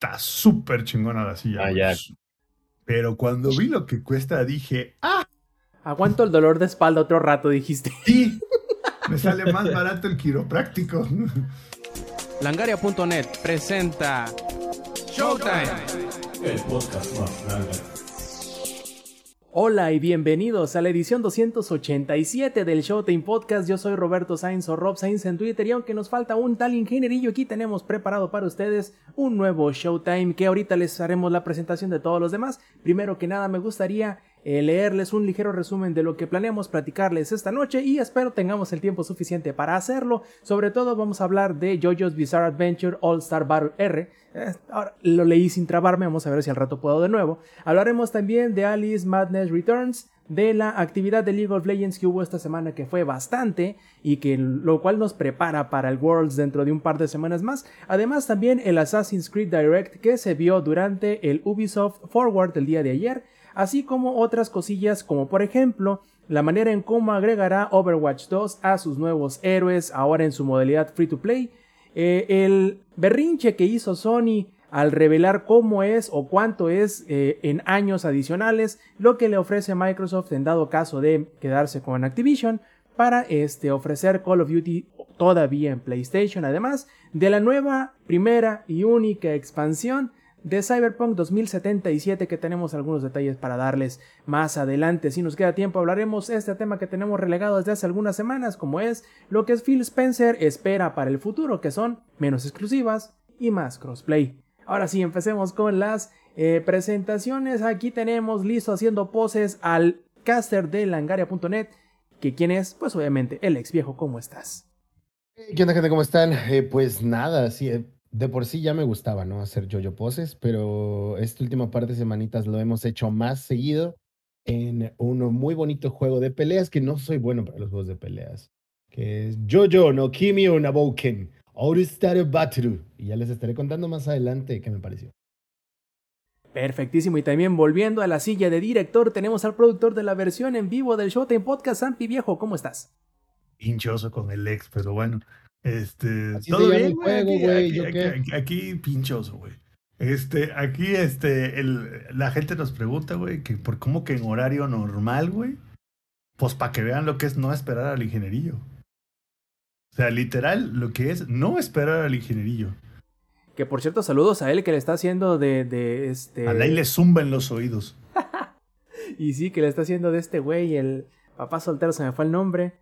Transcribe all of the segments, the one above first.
está súper chingona la silla. Ah, ya. Pero cuando vi lo que cuesta, dije, ah, Aguanto el dolor de espalda otro rato, dijiste. sí, me sale más barato el quiropráctico. Langaria.net presenta Showtime. Hola y bienvenidos a la edición 287 del Showtime Podcast. Yo soy Roberto Sainz o Rob Sainz en Twitter y aunque nos falta un tal ingenierillo, aquí tenemos preparado para ustedes un nuevo Showtime que ahorita les haremos la presentación de todos los demás. Primero que nada me gustaría leerles un ligero resumen de lo que planeamos platicarles esta noche y espero tengamos el tiempo suficiente para hacerlo. Sobre todo vamos a hablar de JoJo's Bizarre Adventure All Star Battle R. Eh, ahora lo leí sin trabarme, vamos a ver si al rato puedo de nuevo. Hablaremos también de Alice Madness Returns, de la actividad de League of Legends que hubo esta semana que fue bastante y que lo cual nos prepara para el Worlds dentro de un par de semanas más. Además también el Assassin's Creed Direct que se vio durante el Ubisoft Forward del día de ayer así como otras cosillas como por ejemplo la manera en cómo agregará Overwatch 2 a sus nuevos héroes ahora en su modalidad free to play, eh, el berrinche que hizo Sony al revelar cómo es o cuánto es eh, en años adicionales lo que le ofrece Microsoft en dado caso de quedarse con Activision para este, ofrecer Call of Duty todavía en PlayStation, además de la nueva primera y única expansión de Cyberpunk 2077 que tenemos algunos detalles para darles más adelante. Si nos queda tiempo hablaremos este tema que tenemos relegado desde hace algunas semanas como es lo que Phil Spencer espera para el futuro que son menos exclusivas y más crossplay. Ahora sí, empecemos con las eh, presentaciones. Aquí tenemos listo haciendo poses al caster de langaria.net que quién es, pues obviamente el ex viejo, ¿cómo estás? ¿Qué onda, gente? ¿Cómo están? Eh, pues nada, sí, eh, de por sí ya me gustaba, ¿no? Hacer yo-yo poses, pero esta última par de semanitas lo hemos hecho más seguido en un muy bonito juego de peleas que no soy bueno para los juegos de peleas, que es Jojo no Kimi o Naboken, All-Star Battle. Y ya les estaré contando más adelante qué me pareció. Perfectísimo. Y también volviendo a la silla de director, tenemos al productor de la versión en vivo del Showtime Podcast, Sampi Viejo. ¿Cómo estás? Pinchoso con el ex, pero bueno. Este, Así todo bien, güey. juego, Aquí, aquí, ¿yo aquí- qué? aquí- aquí pinchoso, güey. Este, aquí, este, el, la gente nos pregunta, güey, que por cómo que en horario normal, güey. Pues para que vean lo que es no esperar al ingenierillo. O sea, literal, lo que es no esperar al ingenierillo. Que por cierto, saludos a él que le está haciendo de, de este. A Lai le zumba en los oídos. Y sí, que le está haciendo de este güey, el papá soltero, se me fue el nombre.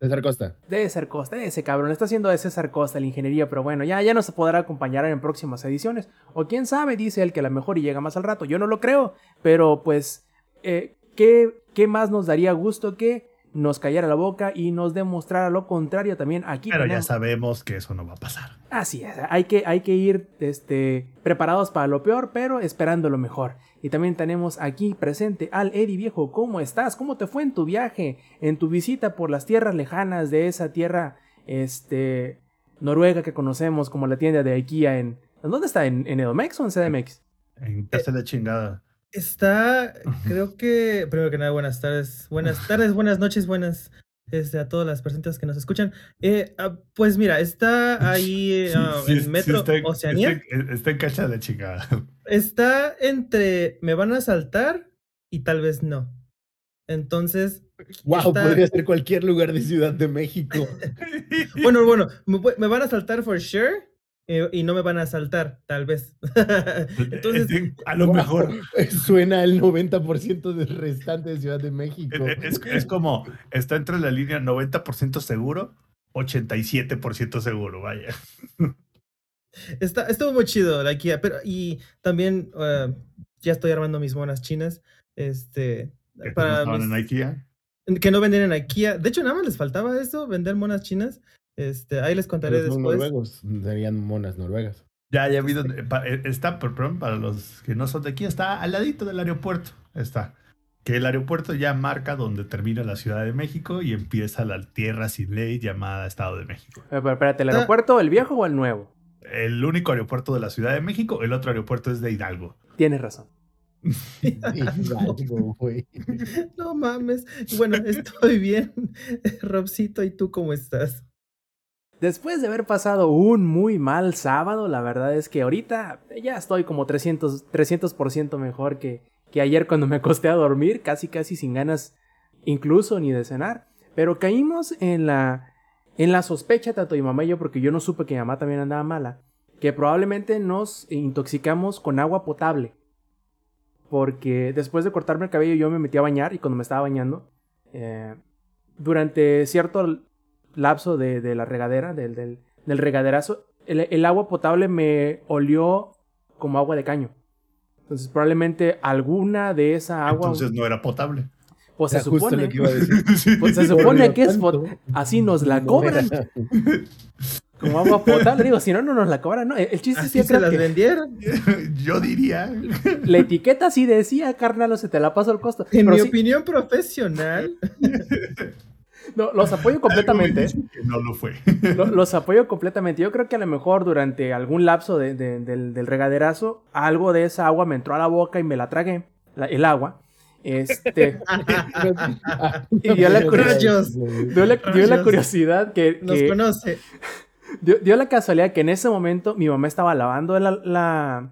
César Costa. De César Costa, ese cabrón, está haciendo de César Costa la ingeniería, pero bueno, ya, ya nos podrá acompañar en próximas ediciones. O quién sabe, dice él que a lo mejor y llega más al rato. Yo no lo creo, pero pues, eh, ¿qué, ¿qué más nos daría gusto que nos callara la boca y nos demostrara lo contrario también aquí? Pero ya sabemos que eso no va a pasar. Así es, hay que, hay que ir este, preparados para lo peor, pero esperando lo mejor. Y también tenemos aquí presente al Eddie Viejo. ¿Cómo estás? ¿Cómo te fue en tu viaje? En tu visita por las tierras lejanas de esa tierra este, noruega que conocemos como la tienda de IKEA en... ¿Dónde está? ¿En, en Edomex o en CDMX? En casa de la chingada. Está, creo que, primero que nada, buenas tardes, buenas tardes, buenas noches, buenas este, a todas las personas que nos escuchan. Eh, ah, pues mira, está ahí Sí, ah, sí, en sí Metro está, Oceanía. Está, está en de la chingada. Está entre me van a saltar y tal vez no. Entonces, Wow, Está- podría ser cualquier lugar de Ciudad de México. bueno, bueno, me, me van a saltar for sure eh, y no me van a saltar, tal vez. Entonces, Este, a lo Wow, mejor Suena el 90% del restante de Ciudad de México. Eh, Es, es como, está entre la línea 90% seguro, 87% seguro, vaya. Está, estuvo muy chido la IKEA, pero y también eh, ya estoy armando mis monas chinas, este, Que para no estaban en IKEA. que no venden en IKEA. De hecho, nada más les faltaba eso, vender monas chinas. Este, ahí les contaré Pero son después. noruegos, serían monas noruegas. Ya, ya vi donde, eh, está, perdón, para los que no son de aquí, está al ladito del aeropuerto, está. Que el aeropuerto ya marca donde termina la Ciudad de México y empieza la tierra sin ley llamada Estado de México. Eh, pero espérate, ¿el Ah. aeropuerto, el viejo o el nuevo? El único aeropuerto de la Ciudad de México, el otro aeropuerto es de Hidalgo. Tienes razón. Hidalgo, güey. No mames. Bueno, estoy bien. Robcito, ¿y tú cómo estás? Después de haber pasado un muy mal sábado, la verdad es que ahorita ya estoy como 300%, 300 mejor que, que ayer cuando me acosté a dormir, casi casi sin ganas incluso ni de cenar. Pero caímos en la, en la sospecha, tanto mi mamá y yo, porque yo no supe que mi mamá también andaba mala, que probablemente nos intoxicamos con agua potable. Porque después de cortarme el cabello yo me metí a bañar y cuando me estaba bañando, eh, durante cierto lapso de, la regadera, del, del, regaderazo, el, agua potable me olió como agua de caño. Entonces probablemente alguna de esa agua... Entonces no era potable. Pues se supone, pues se supone que es así nos la cobran. Como agua potable, digo, si no, no nos la cobran, ¿no? El chiste ¿Así se las vendieron. Yo diría. La etiqueta sí decía, carnal, o se te la paso el costo. En mi opinión profesional. No, los apoyo completamente. no lo fue. Los, apoyo completamente. Yo creo que a lo mejor durante algún lapso del, del, regaderazo, algo de esa agua me entró a la boca y me la tragué, el agua. Este. y dio la, curiosidad que. Nos conoce. Dio, la casualidad que en ese momento mi mamá estaba lavando la, la,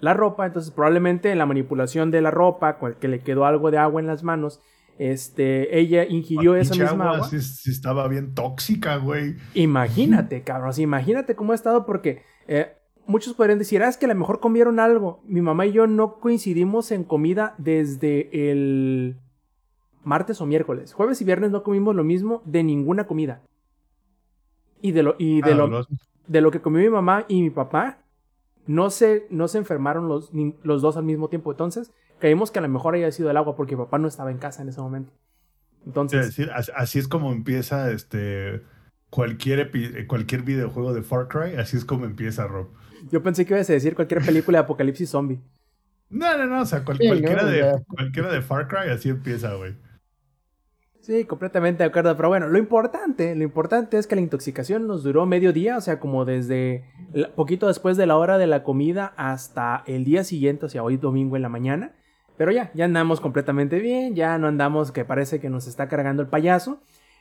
la ropa, entonces probablemente en la manipulación de la ropa, que le quedó algo de agua en las manos, este, ella ingirió esa misma agua. Si, estaba bien tóxica, güey. Imagínate, cabrón, imagínate cómo ha estado porque eh, muchos podrían decir, ah, es que a lo mejor comieron algo. Mi mamá y yo no coincidimos en comida desde el martes o miércoles. Jueves y viernes no comimos lo mismo de ninguna comida. Y de lo, y de, ah, lo, de lo que comió mi mamá y mi papá, no se, no se enfermaron los, los dos al mismo tiempo. Entonces, creímos que a lo mejor haya sido el agua porque mi papá no estaba en casa en ese momento. Entonces. decir, así es como empieza este cualquier, cualquier videojuego de Far Cry, así es como empieza Rob. Yo pensé que ibas a decir cualquier película de apocalipsis zombie. No, no, no, o sea, cualquiera, de, cualquiera de Far Cry así empieza, güey. Sí, completamente de acuerdo. Pero bueno, lo importante, lo importante es que la intoxicación nos duró medio día, o sea, como desde poquito después de la hora de la comida hasta el día siguiente, o sea, hoy domingo en la mañana. Pero ya, ya andamos completamente bien, ya no andamos que parece que nos está cargando el payaso.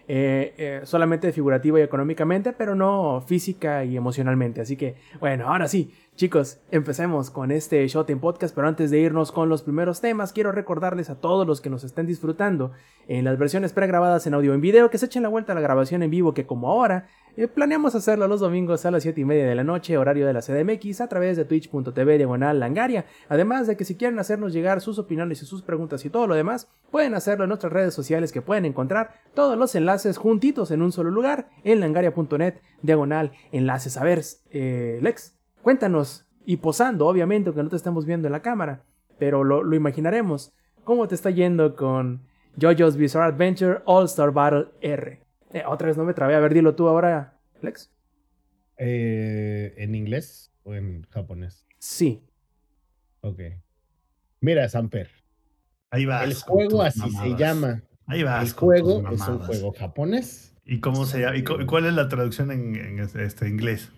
Eh, eh, solamente figurativa y económicamente, pero no física y emocionalmente. Así que, bueno, ahora sí, chicos, empecemos con este Shot en Podcast, pero antes de irnos con los primeros temas, quiero recordarles a todos los que nos estén disfrutando en las versiones pregrabadas en audio en video que se echen la vuelta a la grabación en vivo, que como ahora eh, planeamos hacerlo los domingos a las 7 y media de la noche, horario de la CDMX, a través de twitch.tv diagonal langaria. Además de que si quieren hacernos llegar sus opiniones y sus preguntas y todo lo demás, pueden hacerlo en nuestras redes sociales que pueden encontrar todos los enlaces juntitos en un solo lugar, en langaria.net diagonal enlaces. A ver, eh, Lex, cuéntanos, y posando, obviamente, que no te estamos viendo en la cámara, pero lo, lo imaginaremos. ¿Cómo te está yendo con JoJo's Bizarre Adventure All Star Battle R? Eh, otra vez no me trabé. A ver, dilo tú ahora, Lex. Eh, ¿En inglés o en japonés? Sí. Ok. Mira, Samper. Ahí va. El juego así se llama. Ahí va. El juego es un juego japonés. ¿Y cómo se llama? ¿Y cuál es la traducción en, este inglés?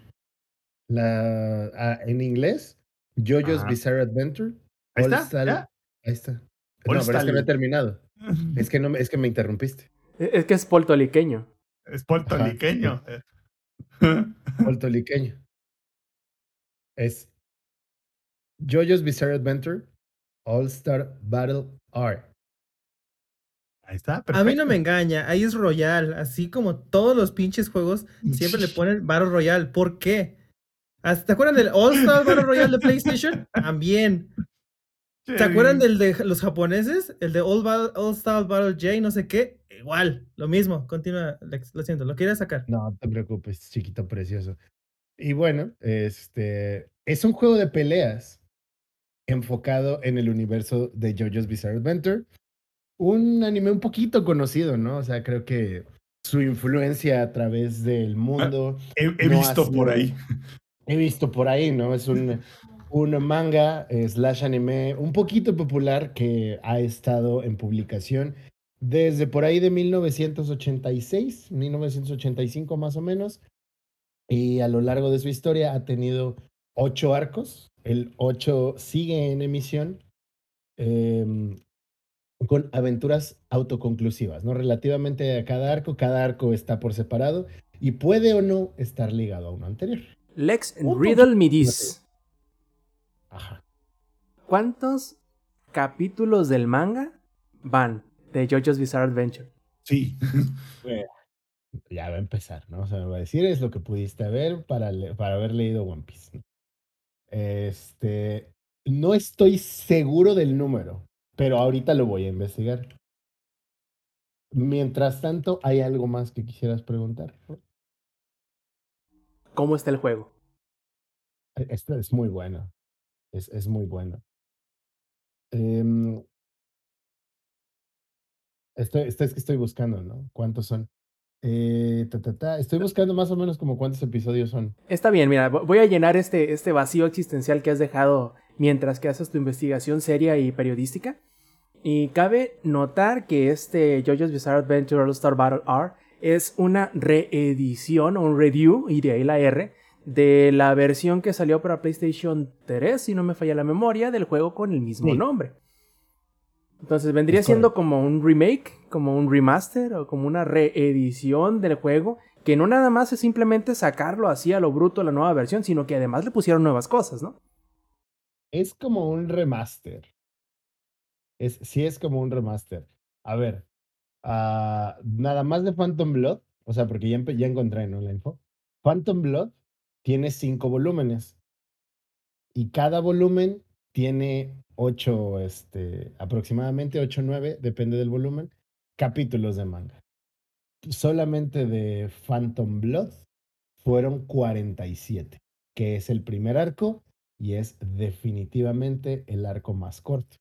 La, ah, en inglés, JoJo's Bizarre Adventure. Ahí está. Ahí está. No, pero es que no he terminado. Es que, no, es que me interrumpiste. Es que es puertoliqueño. Es puertoliqueño. puertoliqueño. Es JoJo's Bizarre Adventure All Star Battle R. Ahí está. Perfecto. A mí no me engaña, ahí es Royal, así como todos los pinches juegos siempre le ponen Battle Royale. ¿Por qué? ¿Te acuerdan del All Star Battle Royale de PlayStation? También. ¿Te acuerdan del de los japoneses? El de All, All Star Battle J, no sé qué igual, lo mismo. Continúa, lo siento, lo quería sacar. No, te preocupes, chiquito precioso. Y bueno, este es un juego de peleas enfocado en el universo de JoJo's Bizarre Adventure. Un anime un poquito conocido, ¿no? O sea, creo que su influencia a través del ah, mundo. he, visto por ahí. He visto por ahí, ¿no? Es un, un manga slash anime un poquito popular que ha estado en publicación desde por ahí de 1986, 1985 más o menos, y a lo largo de su historia ha tenido ocho arcos. El ocho sigue en emisión em, con aventuras autoconclusivas, ¿no? Relativamente a cada arco, cada arco está por separado y puede o no estar ligado a uno anterior. Lex, riddle me this. Ajá. ¿Cuántos capítulos del manga van de JoJo's Bizarre Adventure? Sí. Ya va a empezar, ¿no? O sea, me va a decir es lo que pudiste ver para, le- para haber leído One Piece. ¿no? Este, no estoy seguro del número, pero ahorita lo voy a investigar. Mientras tanto, ¿hay algo más que quisieras preguntar? ¿Cómo está el juego? Esto es muy bueno. Es, es muy bueno. Em, esto, esto es que estoy buscando, ¿no? ¿Cuántos son? Eh, ta, ta, ta. Estoy buscando más o menos como cuántos episodios son. Está bien, mira, vo- voy a llenar este, este vacío existencial que has dejado mientras que haces tu investigación seria y periodística. Y cabe notar que este JoJo's Bizarre Adventure All Star Battle R es una reedición o un review, y de ahí la R, de la versión que salió para PlayStation 3, si no me falla la memoria, del juego con el mismo Sí. nombre. Entonces vendría siendo como un remake, como un remaster o como una reedición del juego, que no nada más es simplemente sacarlo así a lo bruto la nueva versión, sino que además le pusieron nuevas cosas, ¿no? Es como un remaster. Es, sí es como un remaster. A ver, nada más de Phantom Blood, o sea, porque ya, ya encontré ¿no? la info. Phantom Blood tiene cinco volúmenes y cada volumen tiene ocho, este, aproximadamente ocho, nueve, depende del volumen, capítulos de manga. Solamente de Phantom Blood fueron 47, que es el primer arco y es definitivamente el arco más corto.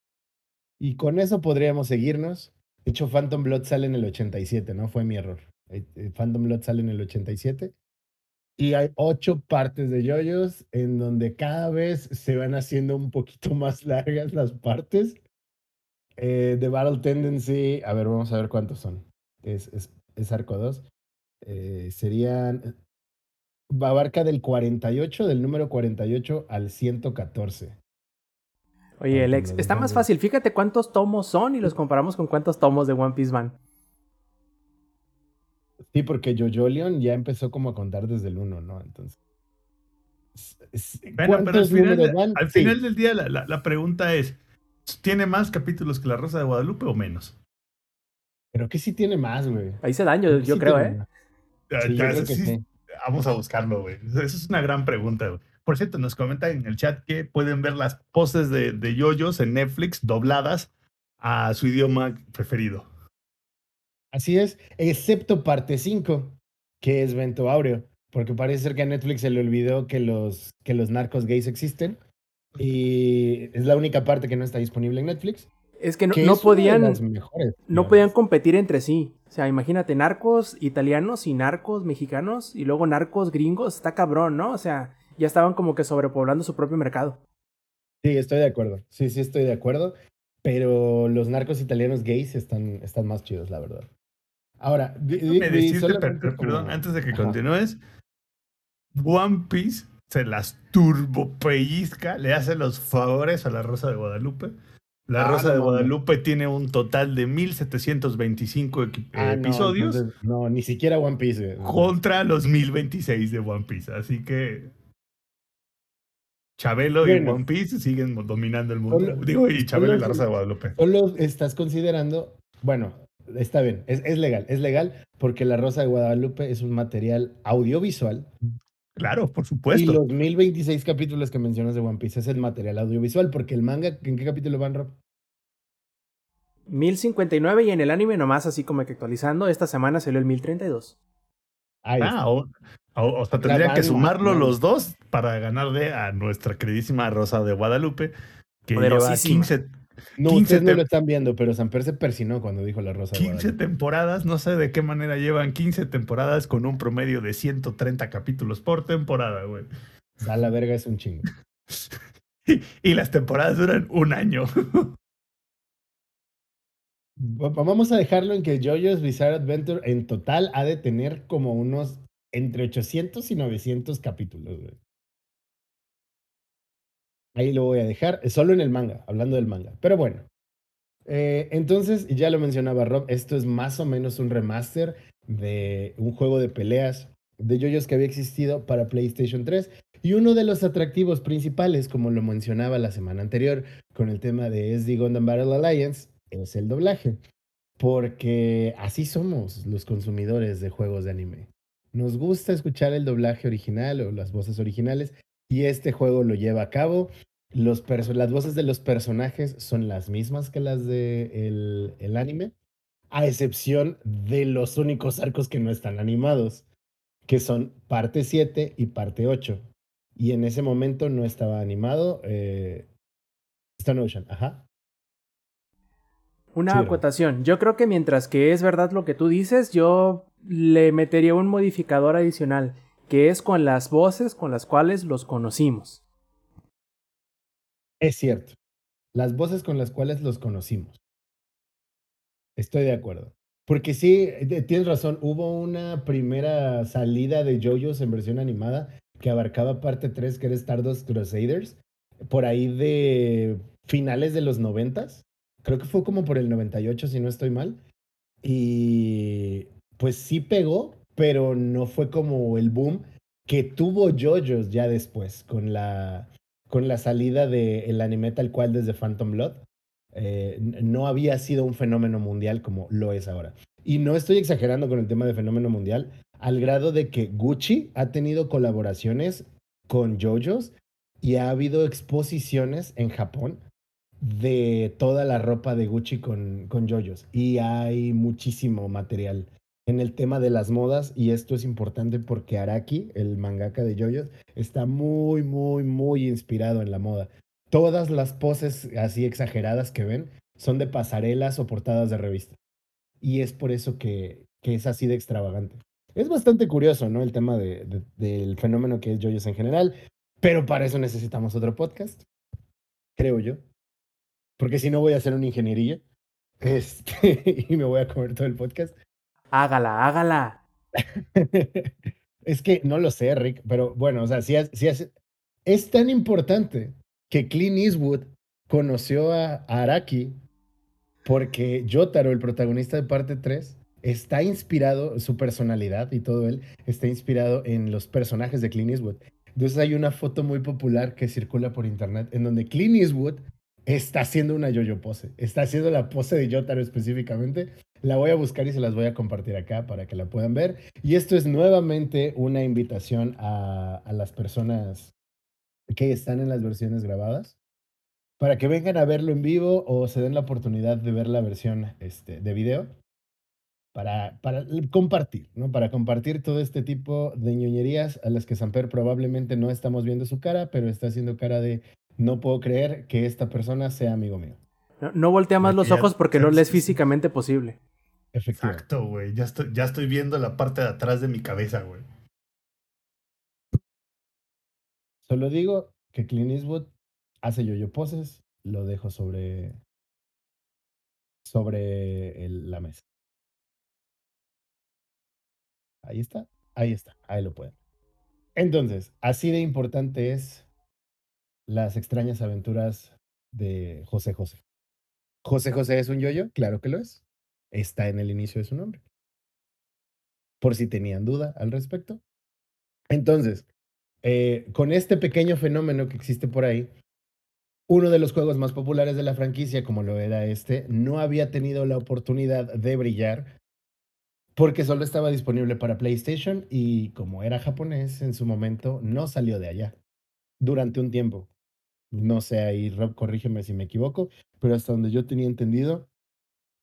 Y con eso podríamos seguirnos. De hecho, Phantom Blood sale en el 87, ¿no? Fue mi error. Eh, eh, Phantom Blood sale en el 87. Y hay ocho partes de yoyos en donde cada vez se van haciendo un poquito más largas las partes. Eh, de Battle Tendency, a ver, vamos a ver cuántos son. Es, es, es arco 2. Eh, serían. Abarca del 48, del número 48 al 114. Oye, Alex, está más fácil. Fíjate cuántos tomos son y los comparamos con cuántos tomos de One Piece van. Sí, porque Jojo Leon ya empezó como a contar desde el 1, ¿no? Entonces. Bueno, pero al ¿Cuántos final, van? al Sí, final del día la, la- la pregunta es, ¿tiene más capítulos que La Rosa de Guadalupe o menos? Pero que sí tiene más, güey. Ahí se dan, yo, Creo que yo sí creo, tiene ¿eh? más. Ya- Sí, yo creo que sí, sí. Vamos a buscarlo, güey. Esa es una gran pregunta, güey. Por cierto, nos comentan en el chat que pueden ver las poses de, de yoyos en Netflix dobladas a su idioma preferido. Así es, excepto parte 5, que es Vento Aureo. Porque parece ser que a Netflix se le olvidó que los, que los narcos gays existen. Y es la única parte que no está disponible en Netflix. Es que no, que no es una de podían, mejores, no digamos. podían competir entre sí. O sea, imagínate, narcos italianos y narcos mexicanos y luego narcos gringos. Está cabrón, ¿no? O sea, ya estaban como que sobrepoblando su propio mercado. Sí, estoy de acuerdo. Sí, sí, estoy de acuerdo. Pero los narcos italianos gays están, están más chidos, la verdad. Ahora, di decirte, per- perdón, como- antes de que Ajá. continúes, One Piece se las turbopellizca, le hace los favores a La Rosa de Guadalupe. La Ah, Rosa no de. Guadalupe tiene un total de 1725 equi- Ah, no, episodios entonces, no, ni siquiera One Piece. güey. contra los 1026 de One Piece. Así que Chabelo Bueno. y One Piece siguen dominando el mundo. Solo- Digo, y Chabelo y La Rosa de Guadalupe. Solo estás considerando, bueno, está bien, es, es legal, es legal porque La Rosa de Guadalupe es un material audiovisual Claro, por y supuesto. los 1026 capítulos que mencionas de One Piece es el material audiovisual porque el manga, ¿en qué capítulo van, Rob? 1059 y en el anime nomás así como que actualizando. Esta semana salió el 1032. Ahí está. Ah, o, o- o sea, tendrían que sumarlo los dos para ganarle a nuestra queridísima Rosa de Guadalupe, que lleva Poderosísima. 15, no, 15 ustedes no lo están viendo, pero Samper se persinó cuando dijo La Rosa de 15 Guadalupe. temporadas, no sé de qué manera llevan 15 temporadas con un promedio de 130 capítulos por temporada, güey. A la verga es un chingo. Y, y las temporadas duran un año. Va- Vamos a dejarlo en que JoJo's Bizarre Adventure en total ha de tener como unos entre 800 y 900 capítulos. Ahí lo voy a dejar, eh, solo en el manga, hablando del manga. Pero bueno, eh, entonces ya lo mencionaba Rob, esto es más o menos un remaster de un juego de peleas de JoJo's que había existido para PlayStation 3. Y uno de los atractivos principales, como lo mencionaba la semana anterior con el tema de SD Gundam Battle Alliance, es el doblaje. Porque así somos los consumidores de juegos de anime. Nos gusta escuchar el doblaje original o las voces originales y este juego lo lleva a cabo. Los las voces de los personajes son las mismas que las del de el anime, a excepción de los únicos arcos que no están animados, que son parte 7 y parte 8. Y en ese momento no estaba animado eh, Stone Ocean, ajá. Una acotación. Yo creo que mientras que es verdad lo que tú dices, yo le metería un modificador adicional, que es con las voces con las cuales los conocimos. Es cierto. Las voces con las cuales los conocimos. Estoy de acuerdo. Porque sí, tienes razón, hubo una primera salida de JoJo's en versión animada que abarcaba parte 3, que era Stardust Crusaders, por ahí de finales de los noventas. Creo que fue como por el 98, si no estoy mal. Y pues sí pegó, pero no fue como el boom que tuvo JoJo's ya después, con la, con la salida del anime tal cual desde Phantom Blood. Eh, no había sido un fenómeno mundial como lo es ahora. Y no estoy exagerando con el tema de fenómeno mundial, al grado de que Gucci ha tenido colaboraciones con JoJo's y ha habido exposiciones en Japón de toda la ropa de Gucci con, con JoJo's. Y hay muchísimo material en el tema de las modas y esto es importante porque Araki, el mangaka de JoJo's, está muy, muy, muy inspirado en la moda. Todas las poses así exageradas que ven son de pasarelas o portadas de revista. Y es por eso que, que es así de extravagante. Es bastante curioso, ¿no? El tema de, del fenómeno que es JoJo's en general, pero para eso necesitamos otro podcast, creo yo. Porque si no voy a hacer una ingeniería este, y me voy a comer todo el podcast. Hágala, hágala. es que no lo sé, Rick, pero bueno, o sea, si, si es tan importante que Clint Eastwood conoció a Araki porque Jotaro, el protagonista de parte 3, está inspirado, su personalidad y todo él está inspirado en los personajes de Clint Eastwood. Entonces hay una foto muy popular que circula por internet en donde Clint Eastwood está haciendo una yo-yo pose. Está haciendo la pose de Jotaro específicamente. La voy a buscar y se las voy a compartir acá para que la puedan ver. Y esto es nuevamente una invitación a, las personas que están en las versiones grabadas para que vengan a verlo en vivo o se den la oportunidad de ver la versión este, de video para, para compartir, ¿no? Para compartir todo este tipo de ñoñerías a las que Samper probablemente no estamos viendo su cara, pero está haciendo cara de no puedo creer que esta persona sea amigo mío. No, voltea más los ojos porque no le es físicamente posible. Exacto, güey. Ya estoy, ya estoy viendo la parte de atrás de mi cabeza, güey. Solo digo que Clint Eastwood hace yo-yo poses, lo dejo sobre sobre la mesa. Ahí está, ahí está, ahí lo pueden. Entonces, así de importante es las extrañas aventuras de José José. José José es un yoyo, claro que lo es. Está en el inicio de su nombre. Por si tenían duda al respecto. Entonces, eh, con este pequeño fenómeno que existe por ahí, uno de los juegos más populares de la franquicia, como lo era este, no había tenido la oportunidad de brillar porque solo estaba disponible para PlayStation y como era japonés en su momento, no salió de allá durante un tiempo. No sé, ahí Rob, corrígeme si me equivoco, pero hasta donde yo tenía entendido,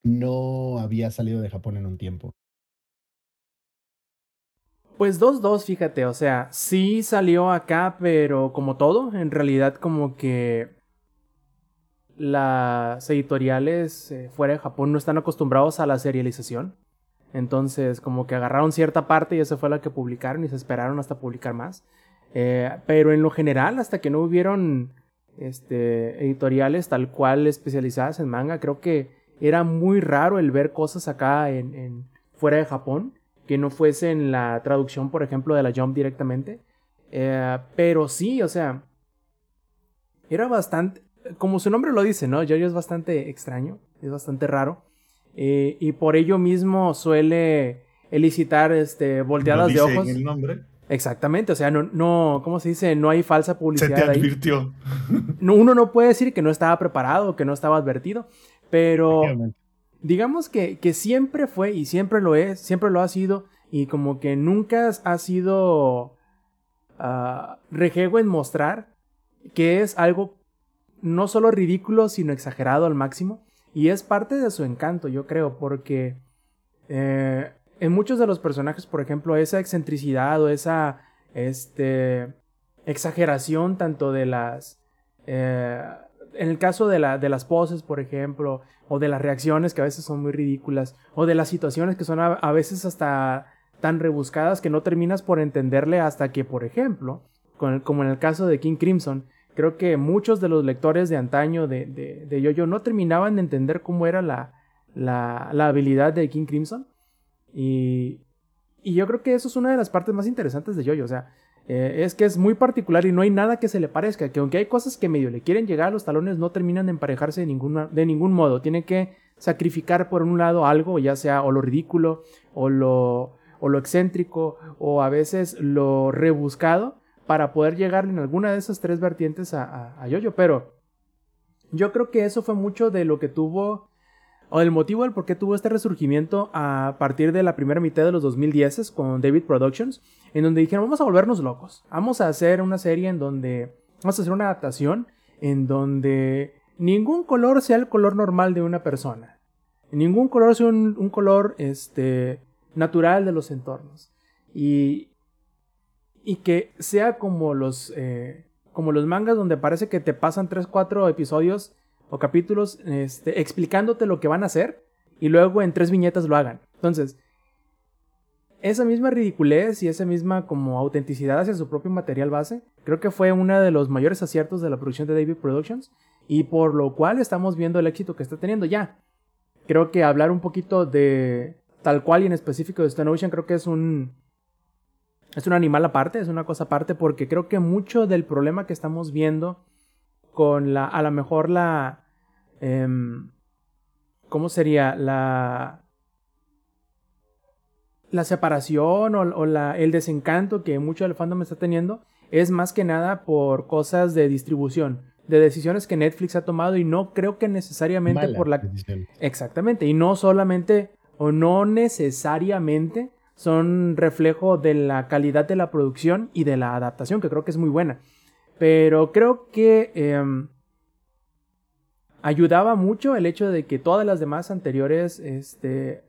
no había salido de Japón en un tiempo. Pues 2-2, fíjate, o sea, sí salió acá, pero como todo, en realidad como que las editoriales eh, fuera de Japón no están acostumbrados a la serialización. Entonces, como que agarraron cierta parte y esa fue la que publicaron y se esperaron hasta publicar más. Eh, pero en lo general, hasta que no hubieron este, editoriales tal cual especializadas en manga. Creo que era muy raro el ver cosas acá en, fuera de Japón que no fuesen la traducción, por ejemplo, de la Jump directamente. Eh, pero sí, o sea, era bastante, como su nombre lo dice, ¿no? Jojo es bastante extraño, es bastante raro. Eh, y por ello mismo suele elicitar este, volteadas de Lo dice ojos. en el nombre. Exactamente, o sea, no, no, ¿cómo se dice? No hay falsa Se publicidad te ahí. advirtió. No, uno no puede decir que no estaba preparado, que no estaba advertido, pero digamos que, que siempre fue y siempre lo es, siempre lo ha sido, y como que nunca ha sido ah, rejego en mostrar que es algo no solo ridículo, sino exagerado al máximo, y es parte de su encanto, yo creo, porque eh, en muchos de los personajes, por ejemplo, esa excentricidad o esa este, exageración tanto de las... eh, en el caso de, la, de las poses, por ejemplo, o de las reacciones que a veces son muy ridículas, o de las situaciones que son a, veces hasta tan rebuscadas que no terminas por entenderle hasta que, por ejemplo, como en el caso de King Crimson, creo que muchos de los lectores de antaño de, de, de Yo-Yo no terminaban de entender cómo era la, la, la habilidad de King Crimson. Y, y yo creo que eso es una de las partes más interesantes de Yo-Yo. O sea, eh, es que es muy particular y no hay nada que se le parezca. Que aunque hay cosas que medio le quieren llegar los talones, no terminan de emparejarse de, de ningún modo. Tiene que sacrificar por un lado algo, ya sea o lo ridículo, o lo, o lo excéntrico, o a veces lo rebuscado, para poder llegar en alguna de esas tres vertientes a, a, a Yo-Yo. Pero yo creo que eso fue mucho de lo que tuvo o el motivo del por qué tuvo este resurgimiento a partir de la primera mitad de los 2010 con David Productions, en donde dijeron, vamos a volvernos locos, vamos a hacer una serie en donde, vamos a hacer una adaptación en donde ningún color sea el color normal de una persona, ningún color sea un, un color este, natural de los entornos, y, y que sea como los, eh, como los mangas donde parece que te pasan 3, 4 episodios o capítulos este, explicándote lo que van a hacer y luego en tres viñetas lo hagan. Entonces, esa misma ridiculez y esa misma como autenticidad hacia su propio material base, creo que fue uno de los mayores aciertos de la producción de David Productions y por lo cual estamos viendo el éxito que está teniendo ya. Creo que hablar un poquito de tal cual y en específico de Stone Ocean creo que es un es un animal aparte, es una cosa aparte porque creo que mucho del problema que estamos viendo con la, a lo mejor la, em, ¿cómo sería? La, la separación o, o la, el desencanto que mucho del fandom está teniendo es más que nada por cosas de distribución, de decisiones que Netflix ha tomado y no creo que necesariamente Mala por la... decisión. Exactamente, y no solamente o no necesariamente son reflejo de la calidad de la producción y de la adaptación, que creo que es muy buena. Pero creo que em, ayudaba mucho el hecho de que todas las demás anteriores este,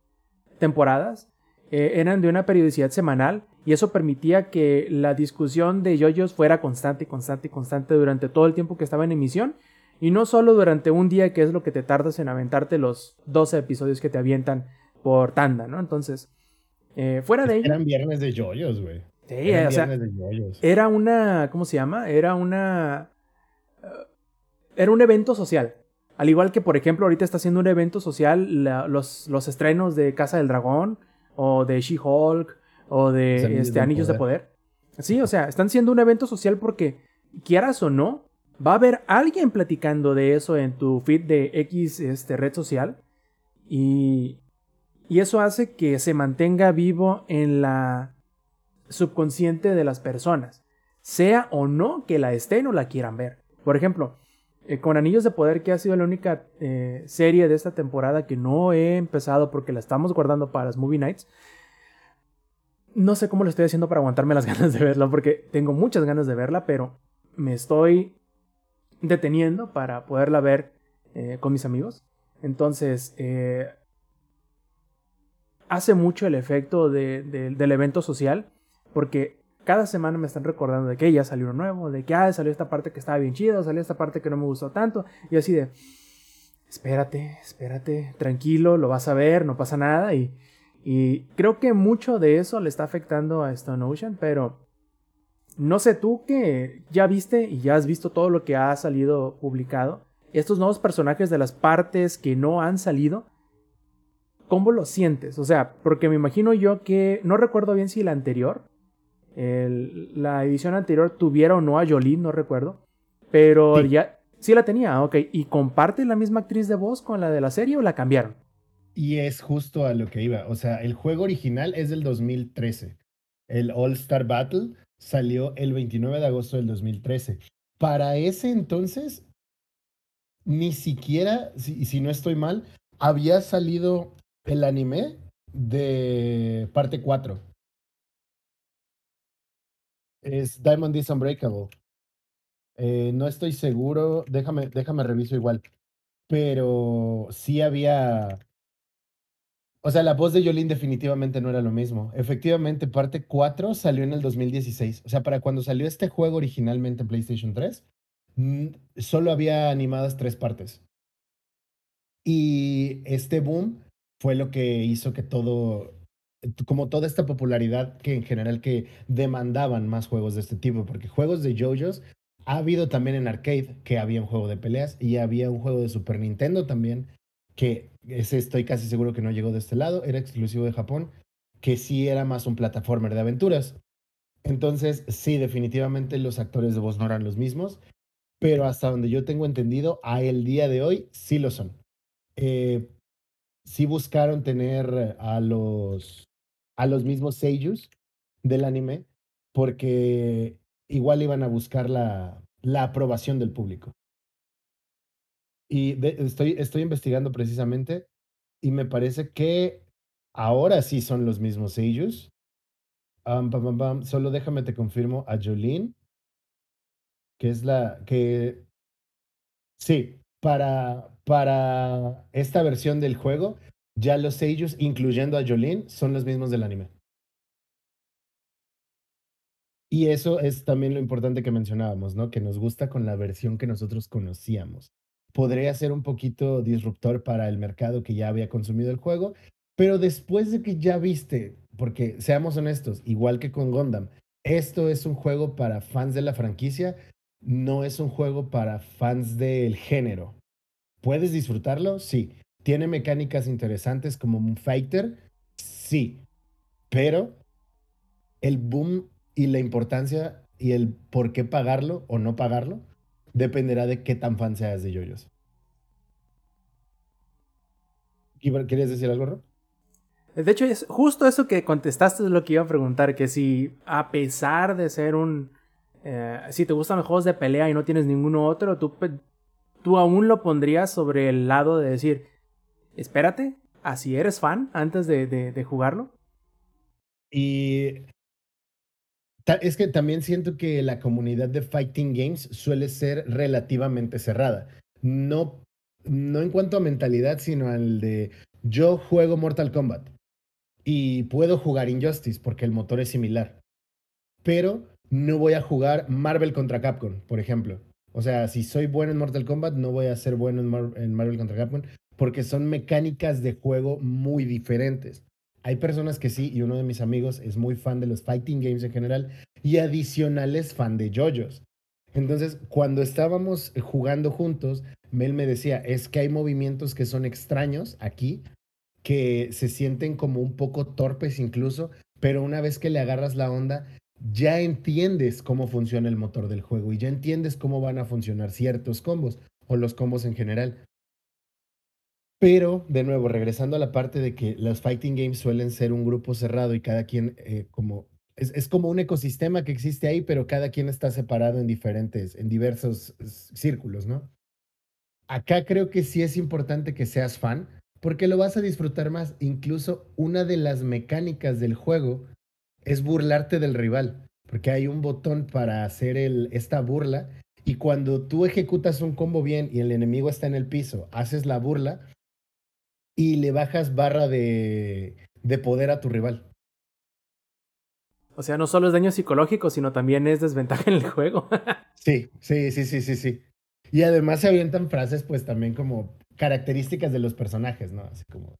temporadas eh, eran de una periodicidad semanal y eso permitía que la discusión de yoyos fuera constante constante constante durante todo el tiempo que estaba en emisión y no solo durante un día que es lo que te tardas en aventarte los 12 episodios que te avientan por tanda, ¿no? Entonces, eh, fuera de ello... Eran viernes de yoyos, güey. Sí, Eran o sea, viernes de yoyos. era una, ¿cómo se llama? Era una... eh, era un evento social. Al igual que, por ejemplo, ahorita está haciendo un evento social la- los, los estrenos de Casa del Dragón, o de She-Hulk, o de Los Anillos este, del Anillos de Poder. Poder. Sí, o sea, están siendo un evento social porque, quieras o no, va a haber alguien platicando de eso en tu feed de X este, red social. Y, y eso hace que se mantenga vivo en la subconsciente de las personas, sea o no que la estén o la quieran ver. Por ejemplo, eh, con Anillos de Poder, que ha sido la única eh, serie de esta temporada que no he empezado porque la estamos guardando para las Movie Nights. No sé cómo lo estoy haciendo para aguantarme las ganas de verla, porque tengo muchas ganas de verla, pero me estoy deteniendo para poderla ver eh, con mis amigos. Entonces, hace mucho el efecto de- de- del evento social, porque cada semana me están recordando de que ya salió uno nuevo, de que ah, salió esta parte que estaba bien chida, salió esta parte que no me gustó tanto, y así de, espérate, espérate, tranquilo, lo vas a ver, no pasa nada, y, y creo que mucho de eso le está afectando a Stone Ocean, pero no sé tú que ya viste y ya has visto todo lo que ha salido publicado, estos nuevos personajes de las partes que no han salido, ¿cómo lo sientes? O sea, porque me imagino yo que no recuerdo bien si la anterior, el- la edición anterior tuviera o no a Jolene, no recuerdo, pero Sí. ya sí la tenía, ok, y comparte la misma actriz de voz con la de la serie o la cambiaron. Y es justo a lo que iba. O sea, el juego original es del 2013. El All Star Battle salió el 29 de agosto del 2013. Para ese entonces, ni siquiera, si, si no estoy mal, había salido el anime de parte 4. Es Diamond is Unbreakable. Eh, no estoy seguro, déjame, déjame reviso igual. Pero sí había. O sea, la voz de Jolene definitivamente no era lo mismo. Efectivamente, parte 4 salió en el 2016. O sea, para cuando salió este juego originalmente en PlayStation 3, mm, solo había animadas tres partes. Y este boom fue lo que hizo que todo, como toda esta popularidad que en general que demandaban más juegos de este tipo, porque juegos de JoJo's ha habido también en arcade, que había un juego de peleas y había un juego de Super Nintendo también, que ese estoy casi seguro que no llegó de este lado, era exclusivo de Japón, que sí era más un plataformer de aventuras. Entonces, sí, definitivamente los actores de voz no eran los mismos, pero hasta donde yo tengo entendido, a el día de hoy sí lo son. Eh, sí buscaron tener a los, a los mismos seiyus del anime, porque igual iban a buscar la, la aprobación del público. Y de- estoy, estoy investigando precisamente y me parece que ahora sí son los mismos pam. Solo déjame te confirmo a Jolene, que es la que sí, para, para esta versión del juego, ya los seiyus, incluyendo a Jolene, son los mismos del anime. Y eso es también lo importante que mencionábamos, ¿no? Que nos gusta con la versión que nosotros conocíamos. Podría ser un poquito disruptor para el mercado que ya había consumido el juego, pero después de que ya viste, porque seamos honestos, igual que con Gundam, esto es un juego para fans de la franquicia, no es un juego para fans del género. ¿Puedes disfrutarlo? Sí. ¿Tiene mecánicas interesantes como un fighter? Sí. Pero el boom y la importancia y el por qué pagarlo o no pagarlo dependerá de qué tan fan seas de yoyos. ¿Quieres decir algo, Rob? De hecho, es justo eso que contestaste es lo que iba a preguntar, que si a pesar de ser un... eh, si te gustan los juegos de pelea y no tienes ninguno otro, tú, tú aún lo pondrías sobre el lado de decir, espérate, así eres fan antes de, de- jugarlo. Y es que también siento que la comunidad de fighting games suele ser relativamente cerrada. No, no en cuanto a mentalidad, sino al de yo juego Mortal Kombat y puedo jugar Injustice porque el motor es similar. Pero no voy a jugar Marvel contra Capcom, por ejemplo. O sea, si soy bueno en Mortal Kombat, no voy a ser bueno en, Mar- en Marvel contra Capcom porque son mecánicas de juego muy diferentes. Hay personas que sí, y uno de mis amigos es muy fan de los fighting games en general, y adicional es fan de JoJo's. Entonces, cuando estábamos jugando juntos, Mel me decía, es que hay movimientos que son extraños aquí, que se sienten como un poco torpes incluso, pero una vez que le agarras la onda, ya entiendes cómo funciona el motor del juego y ya entiendes cómo van a funcionar ciertos combos o los combos en general. Pero, de nuevo, regresando a la parte de que los fighting games suelen ser un grupo cerrado y cada quien eh, como... Es, es como un ecosistema que existe ahí, pero cada quien está separado en diferentes, en diversos eh, círculos, ¿no? Acá creo que sí es importante que seas fan, porque lo vas a disfrutar más. Incluso una de las mecánicas del juego es burlarte del rival, porque hay un botón para hacer el, esta burla, y cuando tú ejecutas un combo bien y el enemigo está en el piso, haces la burla y le bajas barra de, de poder a tu rival. O sea, no solo es daño psicológico, sino también es desventaja en el juego. Sí, sí, sí, sí, sí, sí. Y además se avientan frases, pues también como características de los personajes, ¿no? Así como,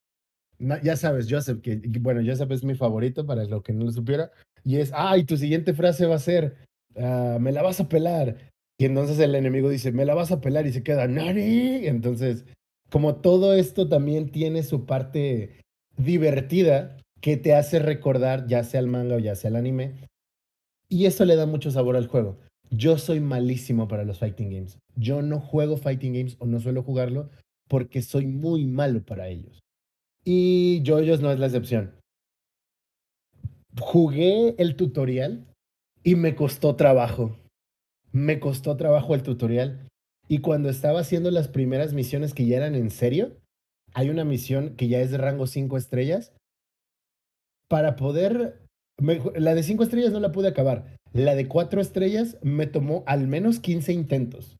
no, ya sabes, Joseph, que, bueno, Joseph es mi favorito para lo que no lo supiera, y es, ay, tu siguiente frase va a ser, ah, me la vas a pelar. Y entonces el enemigo dice, me la vas a pelar, y se queda, Nani. Entonces, como todo esto también tiene su parte divertida que te hace recordar, ya sea el manga o ya sea el anime, y eso le da mucho sabor al juego. Yo soy malísimo para los fighting games. Yo no juego fighting games o no suelo jugarlo porque soy muy malo para ellos. Y JoJo's no es la excepción. Jugué el tutorial y me costó trabajo. Me costó trabajo el tutorial. Y cuando estaba haciendo las primeras misiones que ya eran en serio, hay una misión que ya es de rango 5 estrellas. Para poder... la de 5 estrellas no la pude acabar. La de 4 estrellas me tomó al menos 15 intentos.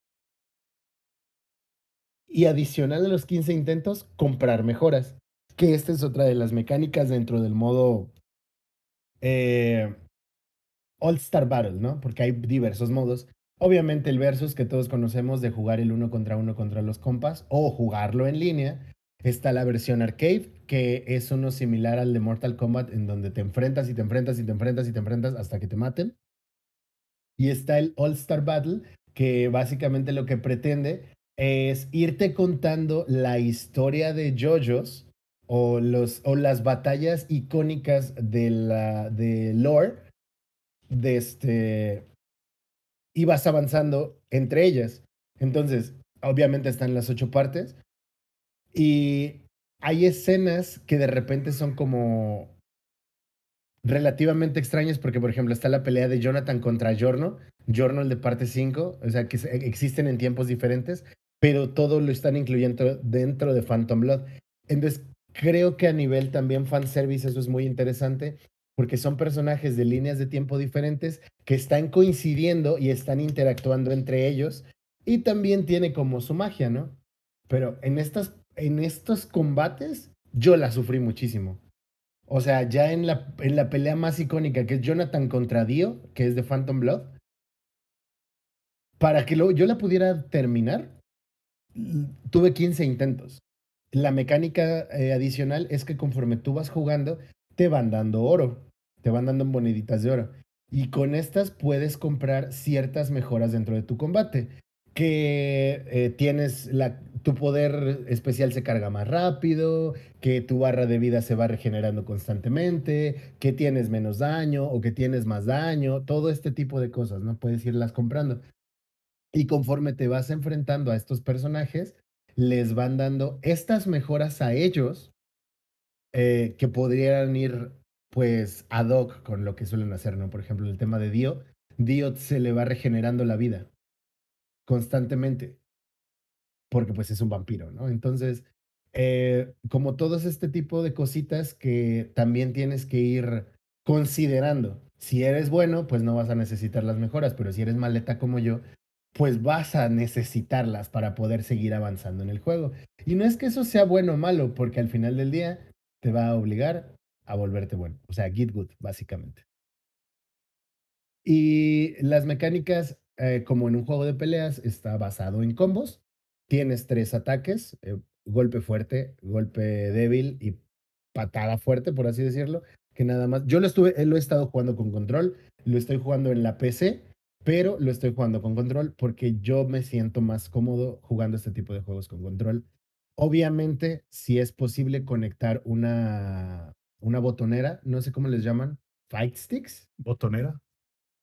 Y adicional a los 15 intentos, comprar mejoras. Que esta es otra de las mecánicas dentro del modo eh, All Star Battle, ¿no? Porque hay diversos modos. Obviamente el versus que todos conocemos de jugar el uno contra uno contra los compas o jugarlo en línea. Está la versión arcade, que es uno similar al de Mortal Kombat, en donde te enfrentas y te enfrentas y te enfrentas y te enfrentas hasta que te maten. Y está el All Star Battle, que básicamente lo que pretende es irte contando la historia de JoJo's o, los, o las batallas icónicas de, la, de lore de este y vas avanzando entre ellas. Entonces, obviamente están las ocho partes y hay escenas que de repente son como relativamente extrañas porque, por ejemplo, está la pelea de Jonathan contra Giorno, Giorno el de parte 5, o sea, que existen en tiempos diferentes, pero todo lo están incluyendo dentro de Phantom Blood. Entonces, creo que a nivel también fanservice eso es muy interesante porque son personajes de líneas de tiempo diferentes que están coincidiendo y están interactuando entre ellos y también tiene como su magia, ¿no? Pero en, estas, en estos combates yo la sufrí muchísimo. O sea, ya en la, en la pelea más icónica, que es Jonathan contra Dio, que es de Phantom Blood, para que lo- yo la pudiera terminar, tuve 15 intentos. La mecánica eh, adicional es que conforme tú vas jugando, te van dando oro, te van dando moneditas de oro. Y con estas puedes comprar ciertas mejoras dentro de tu combate. Que eh, tienes la, tu poder especial se carga más rápido, que tu barra de vida se va regenerando constantemente, que tienes menos daño o que tienes más daño, todo este tipo de cosas, ¿no? Puedes irlas comprando. Y conforme te vas enfrentando a estos personajes, les van dando estas mejoras a ellos eh, que podrían ir pues ad hoc con lo que suelen hacer, ¿no? Por ejemplo, el tema de Dio, Dio se le va regenerando la vida constantemente porque pues es un vampiro, ¿no? Entonces, eh, como todos este tipo de cositas que también tienes que ir considerando. Si eres bueno, pues no vas a necesitar las mejoras, pero si eres maleta como yo, pues vas a necesitarlas para poder seguir avanzando en el juego. Y no es que eso sea bueno o malo, porque al final del día te va a obligar a volverte bueno. O sea, get good, básicamente. Y las mecánicas, eh, como en un juego de peleas, está basado en combos. Tienes tres ataques, eh, golpe fuerte, golpe débil y patada fuerte, por así decirlo, que nada más. Yo lo estuve, eh, lo he estado jugando con control, lo estoy jugando en la PC, pero lo estoy jugando con control porque yo me siento más cómodo jugando este tipo de juegos con control. Obviamente, si es posible conectar una, una botonera, no sé cómo les llaman, fight sticks. ¿Botonera?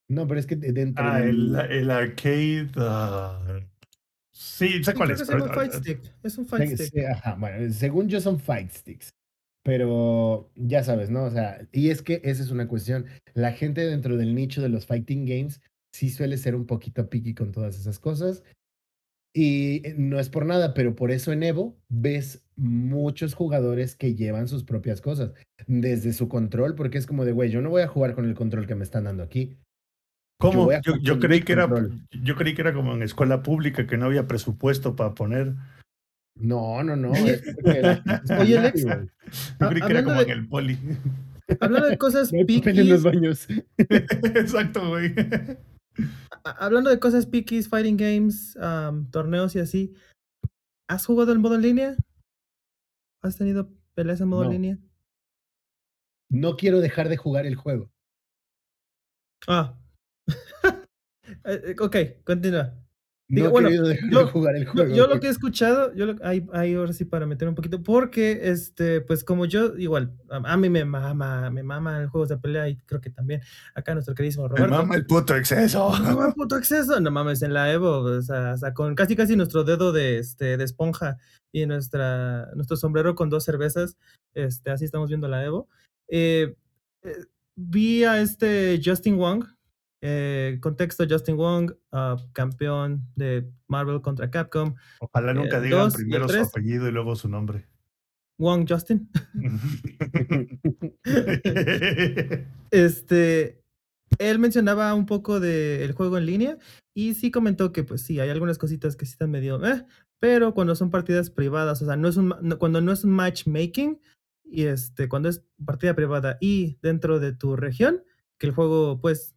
No, pero es que de- dentro Ah, del- el, el arcade. ah, sí, sé cuál es. pero- Fight Stick. Es un Fight Sí, Stick. sí, ajá, bueno, según yo son fight sticks. Pero ya sabes, ¿no? O sea, y es que esa es una cuestión. La gente dentro del nicho de los fighting games sí suele ser un poquito picky con todas esas cosas. Y eh, no es por nada, pero por eso en Evo ves muchos jugadores que llevan sus propias cosas desde su control, porque es como de, güey, yo no voy a jugar con el control que me están dando aquí. ¿Cómo? Yo, yo con creí que era, control. yo creí que era como en escuela pública, que no había presupuesto para poner. No, no, no. Oye, es es oye, güey. Yo creí que era hablando como de- en el poli. Hablando de cosas No en los baños. Exacto, güey. Hablando de cosas piquis, fighting games, am, torneos y así, ¿has jugado en modo en línea? ¿Has tenido peleas en modo No. en línea? No quiero dejar de jugar el juego. Ah. Eh, eh, ok, continúa. No Digo, he bueno, yo- de jugar el juego. yo lo que he escuchado, yo lo, ahí, ahí ahora sí para meter un poquito, porque este, pues como yo, igual, a, a mí me mama, me mama el juegos de pelea y creo que también acá nuestro queridísimo Me Roberto. mama el puto exceso. No mames, puto acceso. No mames, en la Evo, o sea, o sea, con casi casi nuestro dedo de, este, de esponja y nuestra, nuestro sombrero con dos cervezas, este, así estamos viendo la Evo. Eh, eh, vi a este Justin Wong, eh, contexto Justin Wong, ah, campeón de Marvel contra Capcom. Ojalá nunca Eh, digan dos primero su apellido y luego su nombre. Wong Justin. Este, él mencionaba un poco del juego en línea y sí comentó que pues sí, hay algunas cositas que sí están medio, eh, pero cuando son partidas privadas, o sea, no es un, no- cuando no es un matchmaking y este, cuando es partida privada y dentro de tu región, que el juego pues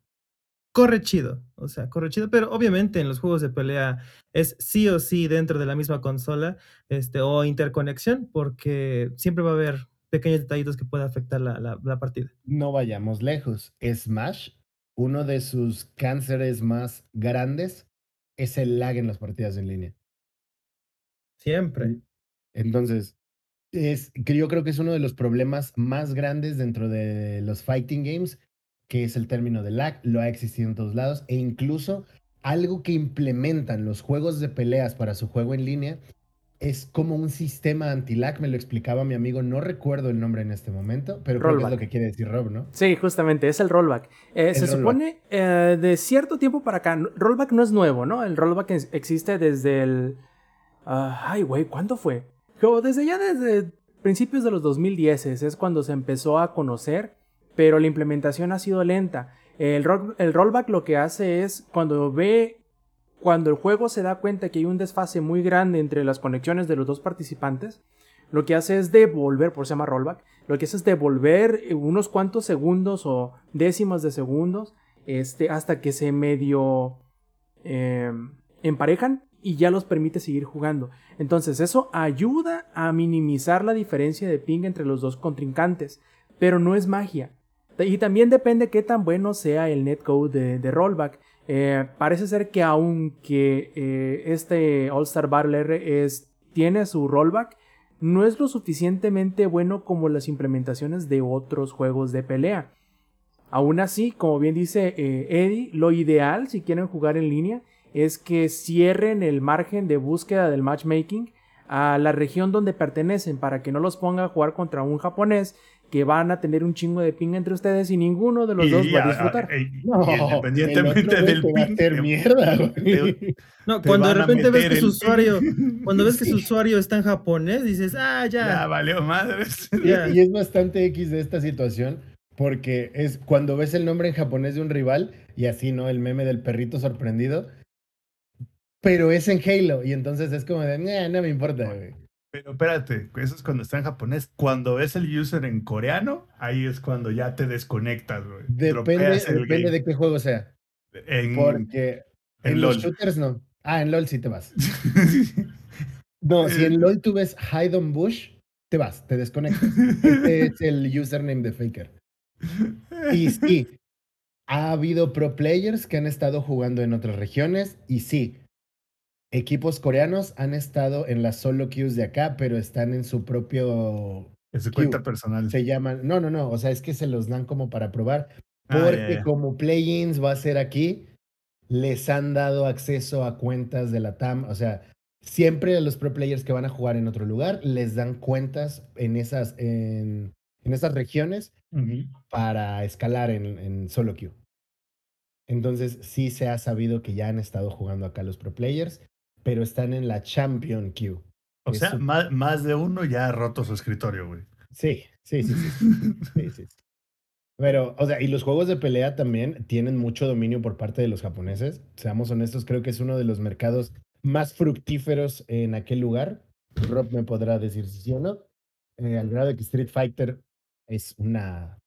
corre chido, o sea, corre chido, pero obviamente en los juegos de pelea es sí o sí dentro de la misma consola, este, o interconexión, porque siempre va a haber pequeños detallitos que pueden afectar la, la- la partida. No vayamos lejos. Smash, uno de sus cánceres más grandes es el lag en las partidas en línea. Siempre. Entonces, es, que yo creo que es uno de los problemas más grandes dentro de los fighting games, que es el término de lag. Lo ha existido en todos lados. E incluso algo que implementan los juegos de peleas para su juego en línea es como un sistema anti-lag. Me lo explicaba mi amigo. No recuerdo el nombre en este momento, pero creo que es lo que quiere decir Rob, ¿no? Sí, justamente, es el rollback. Eh, se rollback. supone eh, de cierto tiempo para acá, rollback no es nuevo, ¿no? El rollback es- existe desde el... ah, ay, güey, ¿cuándo fue? Como desde ya desde principios de los 2010 es cuando se empezó a conocer, pero la implementación ha sido lenta. El, roll- el rollback lo que hace es cuando ve, cuando el juego se da cuenta que hay un desfase muy grande entre las conexiones de los dos participantes, lo que hace es devolver, por eso se llama rollback, lo que hace es devolver unos cuantos segundos o décimas de segundos este, hasta que se medio eh, emparejan y ya los permite seguir jugando. Entonces eso ayuda a minimizar la diferencia de ping entre los dos contrincantes, pero no es magia. Y también depende qué tan bueno sea el netcode de, rollback. Eh, parece ser que aunque eh, este All Star Battle R es, tiene su rollback, no es lo suficientemente bueno como las implementaciones de otros juegos de pelea. Aún así, como bien dice eh, Eddie, lo ideal si quieren jugar en línea es que cierren el margen de búsqueda del matchmaking a la región donde pertenecen para que no los ponga a jugar contra un japonés que van a tener un chingo de ping entre ustedes y ninguno de los Y- dos y va a a- disfrutar. a- y- y No, independientemente del va a ping, hacer mierda, te- No, Te cuando de repente ves que su usuario, ping. cuando ves que su usuario está en japonés, dices, ah, ya ya. valió madres. Y- es bastante X de esta situación, porque es cuando ves el nombre en japonés de un rival, y así, ¿no? El meme del perrito sorprendido, pero es en Halo, y entonces es como de, "Nah, no me importa, güey. Pero espérate, eso es cuando está en japonés. Cuando ves el user en coreano, ahí es cuando ya te desconectas, güey. Depende, depende de qué juego sea, En, porque en, en los LOL. shooters no. Ah, en LOL sí te vas. No, si en LOL tú ves Hide on Bush, te vas, te desconectas. Este es el username de Faker. Y sí, ha habido pro players que han estado jugando en otras regiones y sí, equipos coreanos han estado en las solo queues de acá, pero están en su propio... En su cuenta personal. Se llaman... No, no, no, o sea, es que se los dan como para probar, Ah, porque como play-ins va a ser aquí, les han dado acceso a cuentas de la TAM, o sea... Siempre a los pro players que van a jugar en otro lugar les dan cuentas en esas, en, en esas regiones para escalar en, en solo queue. Entonces sí se ha sabido que ya han estado jugando acá los pro players, pero están en la champion queue. O sea, su- más, más de uno ya ha roto su escritorio, güey. Sí, sí, sí, sí. sí, sí, sí. Pero, o sea, y los juegos de pelea también tienen mucho dominio por parte de los japoneses. Seamos honestos, creo que es uno de los mercados más fructíferos en aquel lugar. Rob me podrá decir si sí o no. Eh, al grado de que Street Fighter es una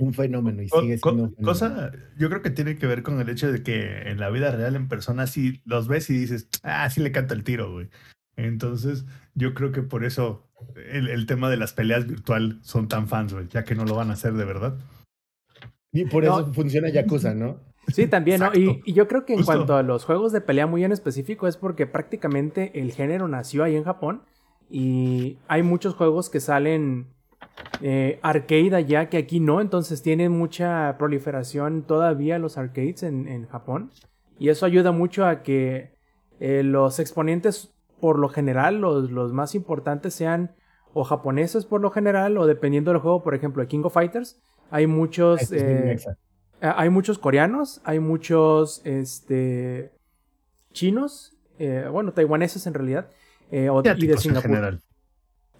un fenómeno y Co- sigue siendo un fenómeno. cosa, yo creo que tiene que ver con el hecho de que en la vida real, en persona, sí los ves y dices, ah, sí le canta el tiro, güey. Entonces, yo creo que por eso el, el tema de las peleas virtual son tan fans, güey, ya que no lo van a hacer de verdad. Y por No. eso funciona Yakuza, ¿no? Sí, también, ¿no? Y, y yo creo que en Justo. cuanto a los juegos de pelea muy en específico es porque prácticamente el género nació ahí en Japón y hay muchos juegos que salen eh, arcade allá que aquí no, entonces tienen mucha proliferación todavía los arcades en, en Japón. Y eso ayuda mucho a que eh, los exponentes por lo general, los, los más importantes sean o japoneses por lo general o dependiendo del juego, por ejemplo, King of Fighters, hay muchos... Este eh, Hay muchos coreanos, hay muchos este, chinos, bueno, taiwaneses en realidad, o- y de Singapur.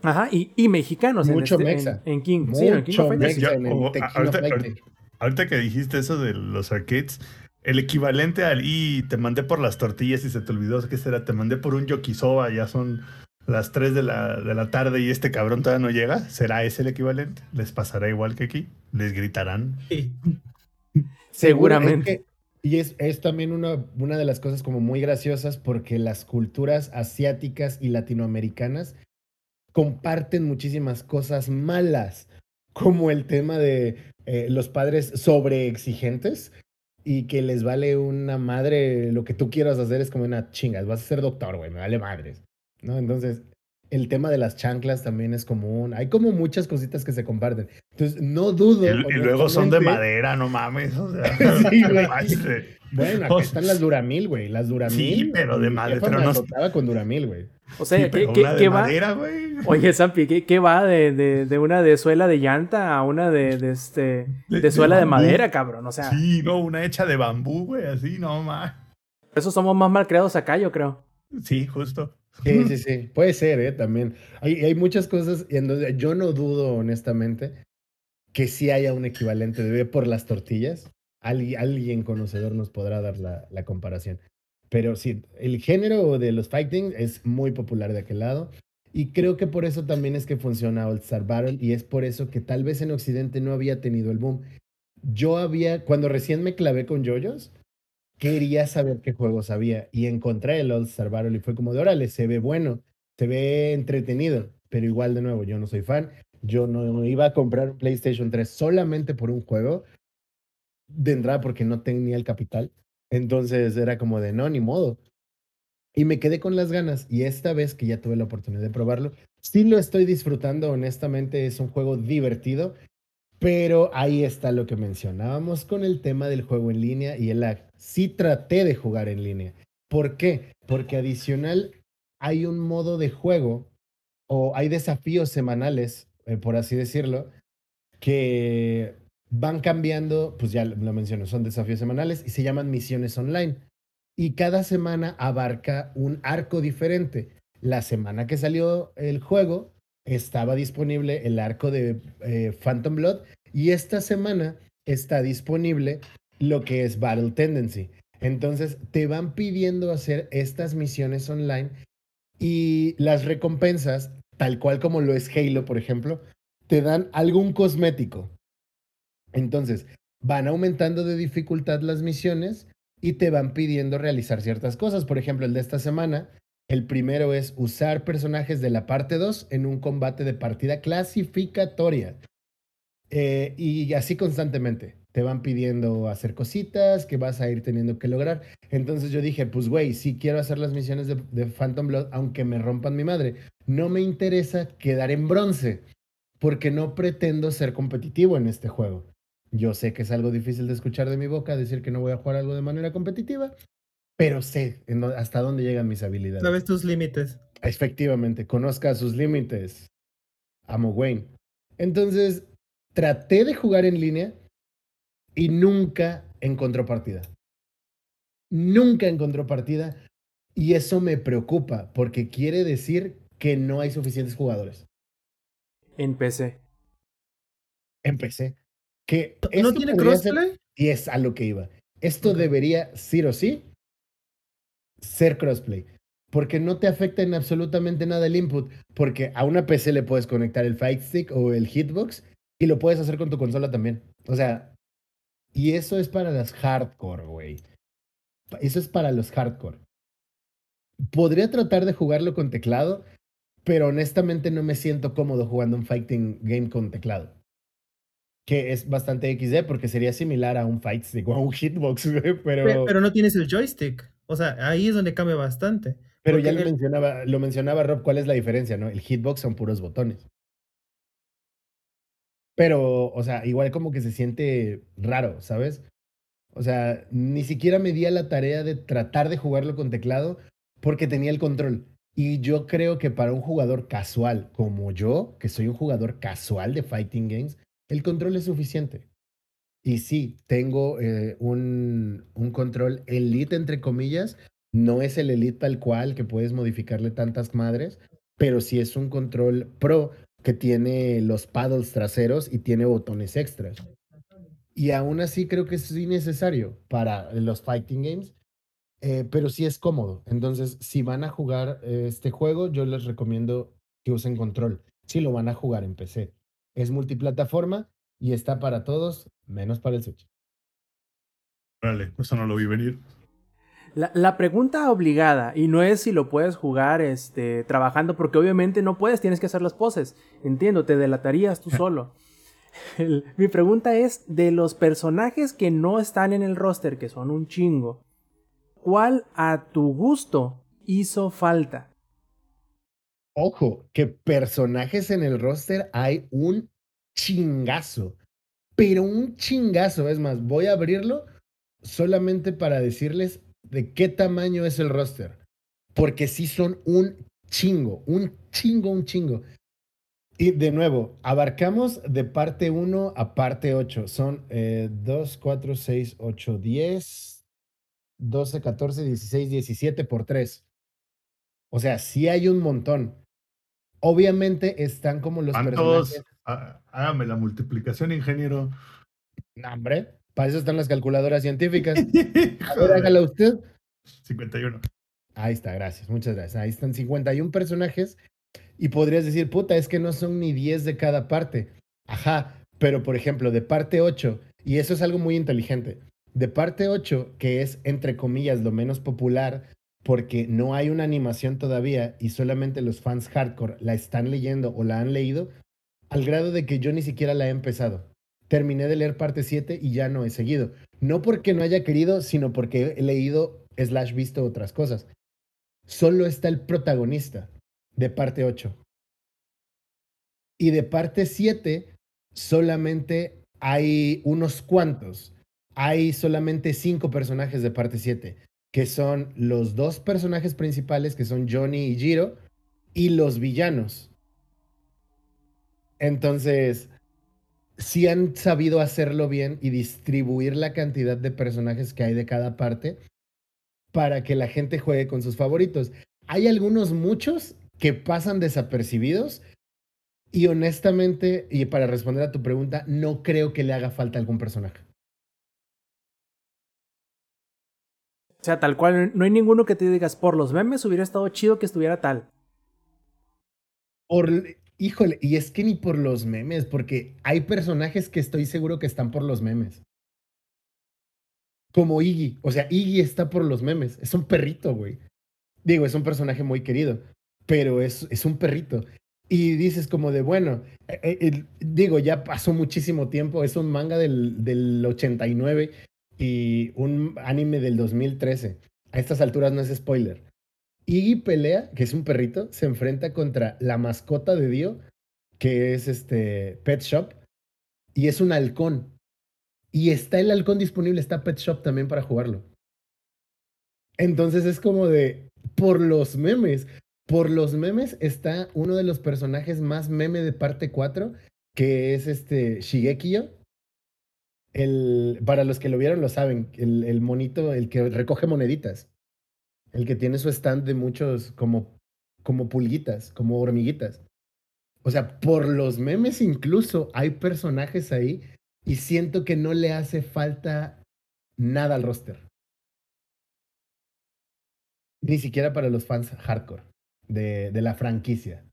Ajá, y, y mexicanos en, Mucho este- en- mexa. en, King. sí, en King Mucho of Fighters. mexa Yo- en el o- Tequila ahorita- Fighting. ahorita- Ahorita que dijiste eso de los arcades, el equivalente al y te mandé por las tortillas y se te olvidó qué será, te mandé por un yokisoba, ya son las 3 de la, de la tarde y este cabrón todavía no llega, ¿será ese el equivalente? ¿Les pasará igual que aquí? ¿Les gritarán? Sí. Seguramente. Es que- y es, es también una, una de las cosas como muy graciosas porque las culturas asiáticas y latinoamericanas comparten muchísimas cosas malas, como el tema de eh, los padres sobreexigentes y que les vale una madre lo que tú quieras hacer es como una chingas, vas a ser doctor, güey, me vale madres, ¿no? Entonces, el tema de las chanclas también es común, hay como muchas cositas que se comparten. Entonces, no dudo. Y, y luego son de madera, no mames. O sea, Sí, güey. manches. Bueno, aquí están las Duramil, güey. Las Duramil. Sí, pero de jefa pero no- azotaba con Duramil, güey. O sea, Sí, ¿qué, qué- de qué va? madera, güey. Oye, Zampi, ¿qué, qué va de, de- de una de suela de llanta a una de, de este, De- suela de, madera, cabrón? O sea, Sí, no, una hecha de bambú, güey, así, no más. por eso somos más mal creados acá, yo creo. Sí, justo. Sí, sí, sí. Puede ser, ¿eh? También. Hay, hay muchas cosas en donde yo no dudo, honestamente, que sí haya un equivalente de por las tortillas. Alguien, alguien conocedor nos podrá dar la, la comparación. Pero sí, el género de los fighting es muy popular de aquel lado. Y creo que por eso también es que funciona All Star Battle. Y es por eso que tal vez en Occidente no había tenido el boom. Yo había, cuando recién me clavé con JoJo's, quería saber qué juegos había y encontré el All Star Battle y fue como de órale, se ve bueno, se ve entretenido, pero igual de nuevo, yo no soy fan, yo no iba a comprar un PlayStation 3 solamente por un juego de entrada porque no tenía el capital, entonces era como de no, ni modo. Y me quedé con las ganas y esta vez que ya tuve la oportunidad de probarlo, sí lo estoy disfrutando, honestamente es un juego divertido, pero ahí está lo que mencionábamos con el tema del juego en línea y el lag. Sí traté de jugar en línea. ¿Por qué? Porque adicional hay un modo de juego o hay desafíos semanales, eh, por así decirlo, que van cambiando, pues ya lo menciono, son desafíos semanales y se llaman misiones online. Y cada semana abarca un arco diferente. La semana que salió el juego estaba disponible el arco de eh, Phantom Blood y esta semana está disponible lo que es Battle Tendency. Entonces te van pidiendo hacer estas misiones online y las recompensas, tal cual como lo es Halo, por ejemplo, te dan algún cosmético. Entonces van aumentando de dificultad las misiones y te van pidiendo realizar ciertas cosas. Por ejemplo, el de esta semana, el primero es usar personajes de la parte 2 en un combate de partida clasificatoria. Eh, y así constantemente. Te van pidiendo hacer cositas que vas a ir teniendo que lograr. Entonces yo dije, pues güey, sí quiero hacer las misiones de, de Phantom Blood, aunque me rompan mi madre. No me interesa quedar en bronce, porque no pretendo ser competitivo en este juego. Yo sé que es algo difícil de escuchar de mi boca, decir que no voy a jugar algo de manera competitiva, pero sé en hasta dónde llegan mis habilidades. Sabes tus límites. Efectivamente, conozca sus límites. Amo Wayne. Entonces, traté de jugar en línea y nunca encontró partida. Nunca encontró partida y eso me preocupa porque quiere decir que no hay suficientes jugadores. En PC. Empecé. Que ¿No esto tiene crossplay? y es a lo que iba. Esto debería, sí o sí, ser crossplay. Porque no te afecta en absolutamente nada el input. Porque a una PC le puedes conectar el Fight Stick o el Hitbox y lo puedes hacer con tu consola también. O sea, y eso es para las hardcore, güey. Eso es para los hardcore. Podría tratar de jugarlo con teclado, pero honestamente no me siento cómodo jugando un fighting game con teclado. que es bastante XD porque sería similar a un Fight Stick o a un Hitbox, güey, pero... Pe- Pero no tienes el joystick. O sea, ahí es donde cambia bastante. Pero ya lo el- mencionaba, lo mencionaba Rob, ¿cuál es la diferencia, no? El hitbox son puros botones. Pero, o sea, igual como que se siente raro, ¿sabes? O sea, ni siquiera me di a la tarea de tratar de jugarlo con teclado porque tenía el control. Y yo creo que para un jugador casual como yo, que soy un jugador casual de fighting games, el control es suficiente. Y sí, tengo eh, un, un control elite, entre comillas. No es el elite tal cual, que puedes modificarle tantas madres, pero sí es un control pro que tiene los paddles traseros y tiene botones extras. Y aún así creo que es innecesario para los fighting games, eh, pero sí es cómodo. Entonces, si van a jugar eh, este juego, yo les recomiendo que usen control. Si lo van a jugar en PC. Es multiplataforma y está para todos, menos para el Switch. Órale, eso no lo vi venir. La, la pregunta obligada, y no es si lo puedes jugar este, trabajando, porque obviamente no puedes, tienes que hacer las poses. Entiendo, te delatarías tú solo. El- mi pregunta es, de los personajes que no están en el roster, que son un chingo, ¿cuál a tu gusto hizo falta? Ojo, que personajes en el roster hay un chingazo. Pero un chingazo. Es más, voy a abrirlo solamente para decirles de qué tamaño es el roster. Porque sí son un chingo, un chingo, un chingo. Y de nuevo, abarcamos de parte 1 a parte 8. Son eh, 2, 4, 6, 8, 10, 12, 14, 16, 17 por 3. O sea, sí hay un montón. Obviamente están como los ¿Cuántos? personajes. Ah, Hágame la multiplicación, ingeniero. No, hombre, para eso están las calculadoras científicas. A ver, Joder, hágala usted. 51. Ahí está, gracias, muchas gracias. Ahí están 51 personajes y podrías decir, puta, es que no son ni 10 de cada parte. Ajá, pero por ejemplo, de parte 8, y eso es algo muy inteligente, de parte 8, que es entre comillas lo menos popular, porque no hay una animación todavía y solamente los fans hardcore la están leyendo o la han leído, al grado de que yo ni siquiera la he empezado. Terminé de leer parte 7 y ya no he seguido. No porque no haya querido, sino porque he leído slash visto otras cosas. Solo está el protagonista de parte 8. Y de parte 7 solamente hay unos cuantos. Hay solamente cinco personajes de parte 7, que son los dos personajes principales, que son Johnny y Jiro, y los villanos. Entonces, sí han sabido hacerlo bien y distribuir la cantidad de personajes que hay de cada parte para que la gente juegue con sus favoritos. Hay algunos muchos que pasan desapercibidos y honestamente, y para responder a tu pregunta, no creo que le haga falta algún personaje. O sea, tal cual, no hay ninguno que te digas, por los memes hubiera estado chido que estuviera tal. Por, híjole, y es que ni por los memes, porque hay personajes que estoy seguro que están por los memes. Como Iggy, o sea, Iggy está por los memes, es un perrito, güey. Digo, es un personaje muy querido, pero es, es un perrito. Y dices como de, bueno, eh, eh, digo, ya pasó muchísimo tiempo, es un manga del, del 89 y un anime del 2013. A estas alturas no es spoiler. Iggy pelea, que es un perrito, se enfrenta contra la mascota de Dio, que es este Pet Shop, y es un halcón. Y está el halcón disponible, está Pet Shop también para jugarlo. Entonces es como de, por los memes, por los memes está uno de los personajes más meme de parte 4, que es este Shigekio. El, para los que lo vieron lo saben, el monito, el que recoge moneditas. El que tiene su stand de muchos como, como pulguitas, como hormiguitas. O sea, por los memes incluso hay personajes ahí y siento que no le hace falta nada al roster. Ni siquiera para los fans hardcore de, de la franquicia.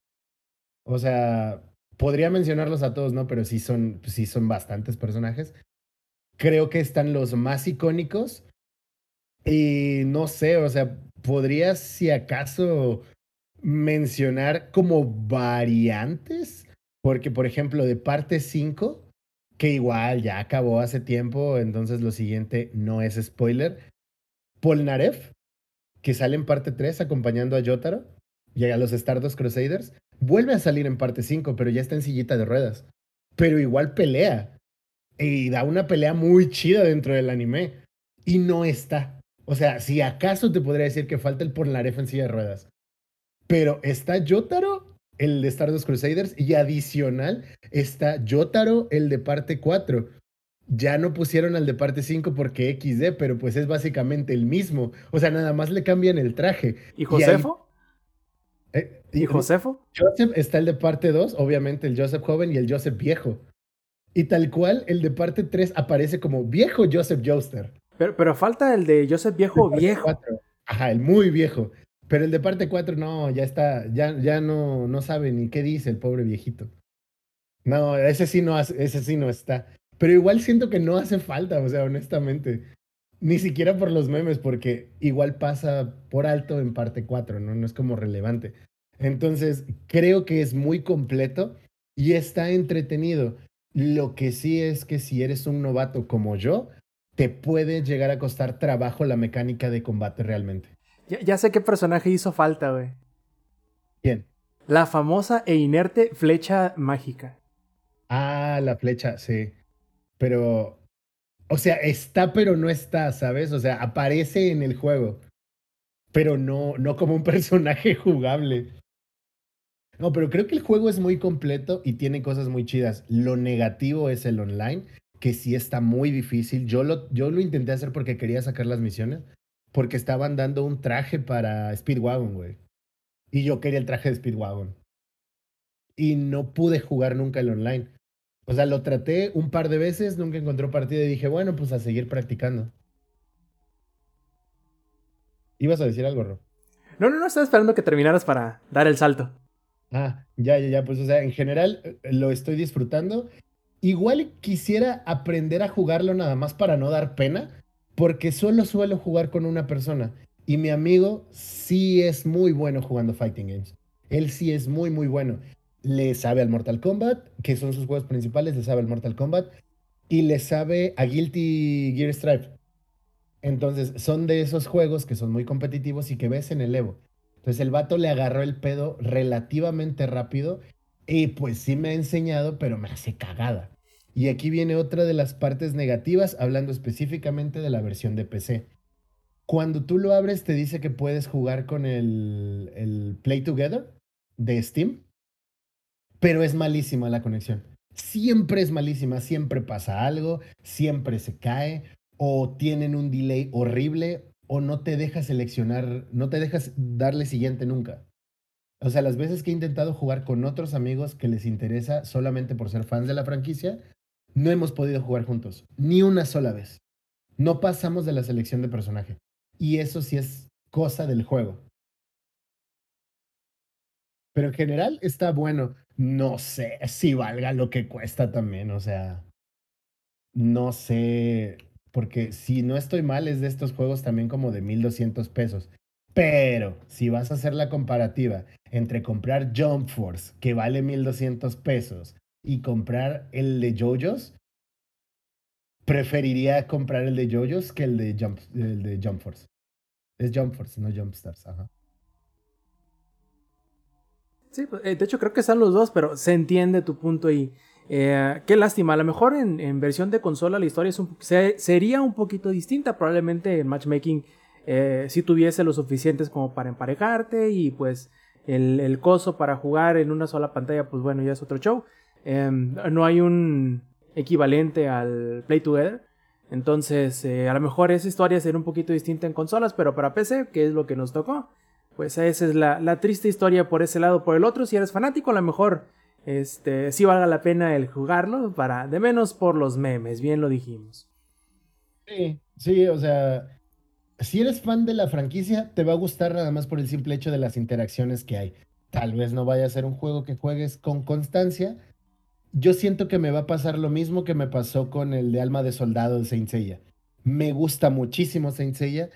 O sea, podría mencionarlos a todos, ¿no? Pero sí son, sí son bastantes personajes. Creo que están los más icónicos. Y no sé, o sea, podrías si acaso mencionar como variantes, porque por ejemplo de parte 5 que igual ya acabó hace tiempo, entonces lo siguiente no es spoiler. Polnareff, que sale en parte 3 acompañando a Yotaro y a los Stardust Crusaders, vuelve a salir en parte 5, pero ya está en sillita de ruedas. Pero igual pelea. Y da una pelea muy chida dentro del anime. Y no está. O sea, si acaso te podría decir que falta el Polnareff en silla de ruedas. Pero está Yotaro, el de Stardust Crusaders, y adicional está Yotaro, el de parte 4. Ya no pusieron al de parte 5 porque XD, pero pues es básicamente el mismo. O sea, nada más le cambian el traje. ¿Y Josefo? Eh, ¿Y Josefo? Joseph está el de parte 2, obviamente el Joseph joven y el Joseph viejo. Y tal cual, el de parte 3 aparece como viejo Joseph Joestar. Pero, pero falta el de Joseph viejo viejo. cuatro. Ajá, el muy viejo. Pero el de parte 4 no, ya está, ya, ya no, no sabe ni qué dice el pobre viejito. No, ese sí no, ese sí no está. Pero igual siento que no hace falta, o sea, honestamente. Ni siquiera por los memes, porque igual pasa por alto en parte 4, ¿no? No es como relevante. Entonces, creo que es muy completo y está entretenido. Lo que sí es que si eres un novato como yo, te puede llegar a costar trabajo la mecánica de combate realmente. Ya, ya sé qué personaje hizo falta, güey. Bien. La famosa e inerte flecha mágica. Ah, la flecha, sí. Pero, o sea, está pero no está, ¿sabes? O sea, aparece en el juego, pero no, no como un personaje jugable. No, pero creo que el juego es muy completo y tiene cosas muy chidas. Lo negativo es el online, que sí está muy difícil. Yo lo, yo lo intenté hacer porque quería sacar las misiones, porque estaban dando un traje para Speedwagon, güey. Y yo quería el traje de Speedwagon. Y no pude jugar nunca el online. O sea, lo traté un par de veces, nunca encontró partida y dije, bueno, pues a seguir practicando. ¿Ibas a decir algo, Ro? No, no, no, estaba esperando que terminaras para dar el salto. Ah, ya, ya, ya, pues o sea, en general eh, lo estoy disfrutando. Igual quisiera aprender a jugarlo nada más para no dar pena, porque solo suelo jugar con una persona. Y mi amigo sí es muy bueno jugando fighting games. Él sí es muy, muy bueno. Le sabe al Mortal Kombat, que son sus juegos principales, le sabe al Mortal Kombat, y le sabe a Guilty Gear Strive. Entonces, son de esos juegos que son muy competitivos y que ves en el Evo. Entonces, el vato le agarró el pedo relativamente rápido y pues sí me ha enseñado, pero me hace cagada. Y aquí viene otra de las partes negativas, hablando específicamente de la versión de PC. Cuando tú lo abres, te dice que puedes jugar con el, Play Together de Steam, pero es malísima la conexión. Siempre es malísima, siempre pasa algo, siempre se cae, o tienen un delay horrible, o no te deja seleccionar, no te dejas darle siguiente nunca. O sea, las veces que he intentado jugar con otros amigos que les interesa solamente por ser fans de la franquicia, no hemos podido jugar juntos, ni una sola vez. No pasamos de la selección de personaje. Y eso sí es cosa del juego. Pero en general está bueno. No sé si valga lo que cuesta también, o sea, no sé, porque si no estoy mal es de estos juegos también como de 1200 pesos. Pero si vas a hacer la comparativa entre comprar Jump Force, que vale 1200 pesos, y comprar el de JoJo's, preferiría comprar el de JoJo's que el de Jump, el de Jump Force. Es Jump Force, no Jump Stars. Ajá. Sí, pues, eh, de hecho creo que están los dos, pero se entiende tu punto y eh, qué lástima. A lo mejor en, en versión de consola la historia es sería un poquito distinta. Probablemente el matchmaking eh, si tuviese lo suficientes como para emparejarte y pues el, el coso para jugar en una sola pantalla, pues bueno, ya es otro show. Em, no hay un equivalente al Play Together. Entonces, eh, a lo mejor esa historia sería un poquito distinta en consolas, pero para PC, que es lo que nos tocó, pues esa es la, la triste historia por ese lado. Por el otro, si eres fanático, a lo mejor este, sí valga la pena el jugarlo, para, de menos por los memes, bien lo dijimos. Sí, sí, o sea, si eres fan de la franquicia, te va a gustar nada más por el simple hecho de las interacciones que hay. Tal vez no vaya a ser un juego que juegues con constancia. Yo siento que me va a pasar lo mismo que me pasó con el de Alma de Soldado de Saint Seiya. Me gusta muchísimo Saint Seiya.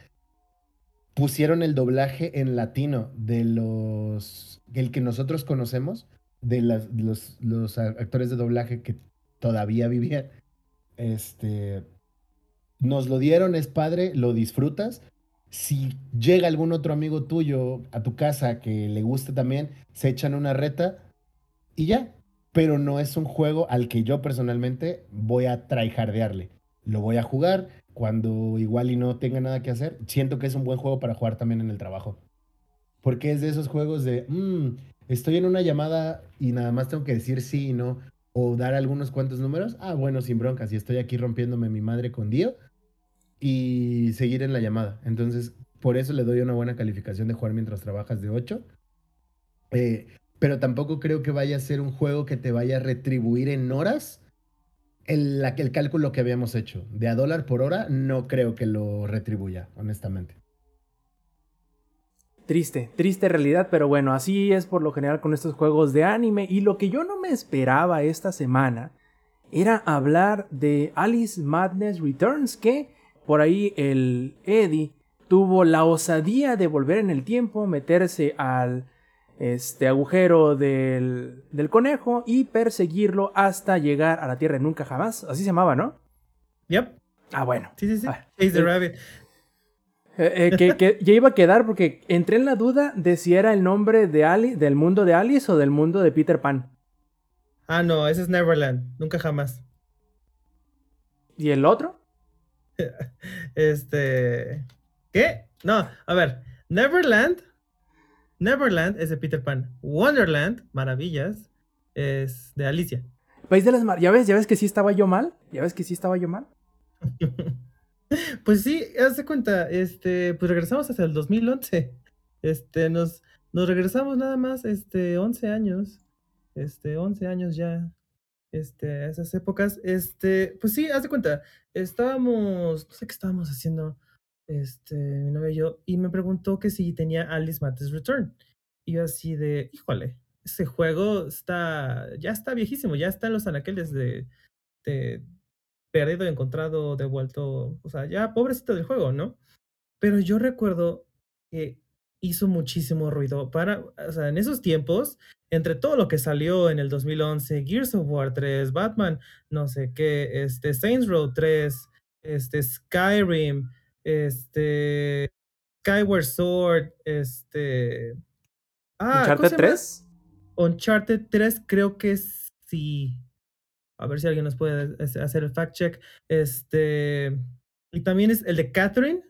Pusieron el doblaje en latino de los. el que nosotros conocemos, de los, los actores de doblaje que todavía vivía. Este, nos lo dieron, es padre, lo disfrutas. Si llega algún otro amigo tuyo a tu casa que le guste también, se echan una reta y ya. Pero no es un juego al que yo personalmente voy a tryhardearle. Lo voy a jugar cuando igual y no tenga nada que hacer. Siento que es un buen juego para jugar también en el trabajo. Porque es de esos juegos de, "Mm, estoy en una llamada y nada más tengo que decir sí y no, o dar algunos cuantos números. Ah, bueno, sin broncas, si estoy aquí rompiéndome mi madre con Dio y seguir en la llamada. Entonces, por eso le doy una buena calificación de jugar mientras trabajas de 8. Eh, pero tampoco creo que vaya a ser un juego que te vaya a retribuir en horas el, el cálculo que habíamos hecho. De a dólar por hora, no creo que lo retribuya, honestamente. Triste, triste realidad, pero bueno, así es por lo general con estos juegos de anime. Y lo que yo no me esperaba esta semana era hablar de Alice Madness Returns, que por ahí el Eddie tuvo la osadía de volver en el tiempo, meterse al este agujero del, del conejo y perseguirlo hasta llegar a la Tierra Nunca Jamás. Así se llamaba, ¿no? Yep. Ah, bueno. Sí, sí, sí. Ah, Chase the eh, Rabbit. Eh, eh, que, que ya iba a quedar porque entré en la duda de si era el nombre de Ali, del mundo de Alice o del mundo de Peter Pan. Ah, no, ese es Neverland. Nunca jamás. ¿Y el otro? Este. ¿Qué? No, a ver. Neverland. Neverland es de Peter Pan. Wonderland, Maravillas, es de Alicia. País de las Mar... ¿Ya ves? ¿Ya ves que sí estaba yo mal? ¿Ya ves que sí estaba yo mal? Pues sí, haz de cuenta, este, pues regresamos hasta el 2011. Este, nos, nos regresamos nada más, este, 11 años. Este, 11 años ya. Este, esas épocas. Este, pues sí, haz de cuenta, estábamos, no sé qué estábamos haciendo, este, mi novia y yo, y me preguntó que si tenía Alice Matters Return. Y yo así de, híjole, ese juego está, ya está viejísimo, ya está en los anaqueles de, de perdido, encontrado, devuelto, o sea, ya pobrecito del juego, ¿no? Pero yo recuerdo que hizo muchísimo ruido para, o sea, en esos tiempos, entre todo lo que salió en el 2011, Gears of War 3, Batman, no sé qué, este, Saints Row 3, este, Skyrim, este, Skyward Sword, este... Ah, ¿cómo ¿Uncharted se llama? 3? Uncharted 3 creo que sí. A ver si alguien nos puede hacer el fact check. Este. Y también es el de Catherine.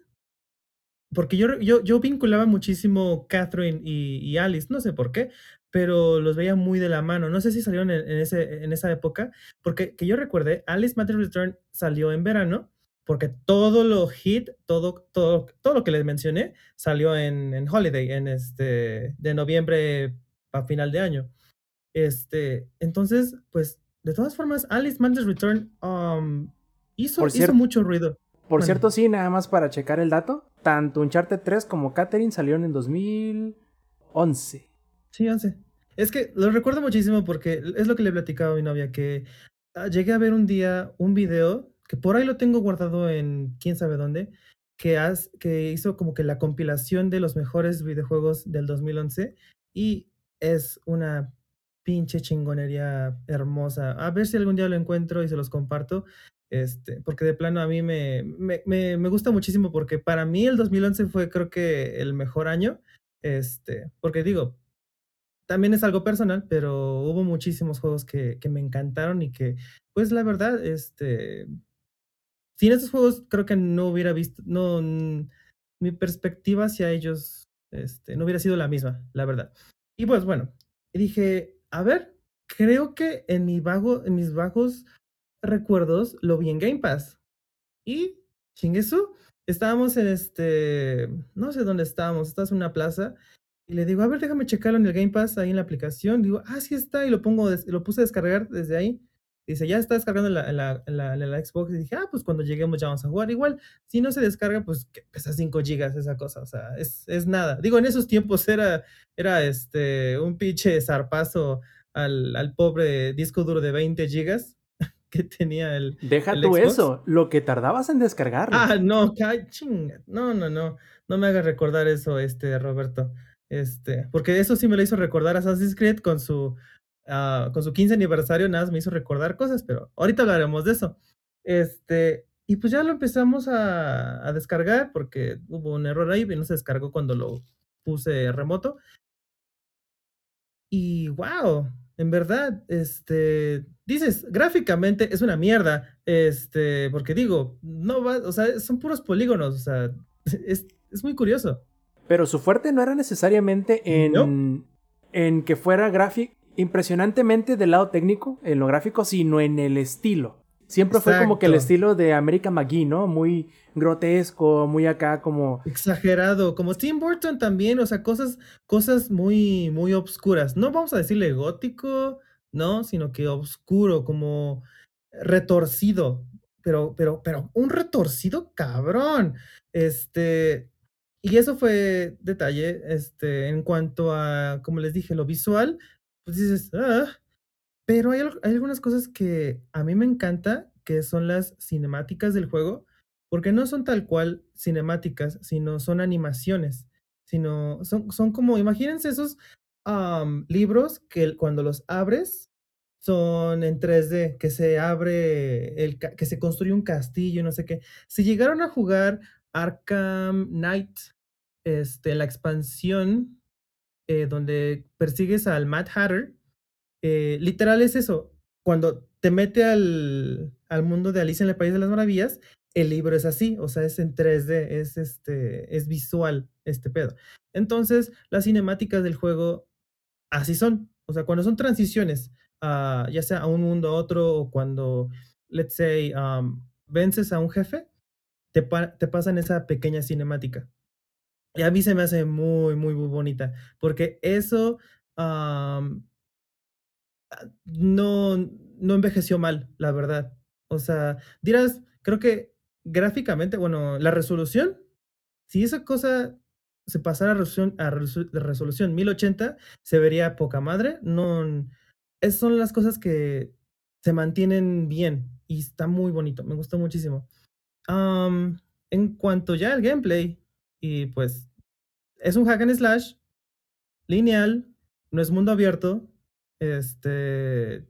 Porque yo, yo, yo vinculaba muchísimo Catherine y, y Alice, no sé por qué, pero los veía muy de la mano. No sé si salieron en, en ese, en esa época, porque que yo recuerde, Alice Matter Return salió en verano, porque todo lo hit, todo, todo, todo lo que les mencioné, salió en, en Holiday, en este, de noviembre a final de año. Este, entonces, pues, de todas formas, Alice Matters Return um, hizo, hizo mucho ruido. Por Bueno. cierto, sí, nada más para checar el dato. Tanto Uncharted 3 como Catherine salieron en 2011. Sí, 11. Es que lo recuerdo muchísimo porque es lo que le platicaba a mi novia, que ah, llegué a ver un día un video, que por ahí lo tengo guardado en quién sabe dónde, que, que hizo como que la compilación de los mejores videojuegos del 2011 y es una pinche chingonería hermosa. A ver si algún día lo encuentro y se los comparto. Este, porque de plano a mí me, me, me, me gusta muchísimo porque para mí el 2011 fue creo que el mejor año. Este, porque digo, también es algo personal, pero hubo muchísimos juegos que, que me encantaron y que, pues la verdad, este, sin esos juegos creo que no hubiera visto, no, mi perspectiva hacia ellos, este, no hubiera sido la misma, la verdad. Y pues bueno, dije, a ver, creo que en mi vago, en mis vagos recuerdos lo vi en Game Pass. Y, chingueso, estábamos en este, no sé dónde estábamos, estábamos en una plaza y le digo, a ver, déjame checarlo en el Game Pass, ahí en la aplicación. Digo, ah, sí está, y lo pongo, lo puse a descargar desde ahí. Dice, ya está descargando la, la, la, Xbox. Y dije, ah, pues cuando lleguemos ya vamos a jugar. Igual, si no se descarga, pues pesa 5 gigas esa cosa. O sea, es, es nada. Digo, en esos tiempos era, era este, un pinche zarpazo al, al pobre disco duro de 20 gigas que tenía el, Deja ¿El tú Xbox? eso, lo que tardabas en descargarlo. Ah, no, chinga. No, no, no. No me hagas recordar eso, este, Roberto. Este, porque eso sí me lo hizo recordar Assassin's Creed con su ah, con su 15 aniversario, nada más me hizo recordar cosas, pero ahorita hablaremos de eso. Este, y pues ya lo empezamos a, a descargar porque hubo un error ahí y no se descargó cuando lo puse remoto. Y wow, en verdad, este, dices, gráficamente es una mierda, este, porque digo, no va, o sea, son puros polígonos, o sea, es, es muy curioso. Pero su fuerte no era necesariamente en, No. en que fuera gráfico, impresionantemente del lado técnico, en lo gráfico, sino en el estilo. Siempre fue como que el estilo de American McGee, ¿no? Muy grotesco, muy acá como... Exagerado, como Tim Burton también, o sea, cosas, cosas muy, muy obscuras. No vamos a decirle gótico, no, sino que obscuro, como retorcido, pero, pero, pero un retorcido cabrón. Este, y eso fue detalle, este, en cuanto a, como les dije, lo visual, pues dices, ah, pero hay, hay algunas cosas que a mí me encanta, que son las cinemáticas del juego, porque no son tal cual cinemáticas, sino son animaciones, sino son, son como, imagínense esos libros que cuando los abres son en 3D, que se abre, el, que se construye un castillo, no sé qué. Si llegaron a jugar Arkham Knight, este, la expansión eh, donde persigues al Mad Hatter, eh, literal es eso. Cuando te mete al, al mundo de Alicia en el País de las Maravillas, el libro es así, o sea, es en 3D, es, este, es visual este pedo. Entonces, las cinemáticas del juego así son. O sea, cuando son transiciones, ah, ya sea a un mundo a otro, o cuando, let's say, um, vences a un jefe, te, pa- te pasan esa pequeña cinemática. Y a mí se me hace muy, muy, muy bonita, porque eso am, no, no envejeció mal, la verdad. O sea, dirás, creo que gráficamente, bueno, la resolución, si esa cosa se pasara a resolución, a resolución 1080, se vería poca madre. No, esas son las cosas que se mantienen bien y está muy bonito, me gustó muchísimo. En cuanto ya al gameplay, y pues es un hack and slash lineal, no es mundo abierto. Este,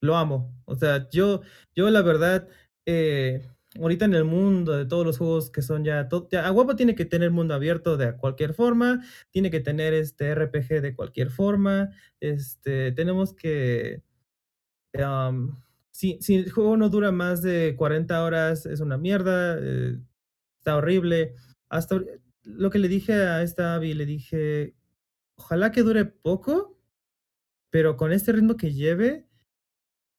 lo amo. O sea, yo, yo la verdad, eh, ahorita en el mundo de todos los juegos que son ya, to- ya a huevo tiene que tener mundo abierto de cualquier forma, tiene que tener este RPG de cualquier forma. Este, tenemos que, si, si el juego no dura más de 40 horas, es una mierda, eh, está horrible. Hasta lo que le dije a esta Abby, le dije, ojalá que dure poco, pero con este ritmo que lleve,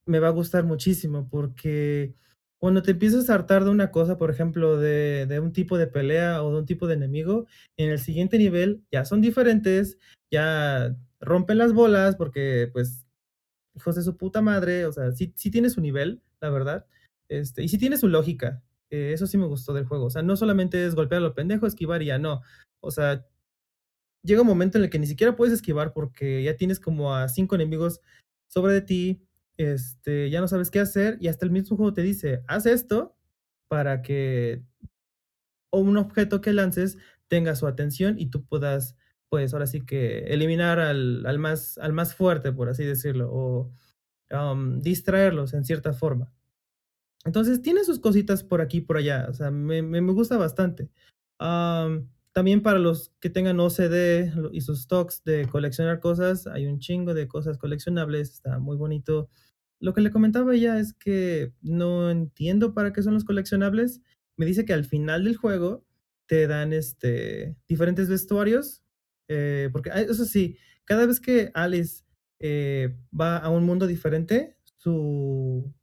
me va a gustar muchísimo, porque cuando te empiezas a hartar de una cosa, por ejemplo, de, un tipo de pelea o de un tipo de enemigo, en el siguiente nivel ya son diferentes, ya rompen las bolas, porque pues, hijos de su puta madre, o sea, sí, sí tiene su nivel, la verdad, este, y sí tiene su lógica, eh, eso sí me gustó del juego, o sea, no solamente es golpear a lo pendejo, esquivar y ya no, o sea, llega un momento en el que ni siquiera puedes esquivar porque ya tienes como a cinco enemigos sobre de ti, este, ya no sabes qué hacer y hasta el mismo juego te dice, haz esto para que un objeto que lances tenga su atención y tú puedas, pues ahora sí que eliminar al, al más, al más fuerte, por así decirlo, o distraerlos en cierta forma. Entonces tiene sus cositas por aquí y por allá, o sea, me, me, gusta bastante. Am, también para los que tengan OCD y sus stocks de coleccionar cosas, hay un chingo de cosas coleccionables, está muy bonito. Lo que le comentaba ella es que no entiendo para qué son los coleccionables. Me dice que al final del juego te dan este, diferentes vestuarios, eh, porque ah, eso sí, cada vez que Alice eh, va a un mundo diferente, su,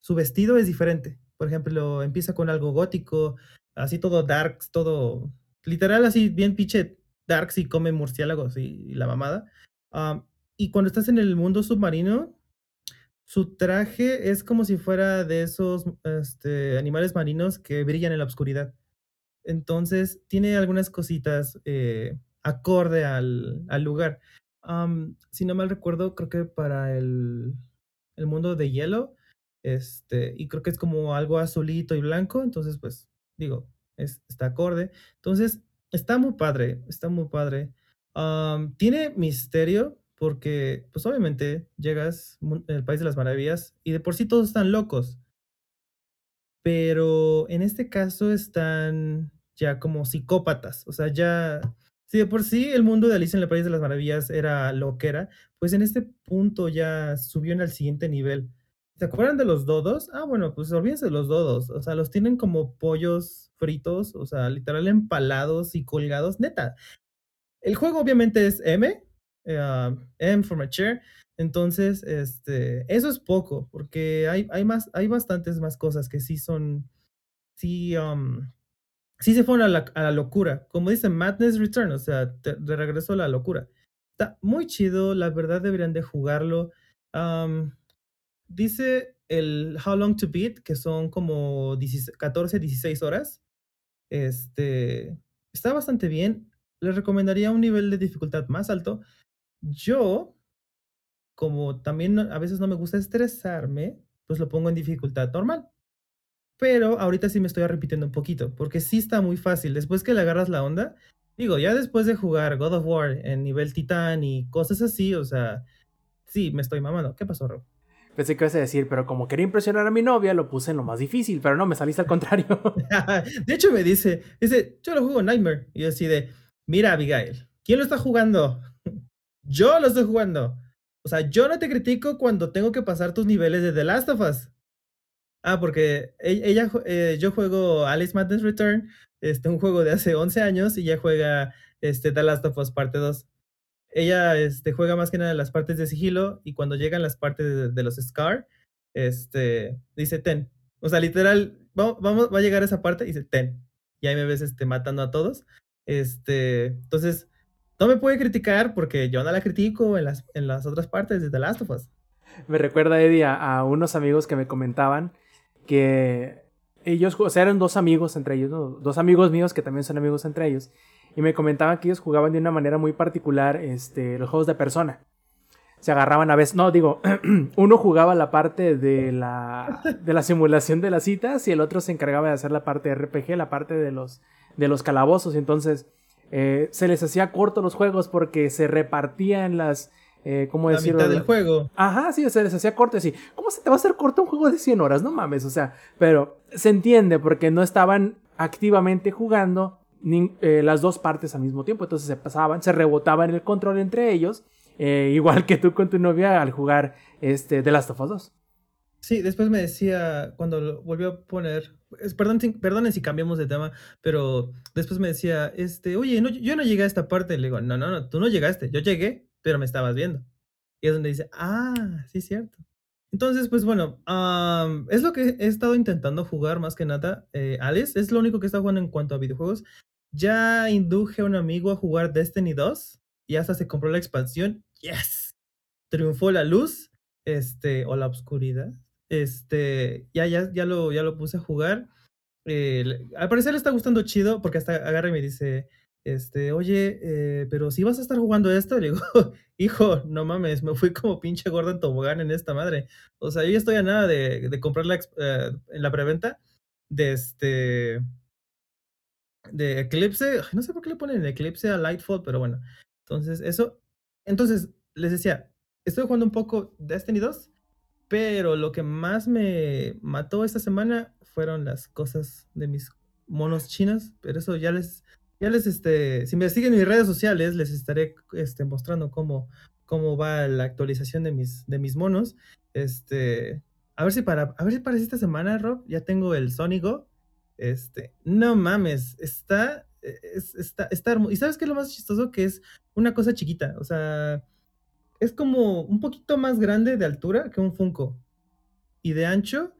su vestido es diferente. Por ejemplo, empieza con algo gótico, así todo darks, todo literal así bien pinche darks y come murciélagos y, la mamada. Am, y cuando estás en el mundo submarino, su traje es como si fuera de esos este, animales marinos que brillan en la oscuridad. Entonces, tiene algunas cositas eh, acorde al, lugar. Si no mal recuerdo, creo que para el, mundo de hielo, este, y creo que es como algo azulito y blanco, entonces, pues, digo, es, está acorde. Entonces, está muy padre, está muy padre. Tiene misterio, porque pues obviamente llegas el país de las maravillas y de por sí todos están locos. Pero en este caso están ya como psicópatas, o sea, ya si de por sí el mundo de Alicia en el País de las Maravillas era lo que era, pues en este punto ya subió en el siguiente nivel. ¿Se acuerdan de los dodos? Ah, bueno, pues olvídense de los dodos. O sea, los tienen como pollos fritos, o sea, literal empalados y colgados. Neta. El juego obviamente es M, eh, M for mature. Entonces, este, eso es poco, porque hay, hay más, hay bastantes más cosas que sí son, sí, um, sí se fueron a la, a la locura. Como dice Madness Return, o sea, de regreso a la locura. Está muy chido, la verdad deberían de jugarlo. Um, dice el How Long to Beat, que son como 14, 16 horas. Este, está bastante bien. Les recomendaría un nivel de dificultad más alto. Yo, como también a veces no me gusta estresarme, pues lo pongo en dificultad normal. Pero ahorita sí me estoy repitiendo un poquito, porque sí está muy fácil. Después que le agarras la onda, digo, ya después de jugar God of War en nivel titán y cosas así, o sea, sí, me estoy mamando. ¿Qué pasó, Rob? Pensé que ibas a decir, pero como quería impresionar a mi novia, lo puse en lo más difícil, pero no, me saliste al contrario. de hecho, me dice, dice, yo lo juego Nightmare. Y yo así de, mira, Abigail, ¿quién lo está jugando? Yo lo estoy jugando. O sea, yo no te critico cuando tengo que pasar tus niveles de The Last of Us. Ah, porque e-, ella, eh, yo juego Alice Madness Return, este, un juego de hace 11 años, y ella juega este, The Last of Us parte 2 ella este, juega más que nada las partes de sigilo y cuando llegan las partes de, los Scar, este, dice ten. O sea, literal, vamos, va a llegar a esa parte y dice ten. Y ahí me ves este, matando a todos. Este, entonces, no me puede criticar porque yo no la critico en las, en las otras partes de The Last of Us. Me recuerda, Eddie, a, unos amigos que me comentaban que ellos, o sea, eran dos amigos entre ellos, dos amigos míos que también son amigos entre ellos, y me comentaban que ellos jugaban de una manera muy particular este, los juegos de persona. Se agarraban a veces, no, digo, uno jugaba la parte de la, de la simulación de las citas y el otro se encargaba de hacer la parte de RPG, la parte de los, de los calabozos. Entonces, eh, se les hacía corto los juegos porque se repartían las, eh, ¿cómo la decirlo? Mitad del juego. Ajá, sí, se les hacía corto así. ¿Cómo se te va a hacer corto un juego de 100 horas? No mames, o sea, pero se entiende porque no estaban activamente jugando eh, las dos partes al mismo tiempo. Entonces se pasaban, se rebotaban el control entre ellos. Eh, igual que tú con tu novia al jugar este, The Last of Us 2. Sí, después me decía, cuando volvió a poner, perdón, perdonen si cambiamos de tema, pero después me decía, este, oye, yo no llegué a esta parte. Le digo, no, no, no, tú no llegaste, yo llegué, pero me estabas viendo. Y es donde dice, ah, sí, cierto. Entonces, pues bueno, es lo que he estado intentando jugar más que nada. Eh, Alice, es lo único que estado jugando en cuanto a videojuegos. Ya induje a un amigo a jugar Destiny 2 y hasta se compró la expansión. ¡Yes! Triunfó la luz, este, o la oscuridad. Este, ya, ya, ya, lo, ya lo puse a jugar. Eh, al parecer le está gustando chido porque hasta agarra y me dice, este, oye, eh, pero si vas a estar jugando esto, le digo, hijo, no mames, me fui como pinche gordo en tobogán en esta madre. O sea, yo ya estoy a nada de, de comprar la, eh, en la preventa de este, de Eclipse, no sé por qué le ponen Eclipse a Lightfall, pero bueno. Entonces, eso. Entonces, les decía, estoy jugando un poco Destiny 2, pero lo que más me mató esta semana fueron las cosas de mis monos chinos, pero eso ya les, ya les, este, si me siguen en mis redes sociales, les estaré, este, mostrando cómo, cómo va la actualización de mis, de mis monos. Este, a ver si para, a ver si para esta semana, Rob, ya tengo el Sonigo este, no mames, está, e, está, está hermoso. ¿Y sabes qué es lo más chistoso? Que es una cosa chiquita, o sea, es como un poquito más grande de altura que un Funko. Y de ancho,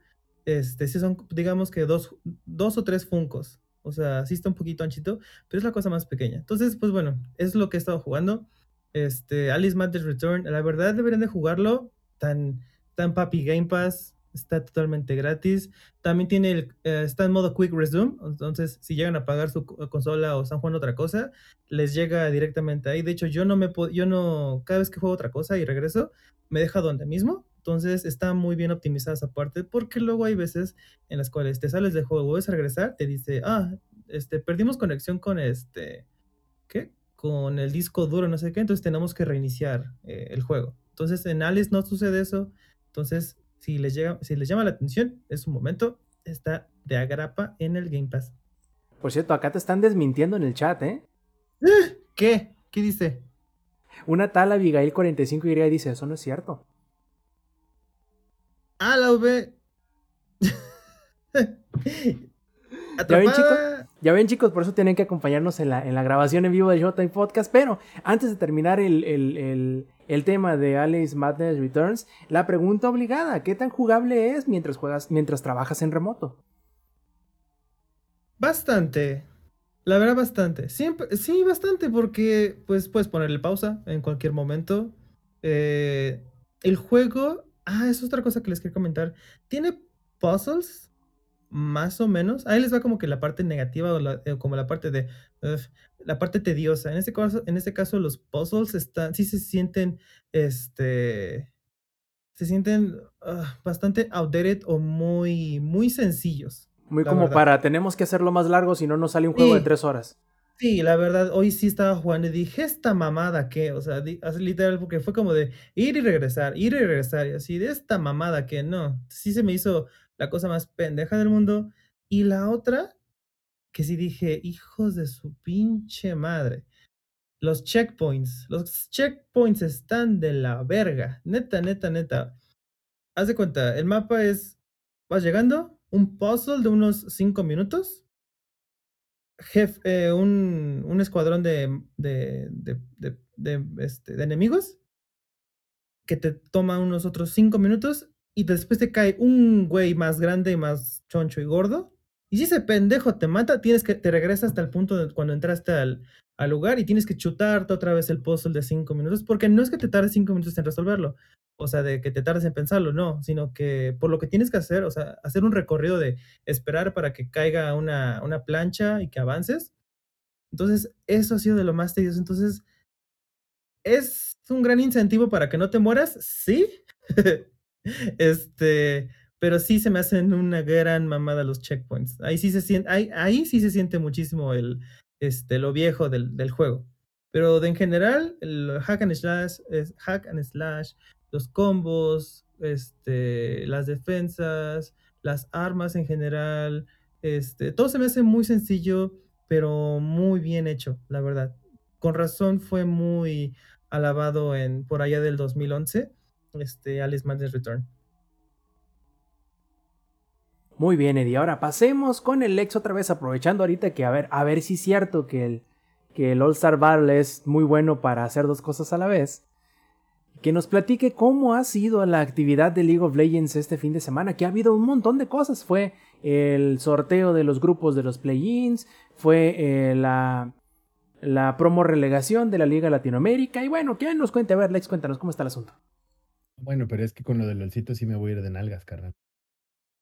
este, sí son, digamos que dos, dos o tres Funcos. O sea, sí está un poquito anchito, pero es la cosa más pequeña. Entonces, pues bueno, es lo que he estado jugando. Este, Alice Matters Return, la verdad deberían de jugarlo tan, tan papi Game Pass está totalmente gratis. También tiene el, eh, está en modo Quick Resume, entonces si llegan a pagar su consola o están jugando otra cosa, les llega directamente ahí. De hecho, yo no me yo no, cada vez que juego otra cosa y regreso, me deja donde mismo. Entonces está muy bien optimizada esa parte, porque luego hay veces en las cuales te sales del juego, vuelves a regresar, te dice, ah, este, perdimos conexión con este, ¿qué? con el disco duro, no sé qué, entonces tenemos que reiniciar eh, el juego. Entonces en Alice no sucede eso. Entonces, si les, llega, si les llama la atención, es un momento, está de agrapa en el Game Pass. Por cierto, acá te están desmintiendo en el chat, ¿eh? ¿Qué? ¿Qué dice? Una tal Abigail45Y dice, eso no es cierto. Ah, la V. ¿Ya ven, chicos? Ya ven, chicos, por eso tienen que acompañarnos en la, en la grabación en vivo de Showtime Podcast. Pero antes de terminar el, el, el, el, tema de Alice Madness Returns, la pregunta obligada: ¿qué tan jugable es mientras juegas, mientras trabajas en remoto? Bastante. La verdad, bastante. Siempre, sí, bastante, porque pues puedes ponerle pausa en cualquier momento. Eh, el juego. Ah, es otra cosa que les quiero comentar. Tiene puzzles más o menos. Ahí les va como que la parte negativa o eh, como la parte de la parte tediosa. En este caso, en este caso los puzzles están, sí se sienten, este, se sienten bastante outdated o muy, muy sencillos. Muy como para, tenemos que hacerlo más largo, si no nos sale un juego de tres horas. Sí, la verdad, hoy sí estaba jugando y dije, esta mamada que, o sea, literal, porque fue como de ir y regresar, ir y regresar, y así, de esta mamada que no, sí se me hizo la cosa más pendeja del mundo. Y la otra, que sí dije, hijos de su pinche madre. Los checkpoints, los checkpoints están de la verga. Neta, neta, neta. Haz de cuenta, el mapa es, vas llegando, un puzzle de unos 5 minutos. Jefe, eh, un, un, escuadrón de, de, de, de, este, de enemigos que te toma unos otros 5 minutos y después te cae un güey más grande y más choncho y gordo. Y si ese pendejo te mata, tienes que te regresas hasta el punto de cuando entraste al, al lugar y tienes que chutarte otra vez el puzzle de cinco minutos, porque no es que te tardes cinco minutos en resolverlo, o sea, de que te tardes en pensarlo, no, sino que por lo que tienes que hacer, o sea, hacer un recorrido de esperar para que caiga una, una plancha y que avances. Entonces, eso ha sido de lo más tedioso. Entonces, ¿es un gran incentivo para que no te mueras? Sí. Este, pero sí se me hacen una gran mamada los checkpoints. Ahí sí se siente, ahí, sí se siente muchísimo el, este, lo viejo del, del juego. Pero de en general, el hack and slash, es hack and slash, los combos, este, las defensas, las armas en general, este, todo se me hace muy sencillo, pero muy bien hecho, la verdad. Con razón fue muy alabado en por allá del 2011 este, Alice Madness Return. Muy bien, Eddie. Ahora pasemos con el Lex otra vez, aprovechando ahorita que a ver, a ver si es cierto que el, que el All Star Battle es muy bueno para hacer dos cosas a la vez. Que nos platique cómo ha sido la actividad de League of Legends este fin de semana, que ha habido un montón de cosas. Fue el sorteo de los grupos de los play-ins, fue eh, la, la promo relegación de la Liga Latinoamérica. Y bueno, que nos cuente, a ver, Lex, cuéntanos cómo está el asunto. Bueno, pero es que con lo del LOLcito sí me voy a ir de nalgas, carnal.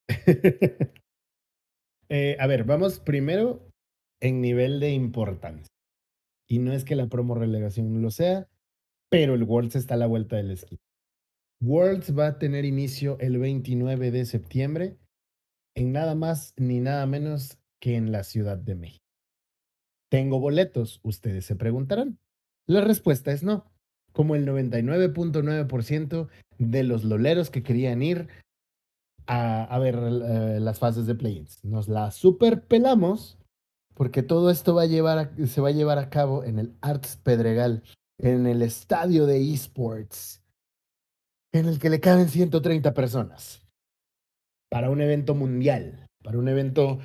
eh, a ver, vamos primero en nivel de importancia. Y no es que la promo relegación lo sea, pero el Worlds está a la vuelta del esquí. Worlds va a tener inicio el 29 de septiembre en nada más ni nada menos que en la Ciudad de México. ¿Tengo boletos? Ustedes se preguntarán. La respuesta es no como el 99.9% de los loleros que querían ir a, a ver uh, las fases de play-ins. Nos la superpelamos porque todo esto va a llevar a, se va a llevar a cabo en el Arts Pedregal, en el estadio de esports, en el que le caben 130 personas para un evento mundial, para un evento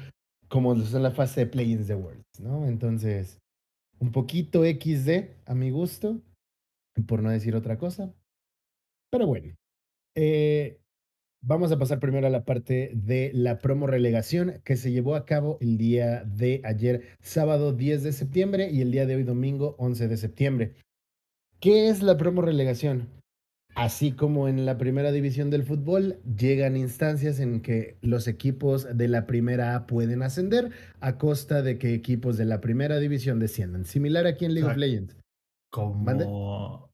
como es la fase de play-ins de Worlds, ¿no? Entonces, un poquito XD a mi gusto, por no decir otra cosa. Pero bueno, eh, vamos a pasar primero a la parte de la promo relegación que se llevó a cabo el día de ayer, sábado 10 de septiembre, y el día de hoy, domingo 11 de septiembre. ¿Qué es la promo relegación? Así como en la primera división del fútbol, llegan instancias en que los equipos de la primera A pueden ascender a costa de que equipos de la primera división desciendan. Similar aquí en League of Legends. Como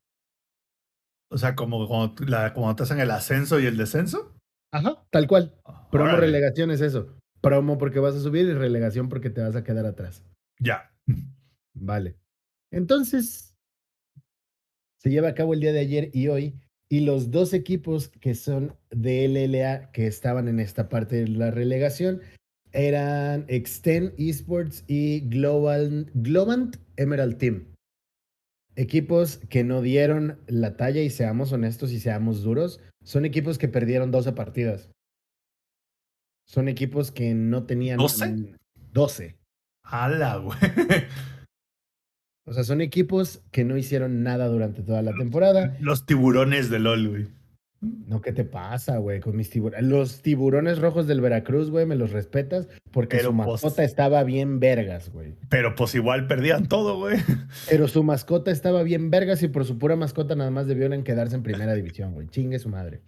o sea, como cuando, la, te hacen el ascenso y el descenso. Ajá, tal cual. Promo relegación es eso. Promo porque vas a subir y relegación porque te vas a quedar atrás. Ya. Vale. Entonces, se lleva a cabo el día de ayer y hoy, y los dos equipos que son de LLA que estaban en esta parte de la relegación eran Extend Esports y Global, Globant Emerald Team. Equipos que no dieron la talla y seamos honestos y seamos duros, son equipos que perdieron 12 partidas. Son equipos que no tenían... ¿12? 12. ¡Hala, güey! O sea, son equipos que no hicieron nada durante toda la temporada. Los tiburones de LOL, güey. No, ¿qué te pasa, güey? Con mis tiburones. Los tiburones rojos del Veracruz, güey, me los respetas porque Pero, su pues- mascota estaba bien vergas, güey. Pero pues igual perdían todo, güey. Pero su mascota estaba bien vergas y por su pura mascota nada más debieron quedarse en primera división, güey. Chingue su madre.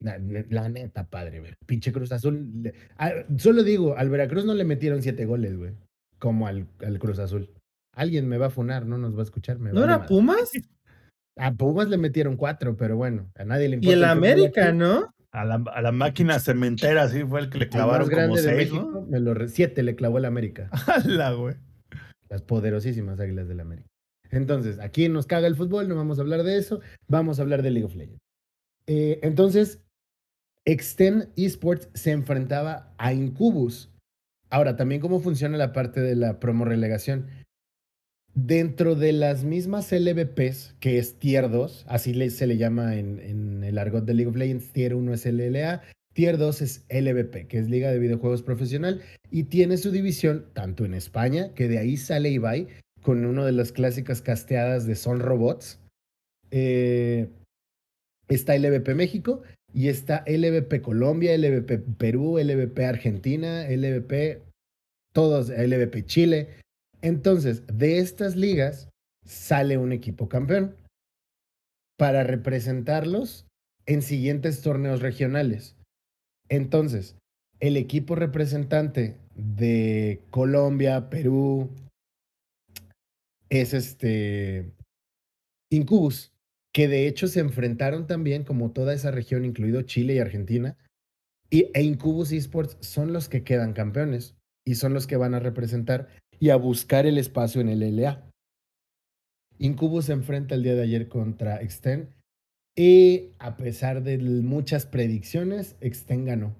La, la neta, padre, güey. Pinche Cruz Azul. le- ah, solo digo, al Veracruz no le metieron siete goles, güey. Como al, al Cruz Azul. Alguien me va a funar, no nos va a escuchar. me ¿No vale era madre. Pumas? A Pumas le metieron cuatro, pero bueno, a nadie le Y importa. el fútbol América. ¿no? A la, a la máquina cementera, sí, fue el que le clavaron más como seis, México, ¿no? me lo re- siete le clavó el América. ¡Hala, güey! Las poderosísimas águilas del América. Entonces, aquí nos caga el fútbol, no vamos a hablar de eso, vamos a hablar de League of Legends. Eh, entonces, Extend Esports se enfrentaba a Incubus. Ahora, también cómo funciona la parte de la promo relegación. Dentro de las mismas LVPs, que es Tier 2, así se le llama en, en el argot de League of Legends, Tier 1 es LLA, Tier 2 es LVP, que es Liga de Videojuegos Profesional, y tiene su división tanto en España, que de ahí sale Ibai, con una de las clásicas casteadas de Son Robots. Eh, está LVP México y está LVP Colombia, LVP Perú, LVP Argentina, LVP, todos, LVP Chile. Entonces, de estas ligas sale un equipo campeón para representarlos en siguientes torneos regionales. Entonces, el equipo representante de Colombia, Perú, es este Incubus, que de hecho se enfrentaron también, como toda esa región, incluido Chile y Argentina, y, e Incubus Esports son los que quedan campeones y son los que van a representar y a buscar el espacio en el LA. Incubus se enfrenta el día de ayer contra Extend y a pesar de muchas predicciones, Extend ganó.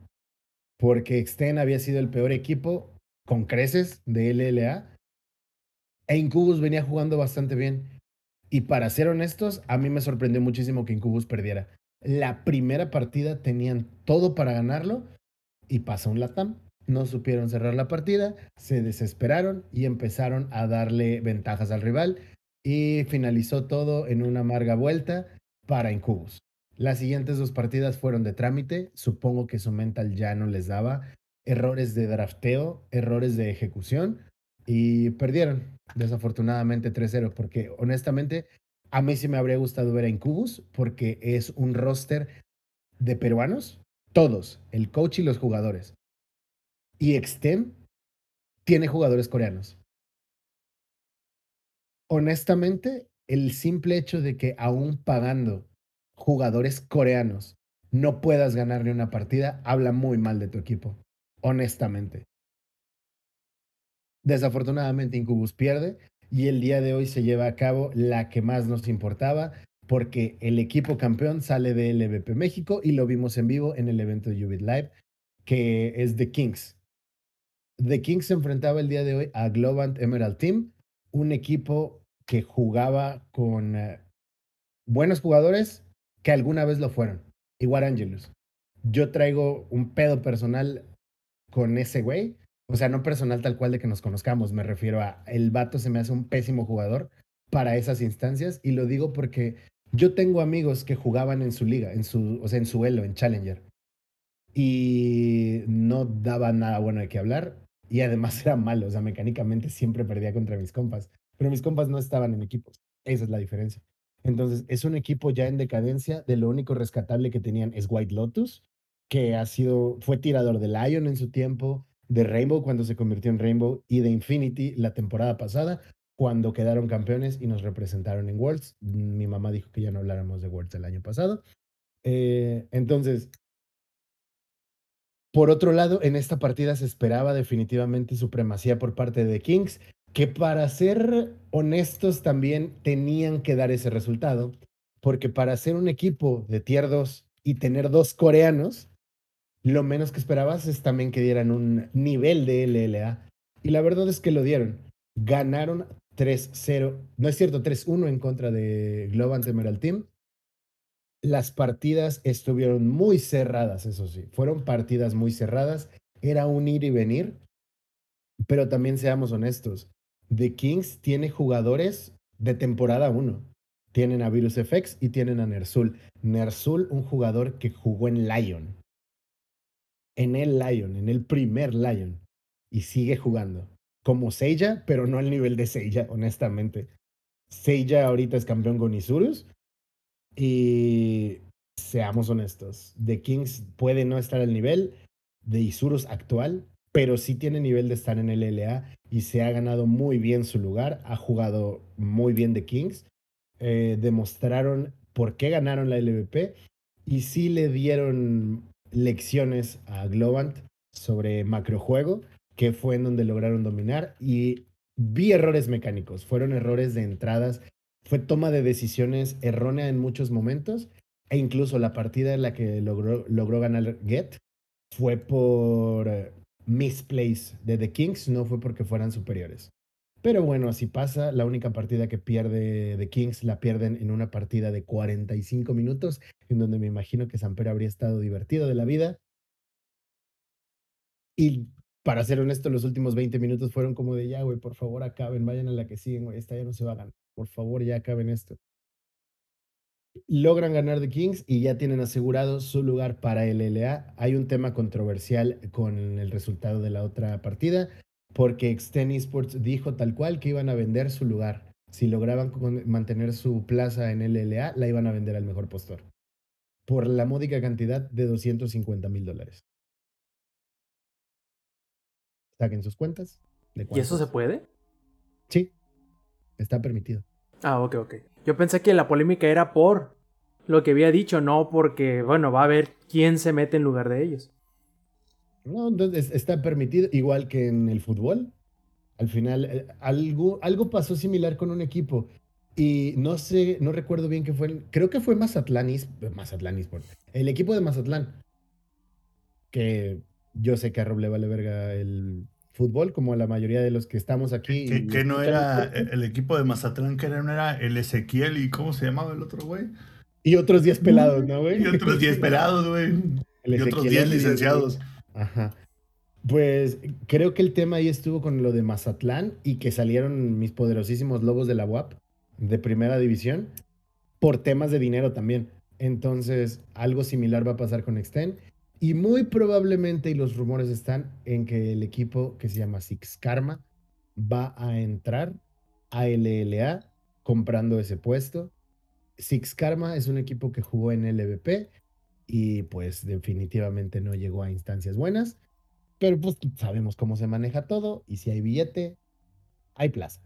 Porque Extend había sido el peor equipo con creces de LLA e Incubus venía jugando bastante bien. Y para ser honestos, a mí me sorprendió muchísimo que Incubus perdiera. La primera partida tenían todo para ganarlo y pasó un Latam. No supieron cerrar la partida, se desesperaron y empezaron a darle ventajas al rival y finalizó todo en una amarga vuelta para Incubus. Las siguientes dos partidas fueron de trámite, supongo que su mental ya no les daba, errores de drafteo, errores de ejecución y perdieron desafortunadamente 3-0 porque honestamente a mí sí me habría gustado ver a Incubus porque es un roster de peruanos, todos, el coach y los jugadores. Y Extend tiene jugadores coreanos. Honestamente, el simple hecho de que aún pagando jugadores coreanos no puedas ganarle una partida habla muy mal de tu equipo. Honestamente. Desafortunadamente, Incubus pierde y el día de hoy se lleva a cabo la que más nos importaba porque el equipo campeón sale de LVP México y lo vimos en vivo en el evento de Ubit Live, que es The Kings. The Kings se enfrentaba el día de hoy a Globant Emerald Team, un equipo que jugaba con eh, buenos jugadores que alguna vez lo fueron. Igual Angelus. Yo traigo un pedo personal con ese güey. O sea, no personal tal cual de que nos conozcamos. Me refiero a el vato se me hace un pésimo jugador para esas instancias. Y lo digo porque yo tengo amigos que jugaban en su liga, en su, o sea, en su elo, en Challenger. Y no daba nada bueno de qué hablar. Y además era malo. O sea, mecánicamente siempre perdía contra mis compas. Pero mis compas no estaban en equipos. Esa es la diferencia. Entonces, es un equipo ya en decadencia. De lo único rescatable que tenían es White Lotus, que ha sido, fue tirador de Lion en su tiempo, de Rainbow cuando se convirtió en Rainbow y de Infinity la temporada pasada cuando quedaron campeones y nos representaron en Worlds. Mi mamá dijo que ya no habláramos de Worlds el año pasado. Eh, entonces, por otro lado, en esta partida se esperaba definitivamente supremacía por parte de Kings, que para ser honestos también tenían que dar ese resultado, porque para ser un equipo de tier 2 y tener dos coreanos, lo menos que esperabas es también que dieran un nivel de LLA. Y la verdad es que lo dieron. Ganaron 3-0, no es cierto, 3-1 en contra de Globant Emerald Team. Las partidas estuvieron muy cerradas, eso sí. Fueron partidas muy cerradas. Era un ir y venir. Pero también seamos honestos. The Kings tiene jugadores de temporada 1. Tienen a Virus FX y tienen a Nersul. Nersul, un jugador que jugó en Lion. En el Lion, en el primer Lion. Y sigue jugando. Como Seiya, pero no al nivel de Seiya, honestamente. Seiya ahorita es campeón con Isurus. Y seamos honestos. The Kings puede no estar al nivel de Isurus actual, pero sí tiene nivel de estar en el LA y se ha ganado muy bien su lugar, ha jugado muy bien de Kings, eh, demostraron por qué ganaron la LVP y sí le dieron lecciones a Globant sobre macrojuego, que fue en donde lograron dominar y vi errores mecánicos, fueron errores de entradas, fue toma de decisiones errónea en muchos momentos e incluso la partida en la que logró, logró ganar Get fue por eh, misplace de The Kings, no fue porque fueran superiores. Pero bueno, así pasa. La única partida que pierde The Kings la pierden en una partida de 45 minutos, en donde me imagino que Samper habría estado divertido de la vida. Y para ser honesto, los últimos 20 minutos fueron como de ya, güey, por favor acaben, vayan a la que siguen, güey, esta ya no se va a ganar. Por favor, ya acaben esto logran ganar The Kings y ya tienen asegurado su lugar para el LA. Hay un tema controversial con el resultado de la otra partida, porque Exten Esports dijo tal cual que iban a vender su lugar. Si lograban mantener su plaza en el LA, la iban a vender al mejor postor. Por la módica cantidad de 250 mil dólares. Saquen sus cuentas. ¿Y eso se puede? Sí, está permitido. Ah, ok, ok. Yo pensé que la polémica era por lo que había dicho, no porque, bueno, va a ver quién se mete en lugar de ellos. No, entonces está permitido, igual que en el fútbol. Al final, eh, algo, algo pasó similar con un equipo. Y no sé, no recuerdo bien qué fue. Creo que fue Mazatlán, Mazatlán el equipo de Mazatlán. Que yo sé que a Rob le vale verga el fútbol, como la mayoría de los que estamos aquí. Que, no era el equipo de Mazatlán, que no era el Ezequiel y ¿cómo se llamaba el otro güey? Y otros 10 pelados, ¿no, güey? Y otros 10 pelados, güey. Y otros 10 licenciados. Ajá. Pues creo que el tema ahí estuvo con lo de Mazatlán y que salieron mis poderosísimos lobos de la UAP de primera división por temas de dinero también. Entonces, algo similar va a pasar con Extend y muy probablemente, y los rumores están, en que el equipo que se llama Six Karma va a entrar a LLA comprando ese puesto. Six Karma es un equipo que jugó en LVP y pues definitivamente no llegó a instancias buenas, pero pues sabemos cómo se maneja todo y si hay billete, hay plaza.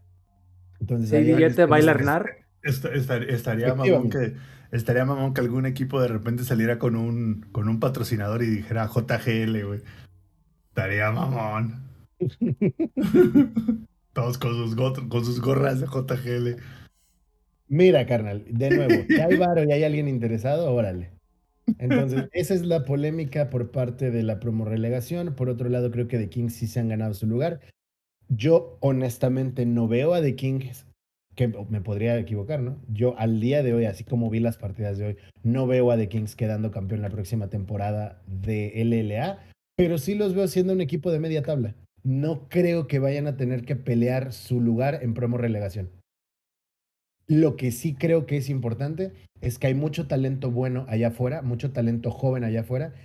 Entonces, si hay billete, estaría mamón que Estaría mamón que algún equipo de repente saliera con un, con un patrocinador y dijera JGL, güey. Estaría mamón. Todos con sus, con sus gorras de JGL. Mira, carnal, de nuevo, si hay varo y hay alguien interesado, órale. Entonces, esa es la polémica por parte de la promo relegación. Por otro lado, creo que The Kings sí se han ganado su lugar. Yo honestamente no veo a The Kings que me podría equivocar, ¿no? Yo al día de hoy, así como vi las partidas de hoy, no veo a The Kings quedando campeón la próxima temporada de LLA, pero sí los veo siendo un equipo de media tabla. No creo que vayan a tener que pelear su lugar en promo relegación. Lo que sí creo que es importante es que hay mucho talento bueno allá afuera, mucho talento joven allá afuera,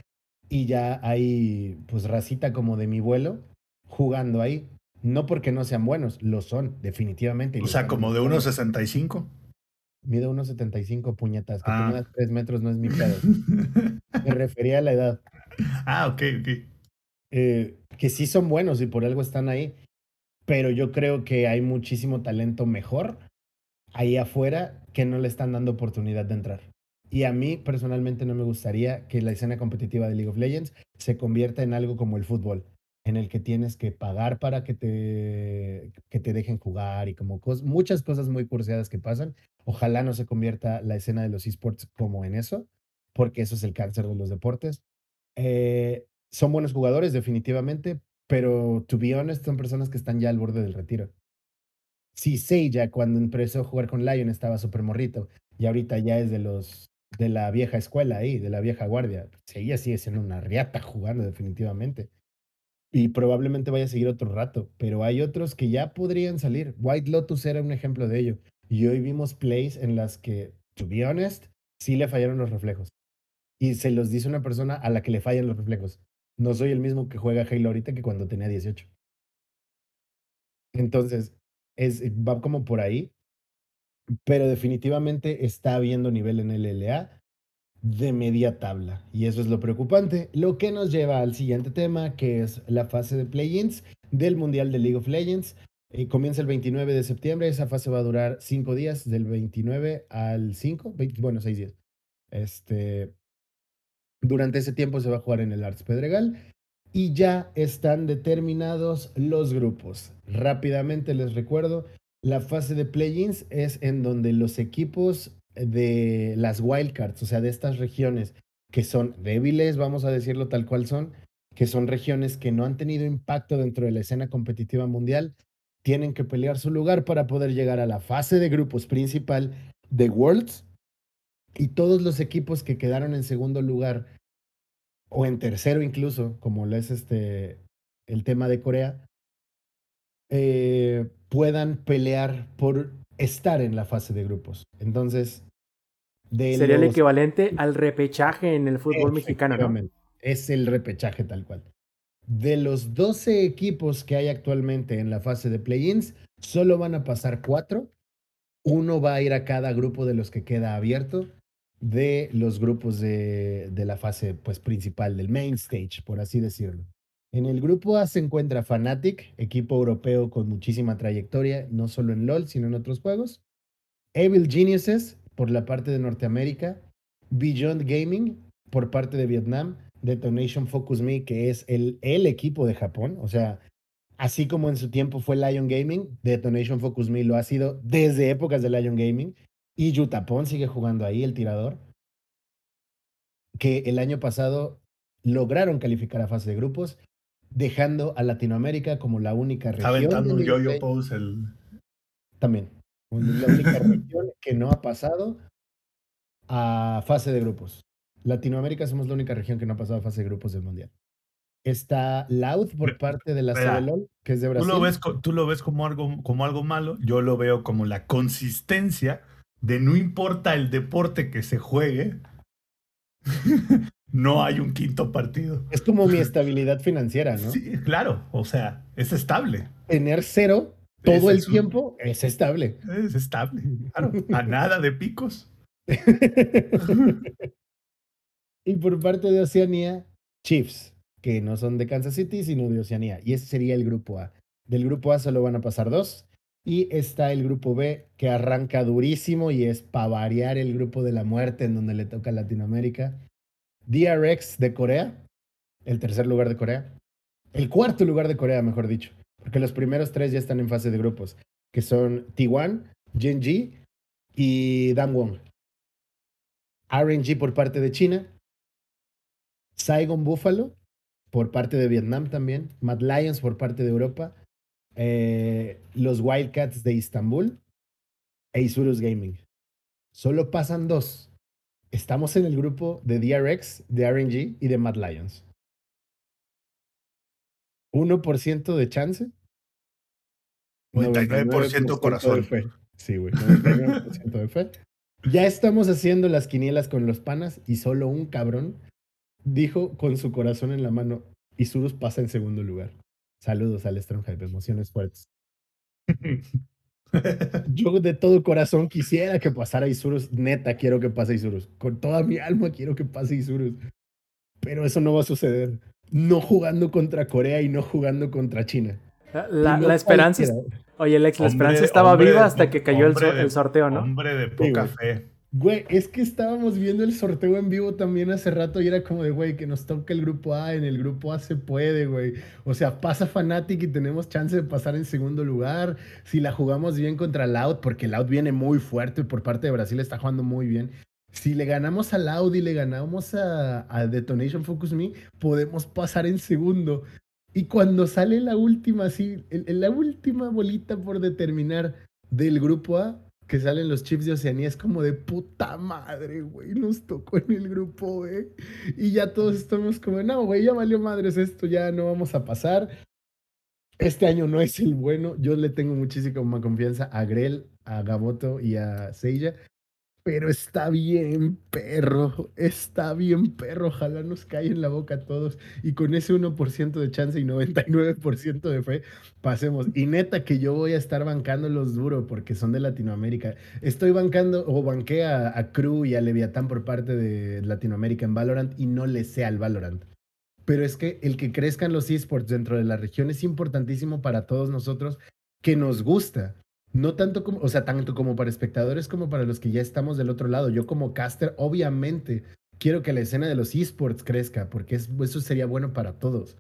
y ya hay pues racita como de mi vuelo jugando ahí. No porque no sean buenos, lo son, definitivamente. O sea, como de 1,65. Mido 1,75 puñetas. Que ah. 3 metros no es mi pedo. Me refería a la edad. Ah, ok, ok. Eh, que sí son buenos y por algo están ahí. Pero yo creo que hay muchísimo talento mejor ahí afuera que no le están dando oportunidad de entrar. Y a mí personalmente no me gustaría que la escena competitiva de League of Legends se convierta en algo como el fútbol, en el que tienes que pagar para que te, que te dejen jugar y como cos- muchas cosas muy curseadas que pasan. Ojalá no se convierta la escena de los esports como en eso, porque eso es el cáncer de los deportes. Eh, son buenos jugadores, definitivamente, pero to be honest, son personas que están ya al borde del retiro. Sí, Seiya, cuando empezó a jugar con Lion, estaba súper morrito, y ahorita ya es de los de la vieja escuela ahí, de la vieja guardia. Seiya sigue siendo una riata jugando, definitivamente. Y probablemente vaya a seguir otro rato, pero hay otros que ya podrían salir. White Lotus era un ejemplo de ello. Y hoy vimos plays en las que, to be honest, sí le fallaron los reflejos. Y se los dice una persona a la que le fallan los reflejos. No soy el mismo que juega Halo ahorita que cuando tenía 18. Entonces, es, va como por ahí. Pero definitivamente está habiendo nivel en LLA de media tabla. Y eso es lo preocupante. Lo que nos lleva al siguiente tema, que es la fase de play-ins del Mundial de League of Legends. Eh, comienza el 29 de septiembre. Esa fase va a durar cinco días, del 29 al 5, 20 bueno, seis días. Este, durante ese tiempo se va a jugar en el Arts Pedregal y ya están determinados los grupos. Rápidamente les recuerdo, la fase de play-ins es en donde los equipos de las wildcards, o sea, de estas regiones que son débiles, vamos a decirlo tal cual son, que son regiones que no han tenido impacto dentro de la escena competitiva mundial, tienen que pelear su lugar para poder llegar a la fase de grupos principal de Worlds. Y todos los equipos que quedaron en segundo lugar o en tercero incluso, como lo es este el tema de Corea, eh, puedan pelear por estar en la fase de grupos. Entonces, de Sería el equivalente al repechaje en el fútbol mexicano, Es el repechaje tal cual. De los 12 equipos que hay actualmente en la fase de play-ins, solo van a pasar cuatro. Uno va a ir a cada grupo de los que queda abierto de los grupos de, de la fase pues, principal, del main stage, por así decirlo. En el grupo A se encuentra Fnatic, equipo europeo con muchísima trayectoria, no solo en LOL, sino en otros juegos. Evil Geniuses, por la parte de Norteamérica. Beyond Gaming, por parte de Vietnam. Detonation Focus Me, que es el, el equipo de Japón. O sea, así como en su tiempo fue Lion Gaming, Detonation Focus Me lo ha sido desde épocas de Lion Gaming. Y Yutapon sigue jugando ahí, el tirador. Que el año pasado lograron calificar a fase de grupos, dejando a Latinoamérica como la única región. Aventando un yo-yo pose el. también. La única región que no ha pasado a fase de grupos. Latinoamérica somos la única región que no ha pasado a fase de grupos del Mundial. Está Loud por parte de la CBLOL, que es de Tú Brasil. lo ves, tú lo ves como, algo, como algo malo, yo lo veo como la consistencia de no importa el deporte que se juegue, no hay un quinto partido. Es como mi estabilidad financiera, ¿no? Sí, claro, o sea, es estable. Tener cero todo el un- tiempo es estable. Es estable, claro. A nada de picos. y por parte de Oceanía, Chiefs, que no son de Kansas City, sino de Oceanía. Y ese sería el grupo A. Del grupo A solo van a pasar dos. Y está el grupo B, que arranca durísimo y es para variar el grupo de la muerte en donde le toca a Latinoamérica. DRX de Corea, el tercer lugar de Corea. El cuarto lugar de Corea, mejor dicho. Porque los primeros tres ya están en fase de grupos, que son T1, Genji y Damwon. RNG por parte de China. Saigon Buffalo por parte de Vietnam también. Mad Lions por parte de Europa. eh, los Wildcats de Istambul. E Isurus Gaming. Solo pasan dos. Estamos en el grupo de DRX, de RNG y de Mad Lions. 1% de chance. 99% corazón. de fe. Sí, güey. 99% de fe. Ya estamos haciendo las quinielas con los panas y solo un cabrón dijo con su corazón en la mano, Isurus pasa en segundo lugar. Saludos al Strong Hype, emociones fuertes. Yo de todo corazón quisiera que pasara Isurus, neta quiero que pase Isurus. Con toda mi alma quiero que pase Isurus. Pero eso no va a suceder. No jugando contra Corea y no jugando contra China. La, no la esperanza. Oye, Alex, la Hombre- esperanza estaba hombre viva de hasta que cayó el, so- sorteo, ¿no? Hombre de poca fe. Güey, es que estábamos viendo el sorteo en vivo también hace rato y era como de, güey, que nos toca el grupo A, en el grupo A se puede, güey. O sea, pasa Fnatic y tenemos chance de pasar en segundo lugar. Si la jugamos bien contra Loud, porque Loud viene muy fuerte por parte de Brasil, está jugando muy bien. Si le ganamos a Loud y le ganamos a, a Detonation Focus Me, podemos pasar en segundo. Y cuando sale la última, el- la última bolita por determinar del grupo A, que salen los chips de Oceanía, es como de puta madre, güey, nos tocó en el grupo B. Y ya todos estamos como, no, güey, ya valió madres esto, ya no vamos a pasar. Este año no es el bueno. Yo le tengo muchísima confianza a Grell, a Gaboto y a Seiya. Pero está bien, perro. Está bien, perro. Ojalá nos caiga en la boca a todos. Y con ese 1% de chance y 99% de fe, pasemos. Y neta que yo voy a estar bancándolos duro porque son de Latinoamérica. Estoy bancando o banqué a, a Crew y a Leviatán por parte de Latinoamérica en Valorant y no le sé al Valorant. Pero es que el que crezcan los esports dentro de la región es importantísimo para todos nosotros que nos gusta. No tanto como, o sea, tanto como para espectadores como para los que ya estamos del otro lado. Yo como caster, obviamente, quiero que la escena de los esports crezca, porque es- eso sería bueno para todos.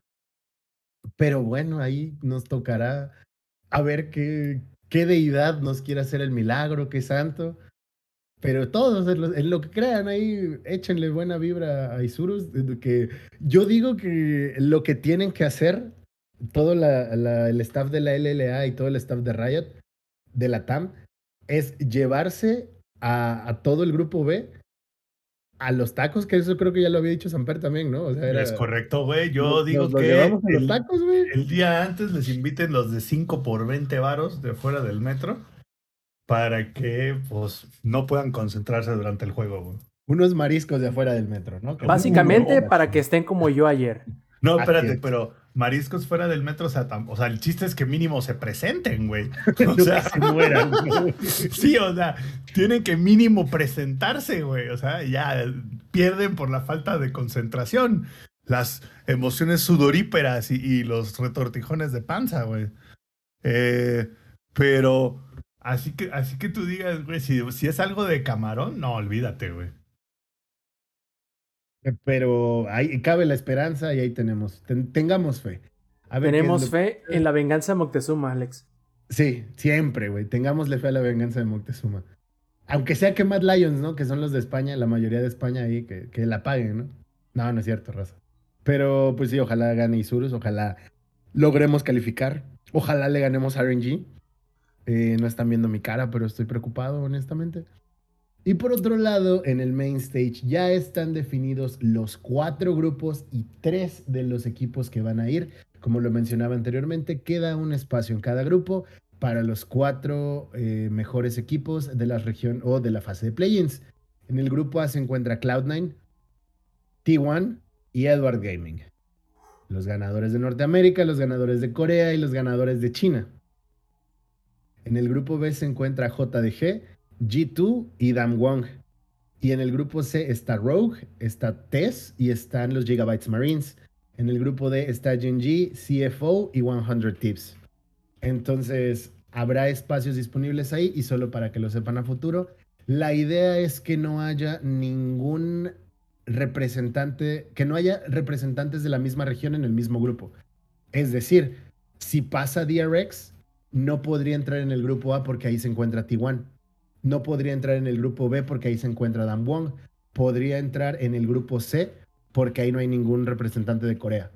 Pero bueno, ahí nos tocará a ver qué, qué deidad nos quiere hacer el milagro, qué santo. Pero todos, en lo, que crean ahí, échenle buena vibra a Isurus. Que yo digo que lo que tienen que hacer, todo el staff de la LLA y todo el staff de Riot, de la TAM, es llevarse a, a todo el grupo B a los tacos, que eso creo que ya lo había dicho Samper también, ¿no? O sea, era- Es correcto, güey. Yo nos- digo nos lo que los el, tacos, güey. el día antes les inviten los de 5 por 20 varos de fuera del metro para que pues no puedan concentrarse durante el juego. güey. Unos mariscos de afuera del metro, ¿no? Que- Básicamente Uno- para que estén como yo ayer. No, espérate, es. pero mariscos fuera del metro, o sea, tam- o sea, el chiste es que mínimo se presenten, güey. O no sea, se mueran, güey. sí, o sea, tienen que mínimo presentarse, güey. O sea, ya pierden por la falta de concentración. Las emociones sudoríperas y, y los retortijones de panza, güey. Eh, pero así que, así que tú digas, güey, si, si es algo de camarón, no, olvídate, güey. Pero ahí cabe la esperanza y ahí tenemos. Ten- tengamos fe. A ver Tenemos lo- fe en la venganza de Moctezuma, Alex. Sí, siempre, güey. Tengámosle fe a la venganza de Moctezuma. Aunque sea que Mad Lions, ¿no? Que son los de España, la mayoría de España ahí, que, que la paguen, ¿no? No, no es cierto, raza. Pero pues sí, ojalá gane Isurus, ojalá logremos calificar. Ojalá le ganemos a RNG. Eh, no están viendo mi cara, pero estoy preocupado, honestamente. Y por otro lado, en el main stage ya están definidos los cuatro grupos y tres de los equipos que van a ir. Como lo mencionaba anteriormente, queda un espacio en cada grupo para los cuatro eh, mejores equipos de la región o de la fase de play-ins. En el grupo A se encuentra Cloud9, T1 y Edward Gaming. Los ganadores de Norteamérica, los ganadores de Corea y los ganadores de China. En el grupo B se encuentra JDG, G2 y Damwon. Y en el grupo C está Rogue, está Tess y están los Gigabytes Marines. En el grupo D está Genji, CFO y 100 Tips. Entonces, habrá espacios disponibles ahí y solo para que lo sepan a futuro. La idea es que no haya ningún representante, que no haya representantes de la misma región en el mismo grupo. Es decir, si pasa DRX, no podría entrar en el grupo A porque ahí se encuentra T1. No podría entrar en el grupo B porque ahí se encuentra Dan Wong. Podría entrar en el grupo C porque ahí no hay ningún representante de Corea.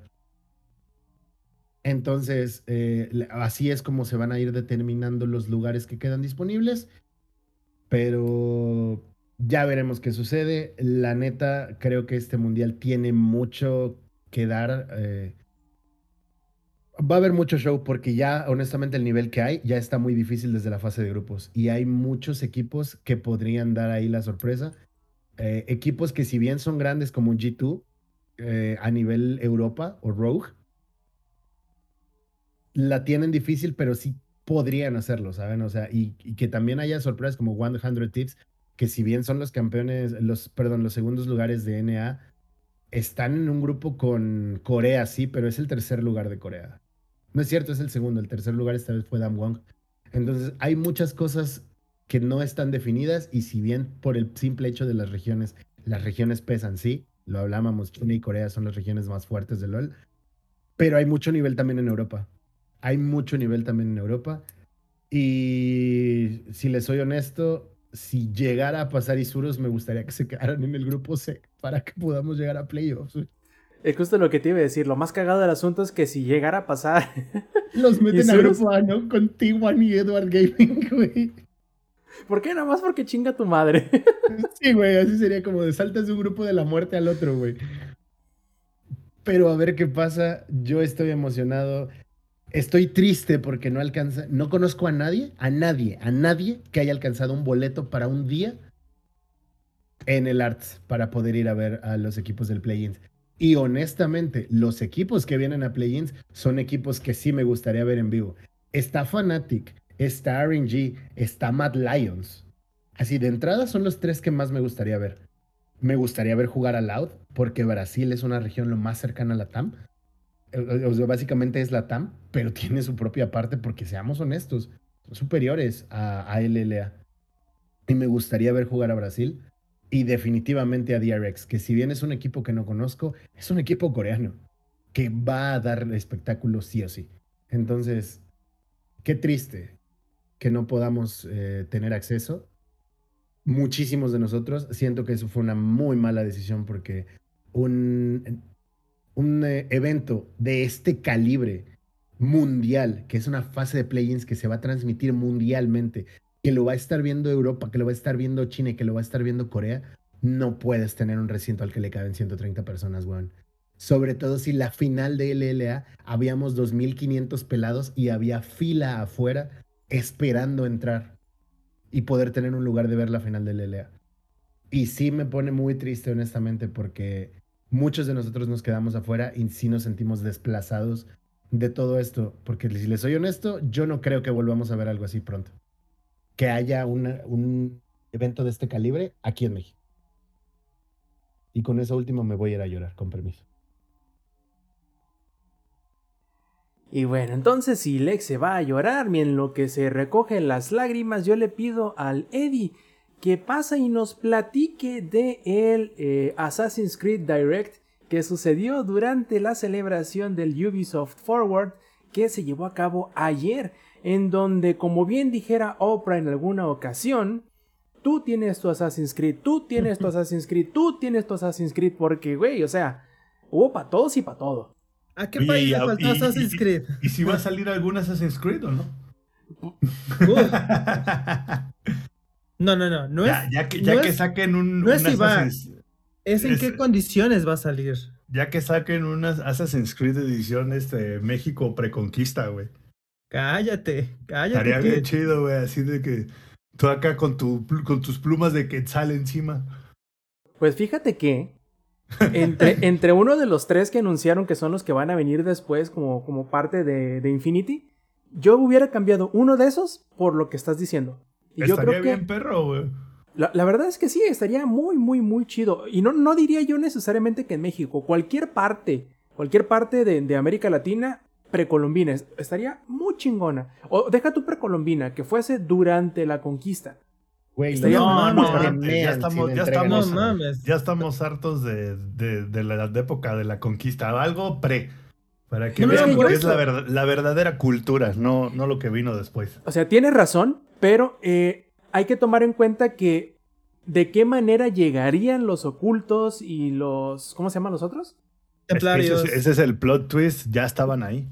Entonces, eh, así es como se van a ir determinando los lugares que quedan disponibles. Pero ya veremos qué sucede. La neta, creo que este mundial tiene mucho que dar. eh, va a haber mucho show porque ya, honestamente, el nivel que hay ya está muy difícil desde la fase de grupos. Y hay muchos equipos que podrían dar ahí la sorpresa. Eh, equipos que si bien son grandes como un G2 eh, a nivel Europa o Rogue, la tienen difícil, pero sí podrían hacerlo, ¿saben? O sea, y, y que también haya sorpresas como 100 Tips, que si bien son los campeones, los, perdón, los segundos lugares de NA, están en un grupo con Corea, sí, pero es el tercer lugar de Corea. No es cierto, es el segundo, el tercer lugar esta vez fue Damwon. Entonces, hay muchas cosas que no están definidas y si bien por el simple hecho de las regiones, las regiones pesan, sí, lo hablábamos, China y Corea son las regiones más fuertes de LOL, pero hay mucho nivel también en Europa. Hay mucho nivel también en Europa. Y si les soy honesto, si llegara a pasar Isurus, me gustaría que se quedaran en el grupo C para que podamos llegar a playoffs. Es justo lo que te iba a decir. Lo más cagado del asunto es que si llegara a pasar. Los meten a grupo A, ¿no? Con T1 y Edward Gaming, güey. ¿Por qué? Nada más porque chinga tu madre. Sí, güey, así sería como de saltas de un grupo de la muerte al otro, güey. Pero a ver qué pasa. Yo estoy emocionado. Estoy triste porque no alcanza, no conozco a nadie, a nadie, a nadie que haya alcanzado un boleto para un día en el Arts para poder ir a ver a los equipos del Play-ins. Y honestamente, los equipos que vienen a Play-ins son equipos que sí me gustaría ver en vivo. Está Fnatic, está RNG, está Mad Lions. Así de entrada son los tres que más me gustaría ver. Me gustaría ver jugar a Loud, porque Brasil es una región lo más cercana a la TAM. Eh, sea, básicamente es la TAM, pero tiene su propia parte, porque seamos honestos, son superiores a, a LLA. Y me gustaría ver jugar a Brasil y definitivamente a DRX, que si bien es un equipo que no conozco, es un equipo coreano que va a dar espectáculo sí o sí. Entonces, qué triste que no podamos eh, tener acceso. Muchísimos de nosotros, siento que eso fue una muy mala decisión porque un, un eh, evento de este calibre mundial, que es una fase de play-ins que se va a transmitir mundialmente, que lo va a estar viendo Europa, que lo va a estar viendo China y que lo va a estar viendo Corea, no puedes tener un recinto al que le caben 130 personas, weón. Sobre todo si la final de LLA habíamos 2.500 pelados y había fila afuera esperando entrar y poder tener un lugar de ver la final de LLA. Y sí me pone muy triste, honestamente, porque muchos de nosotros nos quedamos afuera y sí nos sentimos desplazados de todo esto. Porque si les soy honesto, yo no creo que volvamos a ver algo así pronto. Que haya un evento de este calibre aquí en México. Y con eso último me voy a ir a llorar, con permiso. Y bueno, entonces si Lex se va a llorar, y en lo que se recogen las lágrimas, yo le pido al Eddie que pasa y nos platique de el eh, Assassin's Creed Direct que sucedió durante la celebración del Ubisoft Forward que se llevó a cabo ayer, en donde, como bien dijera Oprah en alguna ocasión, tú tienes tu Assassin's Creed, tú tienes tu Assassin's Creed, tú tienes tu Assassin's Creed, porque, güey, o sea, hubo para todos y para todo. ¿A qué Oye, país y le faltó y- Assassin's y- Creed? ¿Y si va a salir algún Assassin's Creed o no? No, no, no. No es, ya, ya que, no ya que es- saquen un, no es un si va. Es en es- qué condiciones va a salir. ya que saquen una Assassin's Creed edición este México preconquista, güey. Cállate, cállate. Estaría que- bien chido, güey, así de que tú acá con tu con tus plumas de quetzal encima. Pues fíjate que entre, entre uno de los tres que anunciaron que son los que van a venir después como, como parte de, de Infinity, yo hubiera cambiado uno de esos por lo que estás diciendo. Y yo Estaría creo que bien perro, güey. la, la verdad es que sí, estaría muy, muy, muy chido. Y no, no diría yo necesariamente que en México, cualquier parte, cualquier parte de, de América Latina precolombina, es- estaría muy chingona. O deja tu precolombina, que fuese durante la conquista. Güey, Estaría- no, no, ya estamos- ya mames. Ya hartos de, de, de la de época de la conquista. Algo pre. Para que No, vean es que lo yo que es la, ver- la verdadera cultura, no, no lo que vino después. O sea, tienes razón, pero eh, hay que tomar en cuenta que de qué manera llegarían los ocultos y los... ¿Cómo se llaman los otros? Es que Templarios. ese, es- ese es el plot twist, ya estaban ahí.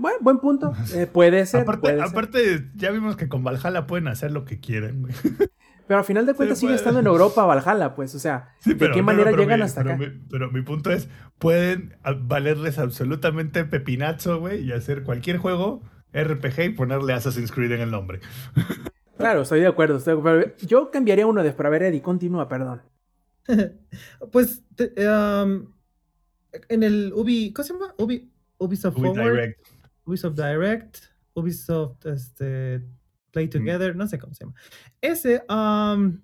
Bueno, buen punto. Eh, puede ser. Aparte, puede ser. aparte, ya vimos que con Valhalla pueden hacer lo que quieren, güey. Pero al final de cuentas sigue puede. estando en Europa, Valhalla, pues. O sea, Sí, ¿de pero- qué manera pero llegan mi- hasta pero acá? mi- pero mi punto es, pueden valerles absolutamente pepinazo, güey, y hacer cualquier juego RPG y ponerle Assassin's Creed en el nombre. Claro, estoy de acuerdo. estoy de acuerdo. Yo cambiaría uno de... Ver, Eddie, continúa, perdón. Pues te- um, en el Ubi, ¿cómo se llama? Ubi, Ubisoft Ubi Forward, Direct. Ubisoft Direct, Ubisoft este, Play Together, no sé cómo se llama. Ese, um,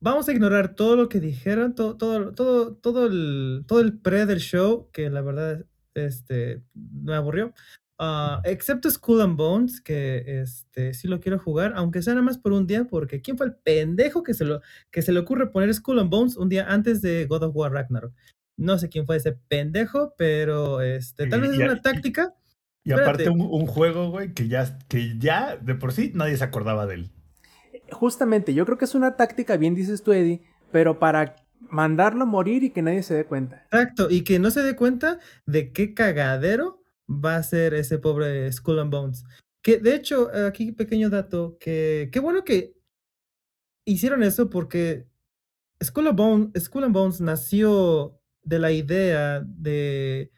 vamos a ignorar todo lo que dijeron, todo, todo, todo, todo el, todo el pre del show, que la verdad este, me aburrió. Ah, excepto Skull and Bones, que este sí lo quiero jugar, aunque sea nada más por un día, porque ¿quién fue el pendejo que se, lo, que se le ocurre poner Skull and Bones un día antes de God of War Ragnarok? No sé quién fue ese pendejo, pero este, tal vez es una táctica. Y aparte Espérate. un, un juego, güey, que ya, que ya de por sí nadie se acordaba de él. Justamente, yo creo que es una táctica, bien dices tú, Eddie, pero para mandarlo a morir y que nadie se dé cuenta. Exacto, y que no se dé cuenta de qué cagadero va a ser ese pobre Skull and Bones. Que de hecho, aquí pequeño dato, que qué bueno que hicieron eso porque Skull and, Bone- Skull and Bones nació de la idea de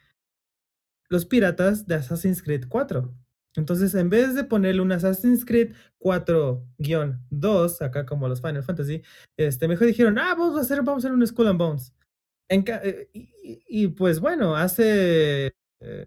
los piratas de Assassin's Creed 4. Entonces, en vez de ponerle un Assassin's Creed 4-2, acá como los Final Fantasy, este, mejor dijeron, ah, vamos a hacer, vamos a hacer un Skull and Bones. Eh, y, pues bueno, hace... eh,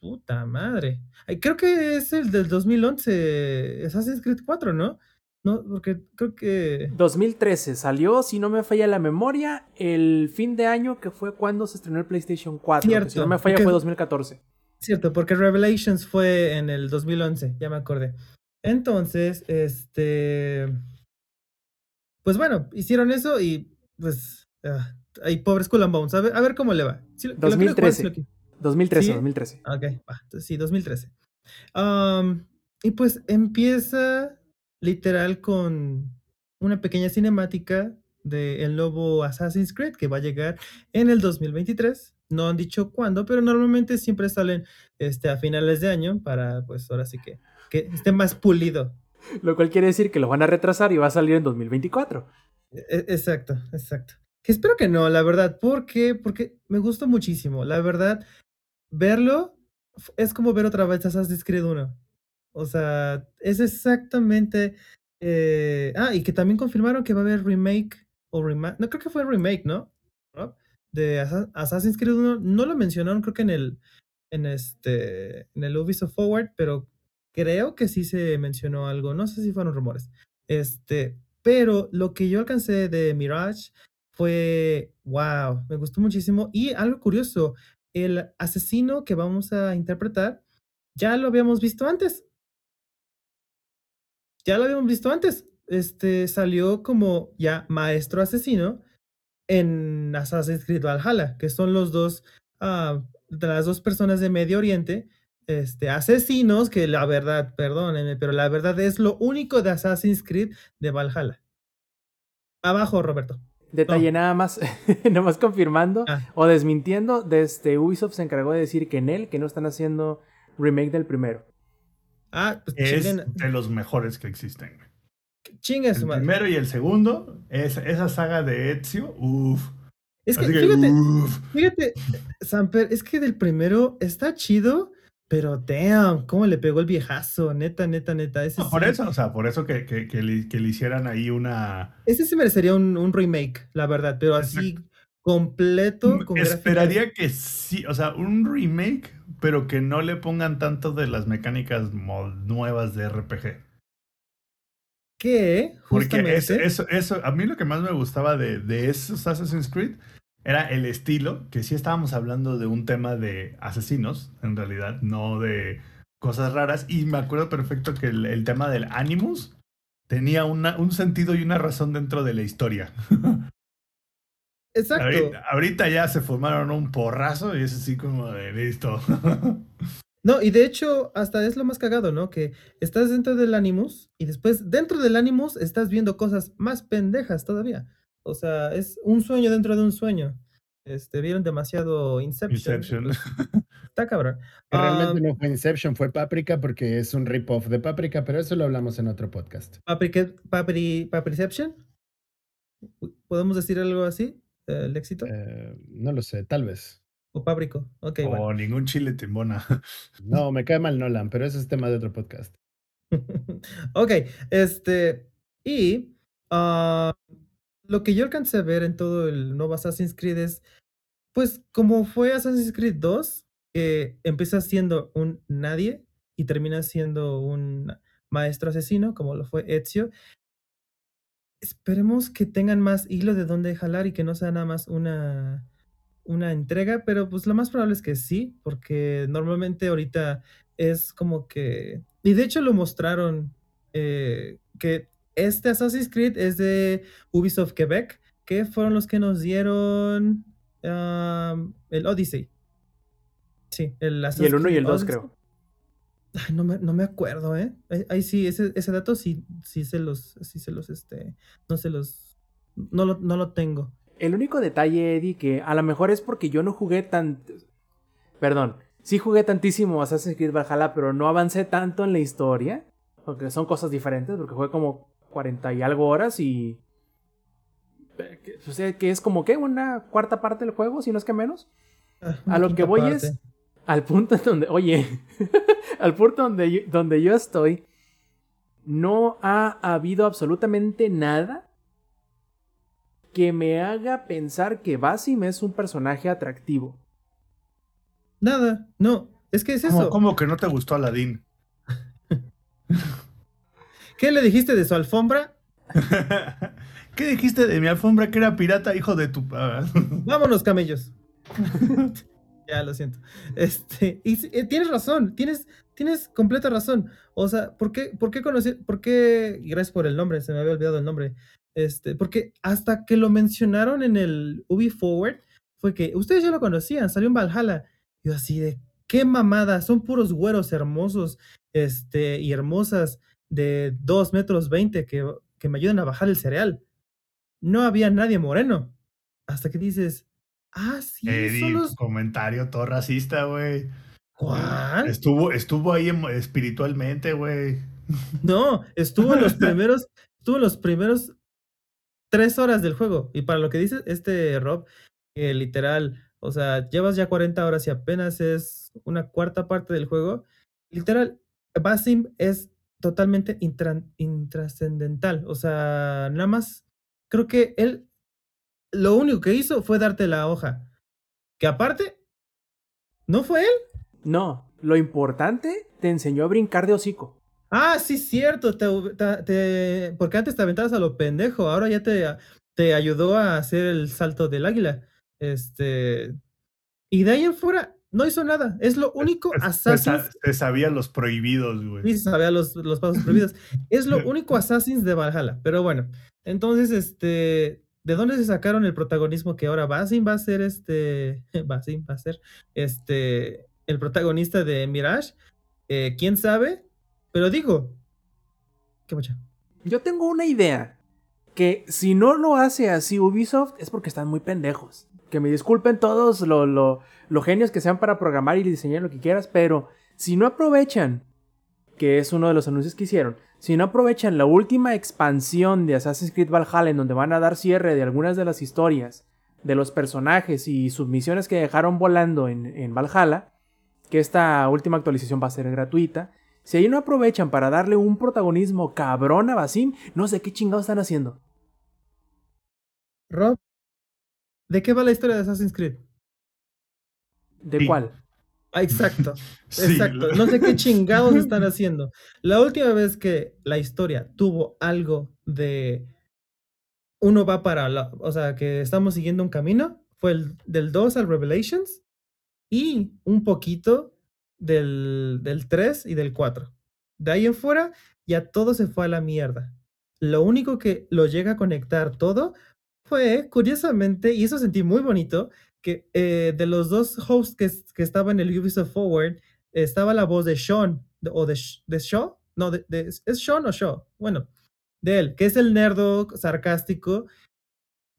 puta madre. Creo que es el del 2011, Assassin's Creed 4, ¿no? No, porque creo que... 2013 salió, si no me falla la memoria, el fin de año que fue cuando se estrenó el PlayStation 4. que si no Cierto, me falla porque- fue 2014. Cierto, porque Revelations fue en el 2011, ya me acordé. Entonces, este... Pues bueno, hicieron eso y pues... ah, ahí, pobre Skull and Bones. A ver, a ver cómo le va. Si lo- que lo quiero jugar, si 2013. lo qui- 2013, ¿Sí? 2013. Ok, va, entonces sí, 2013. Am, y pues empieza literal con una pequeña cinemática del nuevo Assassin's Creed que va a llegar en el 2023. No han dicho cuándo, pero normalmente siempre salen este, a finales de año para, pues ahora sí que, que esté más pulido. Lo cual quiere decir que lo van a retrasar y va a salir en 2024. E- e- Exacto, exacto. Que espero que no, la verdad. ¿Por qué? Porque me gustó muchísimo. La verdad, verlo es como ver otra vez Assassin's Creed 1. O sea, es exactamente. eh, Ah, y que también confirmaron que va a haber remake o remake. No, creo que fue remake, ¿no? De Assa- Assassin's Creed 1. No lo mencionaron, creo que en el. En este. En el Ubisoft Forward, pero creo que sí se mencionó algo. No sé si fueron rumores. Este. Pero lo que yo alcancé de Mirage fue. Wow, me gustó muchísimo. Y algo curioso. El asesino que vamos a interpretar ya lo habíamos visto antes. Ya lo habíamos visto antes. Este salió como ya maestro asesino en Assassin's Creed Valhalla, que son los dos, ah, de las dos personas de Medio Oriente, este, asesinos, que la verdad, perdónenme, pero la verdad es lo único de Assassin's Creed de Valhalla. Abajo, Roberto. Detalle nada más, nada más confirmando Ah. o desmintiendo, desde Ubisoft se encargó de decir que en él, que no están haciendo remake del primero. Ah, pues Es chinguen, de los mejores que existen. chingue su El madre. primero y el segundo, es, esa saga de Ezio, uff. Es que, fíjate, uf. Fíjate, Samper, es que del primero está chido, pero damn, cómo le pegó el viejazo, neta, neta, neta. Ese, No, por eso, o sea, por eso que, que, que le, que le hicieran ahí una. ese sí merecería un, un remake, la verdad, pero así completo. Con Esperaría que sí, o sea, un remake, pero que no le pongan tanto de las mecánicas nuevas de RPG. Porque justamente eso, eso, eso, a mí lo que más me gustaba de, de esos Assassin's Creed era el estilo, que sí estábamos hablando de un tema de asesinos, en realidad, no de cosas raras. Y me acuerdo perfecto que el, el tema del Animus tenía una, un sentido y una razón dentro de la historia. exacto. Ahorita, ahorita ya se formaron un porrazo y es así como de listo. No, y de hecho, hasta es lo más cagado, ¿no? Que estás dentro del Animus y después dentro del Animus estás viendo cosas más pendejas todavía. O sea, es un sueño dentro de un sueño. Este, vieron demasiado Inception. Inception. Está cabrón. Realmente no fue Inception, fue Paprika porque es un rip-off de Paprika, pero eso lo hablamos en otro podcast. Paprika- Papri, Papriception. ¿Podemos decir algo así? Eh, ¿El éxito? Eh, no lo sé, tal vez. ¿O Paprico? Ok, o bueno. ningún chile timbona. No, me cae mal Nolan, pero ese es tema de otro podcast. ok, este. Y ah, lo que yo alcancé a ver en todo el nuevo Assassin's Creed es, pues, como fue Assassin's Creed 2, que empieza siendo un nadie y termina siendo un maestro asesino, como lo fue Ezio. Esperemos que tengan más hilo de dónde jalar y que no sea nada más una una entrega, pero pues lo más probable es que sí, porque normalmente ahorita es como que... Y de hecho lo mostraron eh, que este Assassin's Creed es de Ubisoft Quebec, que fueron los que nos dieron um, el Odyssey. Sí, el Y Assassin's el 1 y el 2, Odyssey. creo. Ay, no me, no me acuerdo, ¿eh? Ahí- sí, ese, ese dato sí, sí se los, sí se los, este, no se los, no lo, no lo tengo. El único detalle, Eddie, que a lo mejor es porque yo no jugué tan... Perdón, sí jugué tantísimo Assassin's Creed Valhalla, pero no avancé tanto en la historia. Porque son cosas diferentes, porque jugué como 40 y algo horas y... eh, que- O sea, que es como que una cuarta parte del juego, si no es que menos. Ah, A lo que voy parte. es al punto en donde, oye, al punto donde yo, donde yo estoy, no ha habido absolutamente nada que me haga pensar que Basim es un personaje atractivo. Nada, no, es que es ¿Cómo, eso. cómo que no te gustó Aladdin? ¿Qué le dijiste de su alfombra? ¿Qué dijiste de mi alfombra que era pirata, hijo de tu... Vámonos, camellos. ya, lo siento. Este, y eh, tienes razón, tienes, tienes completa razón. O sea, ¿por qué, por qué conocí, por qué, gracias por el nombre, se me había olvidado el nombre. Este, porque hasta que lo mencionaron en el Ubi Forward, fue que ustedes ya lo conocían, salió en Valhalla. Yo así de, qué mamada, son puros güeros hermosos, este, y hermosas de 2 metros 20 que, que me ayudan a bajar el cereal. No había nadie moreno. Hasta que dices, ah, sí, Eddie, los... comentario todo racista, güey. ¿Cuál? Estuvo, estuvo ahí espiritualmente, güey. No, estuvo en los primeros, estuvo en los primeros tres horas del juego. Y para lo que dice este Rob, literal, o sea, llevas ya 40 horas y apenas es una cuarta parte del juego. Literal, Basim es totalmente intrascendental. O sea, nada más, creo que él lo único que hizo fue darte la hoja. Que aparte, no fue él. No, lo importante te enseñó a brincar de hocico. Ah, sí, cierto. Te, te- te- porque antes te aventabas a lo pendejo. Ahora ya te, te ayudó a hacer el salto del águila. Este. Y de ahí en fuera, no hizo nada. Es lo único Se, sa- Assassin's. se sabía los prohibidos, güey. Sí, sabía los, los pasos prohibidos. Es lo único Assassin's de Valhalla. Pero bueno. Entonces, este. ¿De dónde se sacaron el protagonismo que ahora Basim va a ser este. Basim va a ser este. El protagonista de Mirage? Eh, ¿Quién sabe? Pero digo. ¿Qué pacha? Yo tengo una idea. Que si no lo hace así Ubisoft es porque están muy pendejos. Que me disculpen todos lo, lo, lo genios que sean para programar y diseñar lo que quieras, pero si no aprovechan, que es uno de los anuncios que hicieron, si no aprovechan la última expansión de Assassin's Creed Valhalla en donde van a dar cierre de algunas de las historias, de los personajes y submisiones que dejaron volando en, en Valhalla, que esta última actualización va a ser gratuita, si ahí no aprovechan para darle un protagonismo cabrón a Basim, no sé qué chingados están haciendo. Rob, ¿de qué va la historia de Assassin's Creed? ¿De Sí. cuál? Exacto, Sí, exacto. No sé qué chingados están haciendo. La última vez que la historia tuvo algo de uno va para la, o sea, que estamos siguiendo un camino, fue el del 2 al Revelations y un poquito del, del 3 y del 4. De ahí en fuera, ya todo se fue a la mierda. Lo único que lo llega a conectar todo fue, curiosamente, y eso sentí muy bonito, que eh, de los dos hosts que, que estaban en el Ubisoft Forward, estaba la voz de Sean, de- o de, de Shaw, no, de, de- ¿es Sean o Shaw? Bueno, de él, que es el nerdo sarcástico,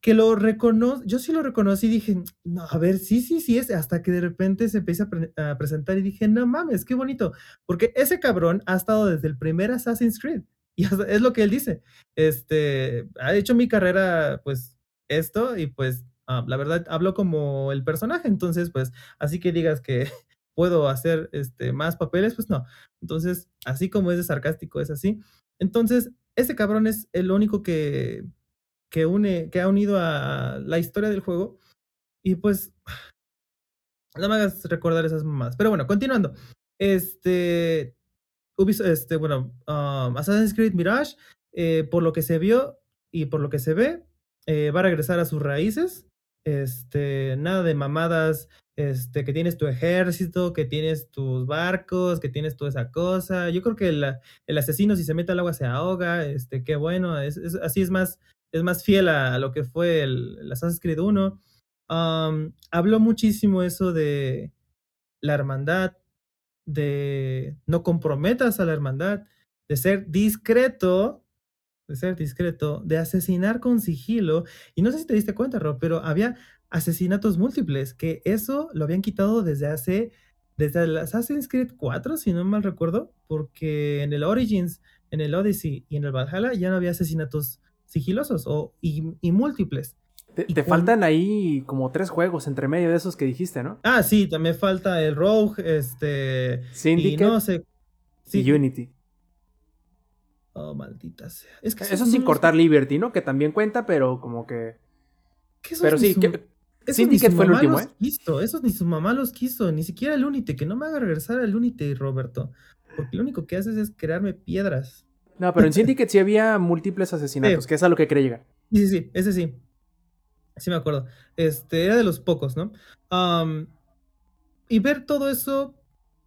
que lo reconoce, yo sí lo reconocí y dije, no, a ver, sí, sí, sí es, hasta que de repente se empieza a, pre- a presentar y dije, no mames, qué bonito, porque ese cabrón ha estado desde el primer Assassin's Creed, y es lo que él dice, este, ha hecho mi carrera, pues, esto, y pues, ah, la verdad, hablo como el personaje, entonces, pues, así que digas que puedo hacer, este, más papeles, pues no, entonces, así como es de sarcástico, es así, entonces, ese cabrón es el único que, que une, que ha unido a la historia del juego. Y pues, no me hagas recordar esas mamadas. Pero bueno, continuando. Este, Ubisoft, este, bueno, um, Assassin's Creed Mirage, eh, por lo que se vio y por lo que se ve, eh, va a regresar a sus raíces. Este, nada de mamadas, este, que tienes tu ejército, que tienes tus barcos, que tienes toda esa cosa. Yo creo que el, el asesino si se mete al agua se ahoga, este, qué bueno, es, así es más, es más fiel a, lo que fue el, el Assassin's Creed 1. Um, habló muchísimo eso de la hermandad, de no comprometas a la hermandad, de ser discreto, de ser discreto, de asesinar con sigilo. Y no sé si te diste cuenta, Rob, pero había asesinatos múltiples, que eso lo habían quitado desde hace, desde el Assassin's Creed 4, si no mal recuerdo, porque en el Origins, en el Odyssey y en el Valhalla ya no había asesinatos sigilosos o, y, y múltiples. Te, ¿Y te cuál- faltan ahí como tres juegos entre medio de esos que dijiste, ¿no? Ah, sí, también falta el Rogue, este... Y Syndicate no sé... Sí, y Unity. Oh, maldita sea. Es que Eso sin cortar Liberty, ¿no? Que también cuenta, pero como que... esos Pero sí, su- que- Syndicate fue el último, los ¿eh? Quiso, esos ni su mamá los quiso, ni siquiera el Unity, que no me haga regresar al Unity, Roberto. Porque lo único que haces es crearme piedras. No, pero en Syndicate sí había múltiples asesinatos, Sí. que es a lo que quería llegar. Sí, sí, sí, ese sí. Sí me acuerdo. Este, era de los pocos, ¿no? Y ver todo eso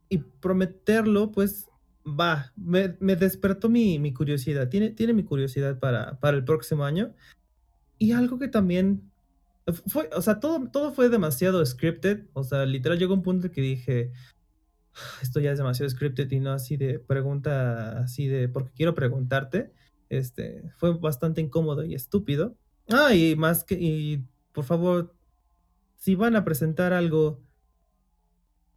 y prometerlo, pues, va, me, me despertó mi, mi curiosidad. Tiene, tiene mi curiosidad para, para el próximo año. Y algo que también fue, o sea, todo, todo fue demasiado scripted. O sea, literal llegó un punto que dije, "Ah, esto ya es demasiado scripted y no así de pregunta, así de, porque quiero preguntarte. Este, fue bastante incómodo y estúpido. Ah, y más que, y por favor, si van a presentar algo,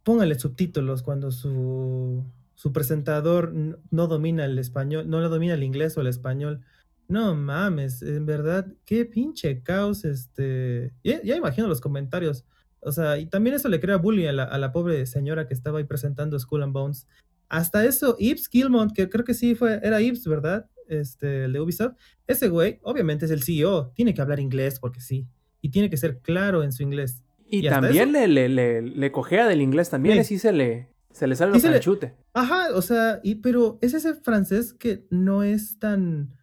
pónganle subtítulos cuando su, su presentador no domina el español, no lo domina el inglés o el español. No mames, en verdad, qué pinche caos, este... Ya, ya imagino los comentarios. O sea, y también eso le crea bullying a la, a la pobre señora que estaba ahí presentando Skull and Bones. Hasta eso, Yves Gilmont, que creo que sí fue, era Yves, ¿verdad? Este, el de Ubisoft. Ese güey, obviamente es el CEO, tiene que hablar inglés porque sí. Y tiene que ser claro en su inglés. Y, también le, le, le, le cojea del inglés también, Sí. así se le, se le sale le- chute. Ajá, o sea, y, pero es ese francés que no es tan...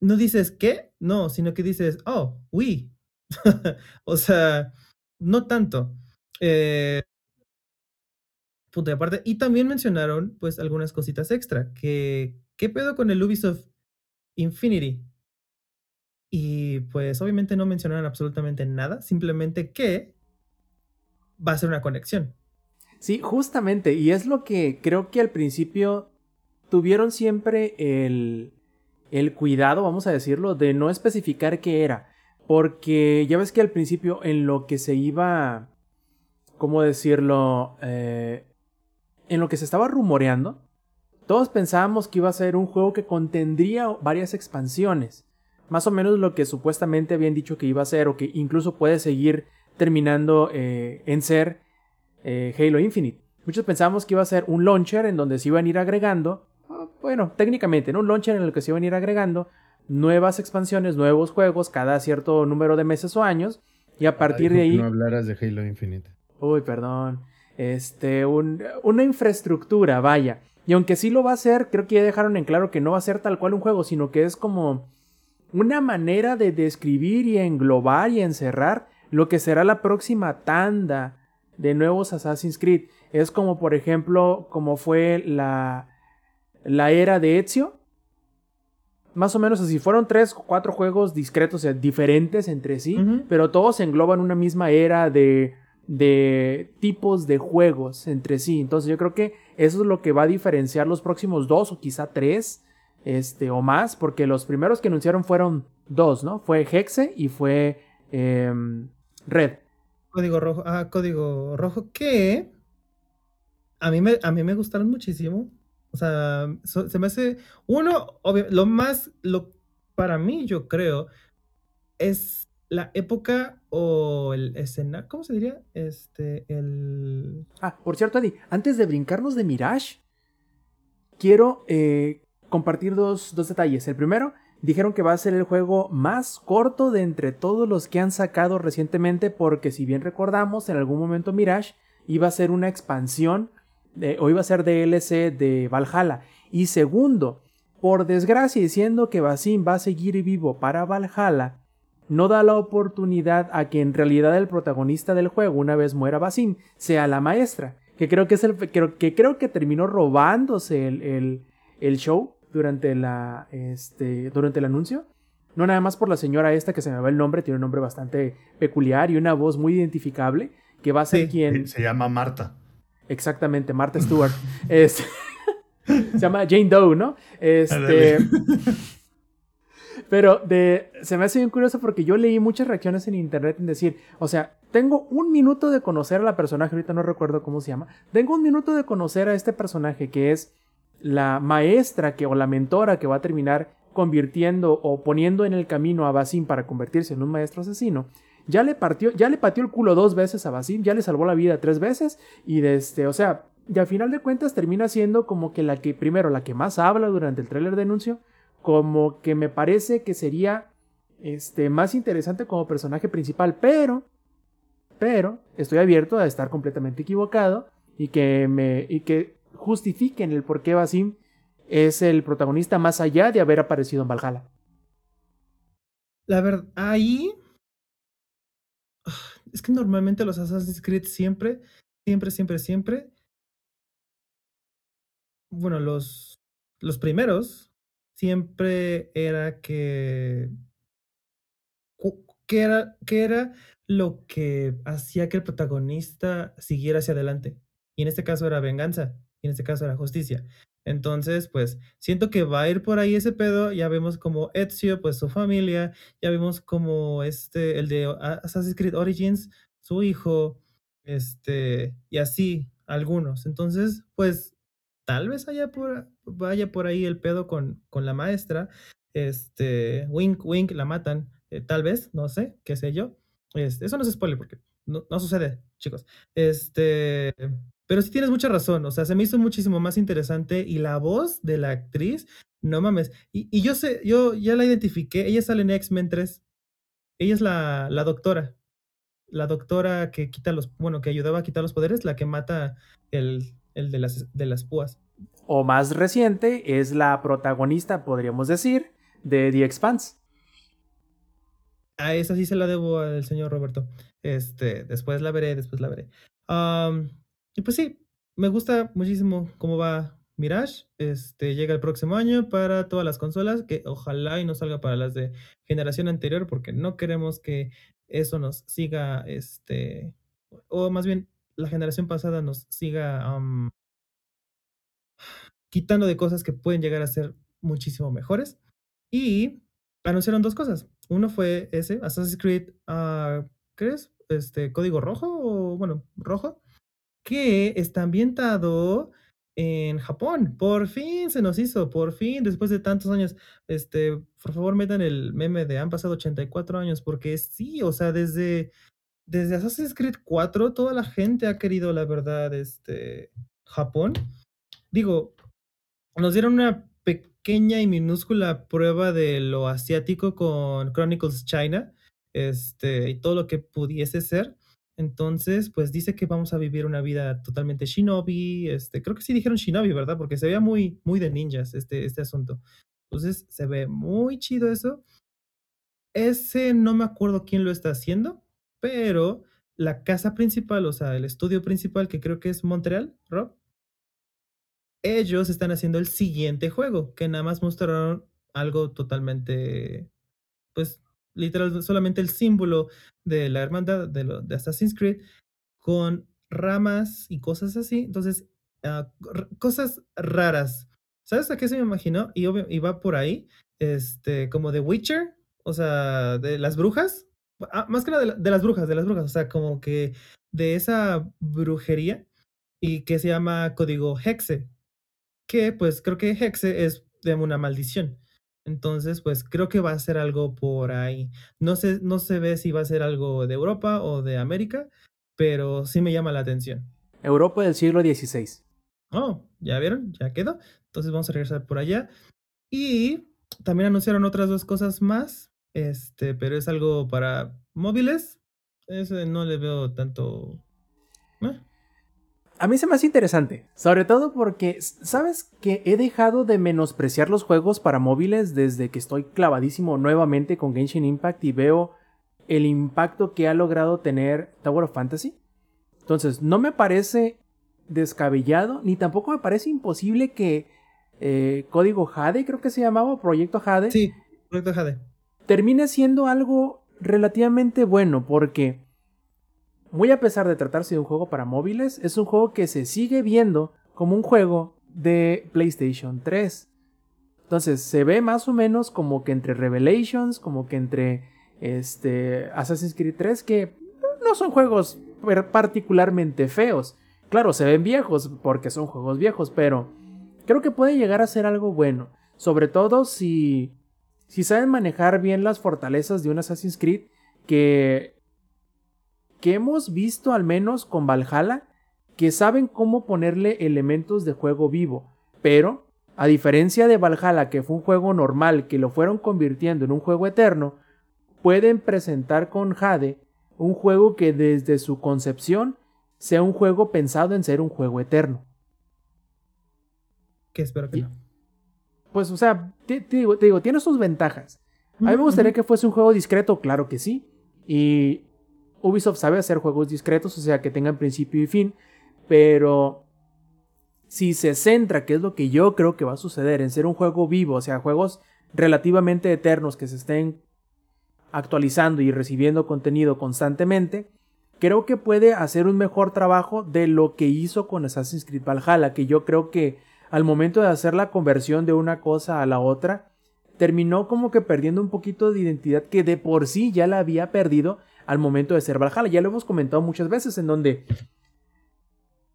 No dices qué, no, sino que dices, oh, oui. o sea, no tanto. Eh, punto de aparte. Y también mencionaron, pues, algunas cositas extra. Que, ¿qué pedo con el Ubisoft Infinity? Y pues, obviamente no mencionaron absolutamente nada, simplemente que va a ser una conexión. Sí, justamente, y es lo que creo que al principio tuvieron siempre el, el cuidado, vamos a decirlo, de no especificar qué era. Porque ya ves que al principio en lo que se iba, ¿cómo decirlo? Eh, en lo que se estaba rumoreando, todos pensábamos que iba a ser un juego que contendría varias expansiones. Más o menos lo que supuestamente habían dicho que iba a ser, o que incluso puede seguir terminando eh, en ser eh, Halo Infinite. Muchos pensábamos que iba a ser un launcher en donde se iban a ir agregando, ah, bueno, técnicamente, ¿no? Un launcher en el que se iban a ir agregando nuevas expansiones, nuevos juegos cada cierto número de meses o años. Y a partir de ahí... No hablaras de Halo Infinite. Uy, perdón. Este, un- una infraestructura, vaya. Y aunque sí lo va a ser, creo que ya dejaron en claro que no va a ser tal cual un juego, sino que es como una manera de describir y englobar y encerrar lo que será la próxima tanda de nuevos Assassin's Creed. Es como, por ejemplo, como fue la, la era de Ezio. Más o menos así, fueron tres o cuatro juegos discretos, o sea, diferentes entre sí, pero todos engloban una misma era de, de tipos de juegos entre sí. Entonces yo creo que eso es lo que va a diferenciar los próximos dos o quizá tres este, o más, porque los primeros que anunciaron fueron dos, ¿no? Fue Hexe y fue em, Red. Código rojo. Ah, código rojo que a mí me, a mí me gustaron muchísimo. O sea, se me hace uno, obvio- lo más, lo para mí yo creo es la época o el escenario, ¿cómo se diría? Este, el Ah, por cierto, Eddie, antes de brincarnos de Mirage, quiero eh, compartir dos, dos detalles. El primero, dijeron que va a ser el juego más corto de entre todos los que han sacado recientemente, porque si bien recordamos, en algún momento Mirage iba a ser una expansión o iba a ser DLC de Valhalla. Y segundo, por desgracia, diciendo que Basim va a seguir vivo para Valhalla, no da la oportunidad a que en realidad el protagonista del juego, una vez muera Basim, sea la maestra. Que creo que es el que creo que terminó robándose el, el, show durante la. Este. durante el anuncio. No nada más por la señora esta que se me va el nombre, tiene un nombre bastante peculiar y una voz muy identificable. Que va a ser quien. Se llama Marta. Exactamente, Marta Stewart. es, se llama Jane Doe, ¿no? Este. Pero de, se me hace bien curioso porque yo leí muchas reacciones en internet en decir, o sea, tengo un minuto de conocer a la personaje, ahorita no recuerdo cómo se llama, tengo un minuto de conocer a este personaje que es la maestra que o la mentora que va a terminar convirtiendo o poniendo en el camino a Basim para convertirse en un maestro asesino. Ya le partió, ya le pateó el culo dos veces a Basim, ya le salvó la vida tres veces y desde, este, o sea, y al final de cuentas termina siendo como que la que primero la que más habla durante el tráiler de anuncio como que me parece que sería este, más interesante como personaje principal, pero, pero estoy abierto a estar completamente equivocado y que me y que justifiquen el por qué Basim es el protagonista más allá de haber aparecido en Valhalla. La verdad, ahí es que normalmente los Assassin's Creed siempre, siempre, siempre, siempre, bueno, los los primeros siempre era que, ¿qué era, qué era lo que hacía que el protagonista siguiera hacia adelante. Y en este caso era venganza, en este caso era justicia. Entonces, pues siento que va a ir por ahí ese pedo. Ya vemos como Ezio, pues su familia, ya vemos como este, el de Assassin's Creed Origins, su hijo, este, y así algunos. Entonces, pues tal vez haya por, vaya por ahí el pedo con, con la maestra. Este, wink, wink, la matan. Eh, tal vez, no sé, qué sé yo. Este, eso no es spoiler porque no, sucede, chicos. Este, pero sí tienes mucha razón. O sea, se me hizo muchísimo más interesante y la voz de la actriz, no mames. Y, y yo sé, yo ya la identifiqué. Ella sale en X-Men 3. Ella es la, la doctora. La doctora que quita los, bueno, que ayudaba a quitar los poderes, la que mata el, el de las, de las púas. O más reciente, es la protagonista, podríamos decir, de The Expanse. A esa sí se la debo al señor Roberto. Este, después la veré, después la veré. Y pues sí, me gusta muchísimo cómo va Mirage. Este, llega el próximo año para todas las consolas, que ojalá y no salga para las de generación anterior, porque no queremos que eso nos siga, este, o más bien la generación pasada nos siga quitando de cosas que pueden llegar a ser muchísimo mejores. Y anunciaron dos cosas. Uno fue ese, Assassin's Creed, uh, ¿crees? Este, código rojo, o bueno, rojo, que está ambientado en Japón. Por fin se nos hizo, por fin, después de tantos años. Este, por favor, metan el meme de han pasado 84 años, porque sí, o sea, desde desde Assassin's Creed 4 toda la gente ha querido, la verdad, este, Japón. Digo, nos dieron una pequeña y minúscula prueba de lo asiático con Chronicles China, este, y todo lo que pudiese ser. Entonces, pues dice que vamos a vivir una vida totalmente shinobi, este, creo que sí dijeron shinobi, ¿verdad? Porque se veía muy, muy de ninjas este, este asunto. Entonces, se ve muy chido eso. Ese no me acuerdo quién lo está haciendo, pero la casa principal, o sea, el estudio principal, que creo que es Montreal, Rob, ellos están haciendo el siguiente juego, que nada más mostraron algo totalmente, pues, literal, solamente el símbolo de la hermandad de, lo, de Assassin's Creed con ramas y cosas así. Entonces, ah, cosas raras. ¿Sabes a qué se me imaginó? Y, va por ahí, este, como de Witcher, o sea, de las brujas. Ah, más que nada de, las brujas, de las brujas, o sea, como que de esa brujería y que se llama código Hexe, que pues creo que Hexe es de una maldición. Entonces, pues creo que va a ser algo por ahí. No sé, no se ve si va a ser algo de Europa o de América, pero sí me llama la atención. Europa del siglo XVI. Oh, ya vieron, ya quedó. Entonces vamos a regresar por allá. Y también anunciaron otras dos cosas más. Este, pero es algo para móviles. Ese no le veo tanto. ¿eh? A mí se me hace interesante, sobre todo porque, ¿sabes que he dejado de menospreciar los juegos para móviles desde que estoy clavadísimo nuevamente con Genshin Impact y veo el impacto que ha logrado tener Tower of Fantasy? Entonces, no me parece descabellado, ni tampoco me parece imposible que eh, Código Jade, creo que se llamaba, Proyecto Jade. Sí, Proyecto Jade. Termine siendo algo relativamente bueno, porque muy a pesar de tratarse de un juego para móviles, es un juego que se sigue viendo como un juego de PlayStation 3. Entonces se ve más o menos como que entre Revelations, como que entre este, Assassin's Creed 3, que no son juegos particularmente feos. Claro, se ven viejos porque son juegos viejos, pero creo que puede llegar a ser algo bueno. Sobre todo si, si saben manejar bien las fortalezas de un Assassin's Creed que, que hemos visto al menos con Valhalla, que saben cómo ponerle elementos de juego vivo. Pero, a diferencia de Valhalla, que fue un juego normal, que lo fueron convirtiendo en un juego eterno, pueden presentar con Jade un juego que desde su concepción sea un juego pensado en ser un juego eterno. Que espero que no. Pues, o sea, te, digo, te, digo, tiene sus ventajas. A mí me gustaría que fuese un juego discreto, claro que sí. Y Ubisoft sabe hacer juegos discretos, o sea, que tengan principio y fin. Pero si se centra, que es lo que yo creo que va a suceder, en ser un juego vivo, o sea, juegos relativamente eternos que se estén actualizando y recibiendo contenido constantemente, creo que puede hacer un mejor trabajo de lo que hizo con Assassin's Creed Valhalla, que yo creo que al momento de hacer la conversión de una cosa a la otra, terminó como que perdiendo un poquito de identidad que de por sí ya la había perdido al momento de ser Valhalla. Ya lo hemos comentado muchas veces en donde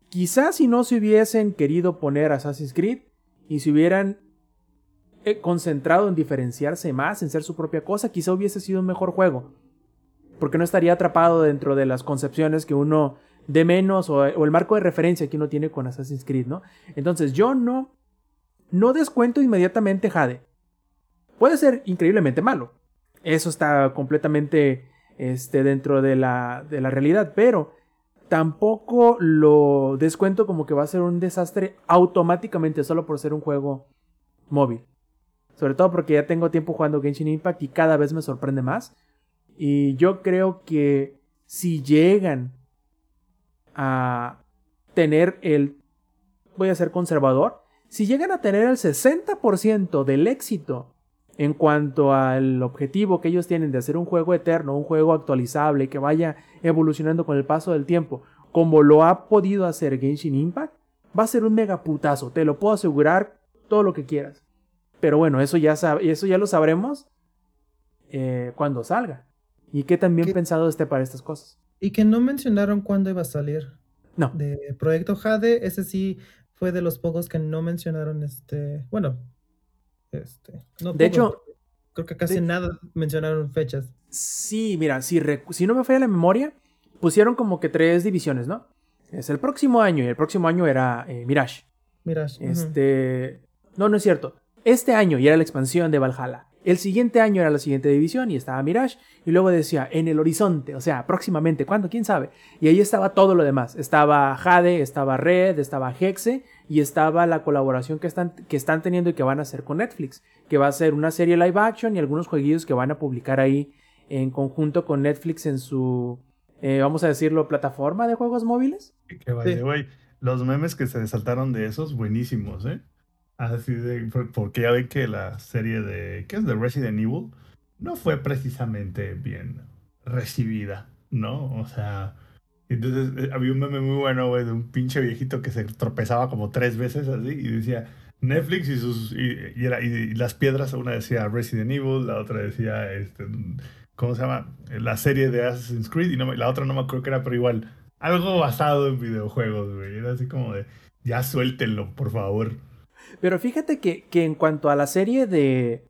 quizás si no se hubiesen querido poner Assassin's Creed y si hubieran eh, concentrado en diferenciarse más, en ser su propia cosa, quizá hubiese sido un mejor juego. Porque no estaría atrapado dentro de las concepciones que uno de menos o, el marco de referencia que uno tiene con Assassin's Creed, ¿no? Entonces yo no, no descuento inmediatamente Jade. Puede ser increíblemente malo. Eso está completamente este, dentro de la, de la realidad, pero tampoco lo descuento como que va a ser un desastre automáticamente solo por ser un juego móvil. Sobre todo porque ya tengo tiempo jugando Genshin Impact y cada vez me sorprende más. Y yo creo que si llegan a tener el... Voy a ser conservador. Si llegan a tener el 60% del éxito en cuanto al objetivo que ellos tienen de hacer un juego eterno, un juego actualizable, que vaya evolucionando con el paso del tiempo, como lo ha podido hacer Genshin Impact, va a ser un mega putazo, te lo puedo asegurar todo lo que quieras. Pero bueno, eso ya, eso ya lo sabremos eh, cuando salga. Y qué tan bien pensado esté para estas cosas. Y que no mencionaron cuándo iba a salir. No. De Proyecto Jade, ese sí fue de los pocos que no mencionaron este. Bueno. Este. de hecho. Creo que casi nada mencionaron fechas. Sí, mira, si, si no me falla la memoria, pusieron como que tres divisiones, ¿no? Es el próximo año, y el próximo año era eh, Mirage. Mirage. Este. No, no es cierto. Este año ya era la expansión de Valhalla. El siguiente año era la siguiente división y estaba Mirage. Y luego decía en el horizonte, o sea, próximamente, ¿cuándo? ¿Quién sabe? Y ahí estaba todo lo demás. Estaba Jade, estaba Red, estaba Hexe y estaba la colaboración que están, que están teniendo y que van a hacer con Netflix. Que va a ser una serie live action y algunos jueguillos que van a publicar ahí en conjunto con Netflix en su, eh, vamos a decirlo, plataforma de juegos móviles. Que vaya, güey. Los memes que se saltaron de esos, buenísimos, ¿eh? Así de, porque ya ven que la serie de, ¿qué es? De Resident Evil, no fue precisamente bien recibida, ¿no? O sea, entonces eh, había un meme muy bueno, güey, de un pinche viejito que se tropezaba como tres veces así y decía Netflix y sus, y, las piedras, una decía Resident Evil, la otra decía, este, ¿cómo se llama? La serie de Assassin's Creed y no, la otra no me acuerdo que era, pero igual, algo basado en videojuegos, güey, era así como de, ya suéltenlo, por favor. Pero fíjate que, que en cuanto a la serie de,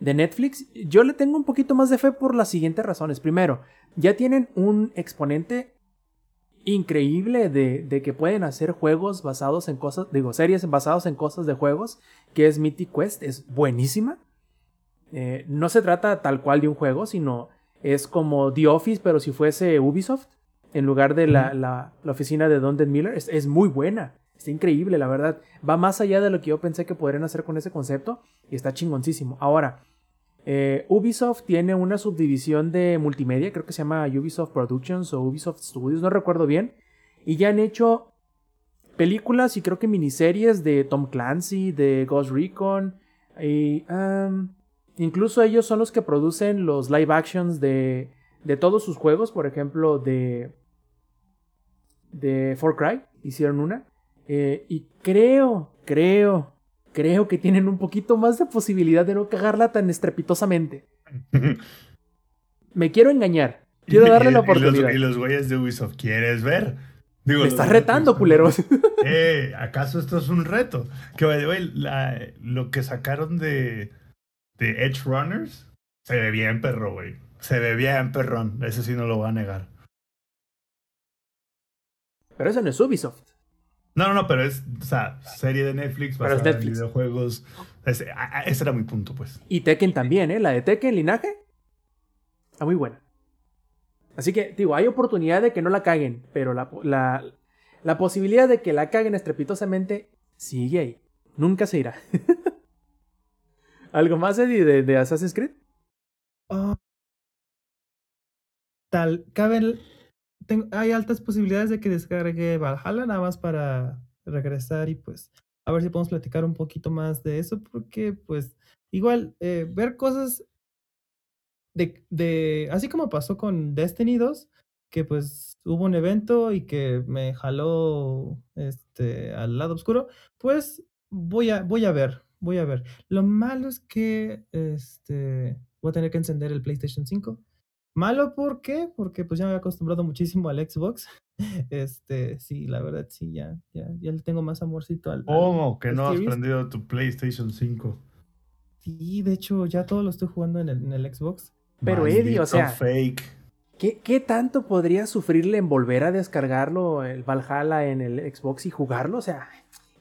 de Netflix, yo le tengo un poquito más de fe por las siguientes razones. Primero, ya tienen un exponente increíble de, de, que pueden hacer juegos basados en cosas, digo, series basadas en cosas de juegos, que es Mythic Quest, es buenísima. Eh, no se trata tal cual de un juego, sino es como The Office, pero si fuese Ubisoft. en lugar de la, la, la oficina de Don Miller es, es, muy buena. Está increíble, la verdad. Va más allá de lo que yo pensé que podrían hacer con ese concepto y está chingoncísimo. Ahora, eh, Ubisoft tiene una subdivisión de multimedia, creo que se llama Ubisoft Productions o Ubisoft Studios, no recuerdo bien. Y ya han hecho películas y creo que miniseries de Tom Clancy, de Ghost Recon. Y, incluso ellos son los que producen los live actions de, de todos sus juegos, por ejemplo, de, de For Cry, hicieron una. Eh, y creo, creo, creo que tienen un poquito más de posibilidad de no cagarla tan estrepitosamente. Me quiero engañar. Quiero darle la oportunidad. Y los, güeyes de Ubisoft, ¿quieres ver? Digo, Me estás retando, culeros. Eh, ¿acaso esto es un reto? Que, güey, lo que sacaron de, de Edge Runners se ve bien perro, güey. Se ve bien perrón. Eso sí no lo voy a negar. Pero eso no es Ubisoft. No, no, no, pero es, o sea, serie de Netflix, pero es Netflix. videojuegos. Ese, ese, era mi punto, pues. Y Tekken también, ¿eh? La de Tekken, linaje. Está muy buena. Así que, digo, hay oportunidad de que no la caguen, pero la, la, la posibilidad de que la caguen estrepitosamente sigue ahí. Nunca se irá. ¿Algo más, Eddie, de, de Assassin's Creed? Oh. Tal, cabe hay altas posibilidades de que descargue Valhalla nada más para regresar y pues a ver si podemos platicar un poquito más de eso porque pues igual eh, ver cosas de, de, así como pasó con Destiny 2 que pues hubo un evento y que me jaló este al lado oscuro pues voy a voy a ver voy a ver. Lo malo es que este voy a tener que encender el PlayStation 5 Malo, ¿por qué? Porque pues ya me he acostumbrado muchísimo al Xbox. Este, sí, la verdad, sí, ya, ya, ya le tengo más amorcito al. ¿Cómo? que no has prendido tu PlayStation 5. Sí, de hecho, ya todo lo estoy jugando en el, en el Xbox. Pero Eddie, o sea. Fake. ¿qué, ¿Qué tanto podría sufrirle en volver a descargarlo, el Valhalla, en el Xbox y jugarlo? O sea,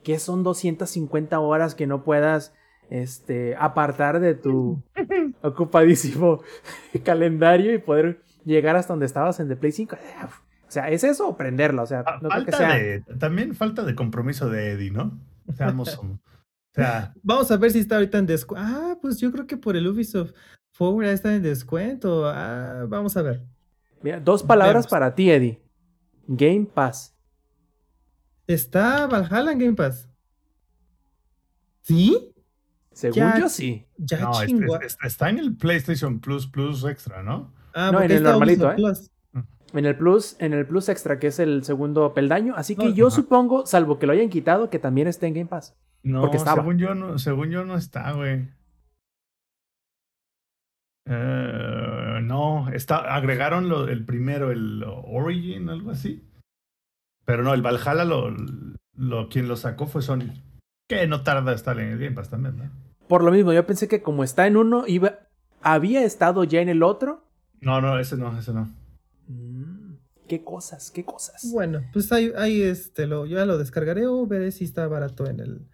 ¿qué son 250 horas que no puedas este, apartar de tu ocupadísimo calendario y poder llegar hasta donde estabas en The Play 5. O sea, ¿es eso o prenderlo? O sea, no creo que sea... también falta de compromiso de Eddie, ¿no? Seamos. o sea... Vamos a ver si está ahorita en descuento. Ah, pues yo creo que por el Ubisoft Forward está en descuento. Ah, vamos a ver. Mira, dos palabras para ti, Eddie. Game Pass. ¿Está Valhalla en Game Pass? ¿Sí? Según yo sí. Ya no, está en el PlayStation Plus Plus Extra, ¿no? Ah, no, en el normalito, ¿eh? En el Plus, en el Plus Extra, que es el segundo peldaño. Así que yo supongo, salvo que lo hayan quitado, que también esté en Game Pass. No, porque estaba. Según yo no, según yo no está, güey. Eh, no, está, agregaron lo, el primero, el Origin, algo así. Pero no, el Valhalla lo, lo, quien lo sacó fue Sony. Que no tarda estar en el Game Pass también, ¿no? Por lo mismo, yo pensé que como está en uno, iba, había estado ya en el otro. No, no, ese no, ese no. Mm, qué cosas, qué cosas. Bueno, pues ahí, ahí este, lo, ya lo descargaré o veré si está barato en el.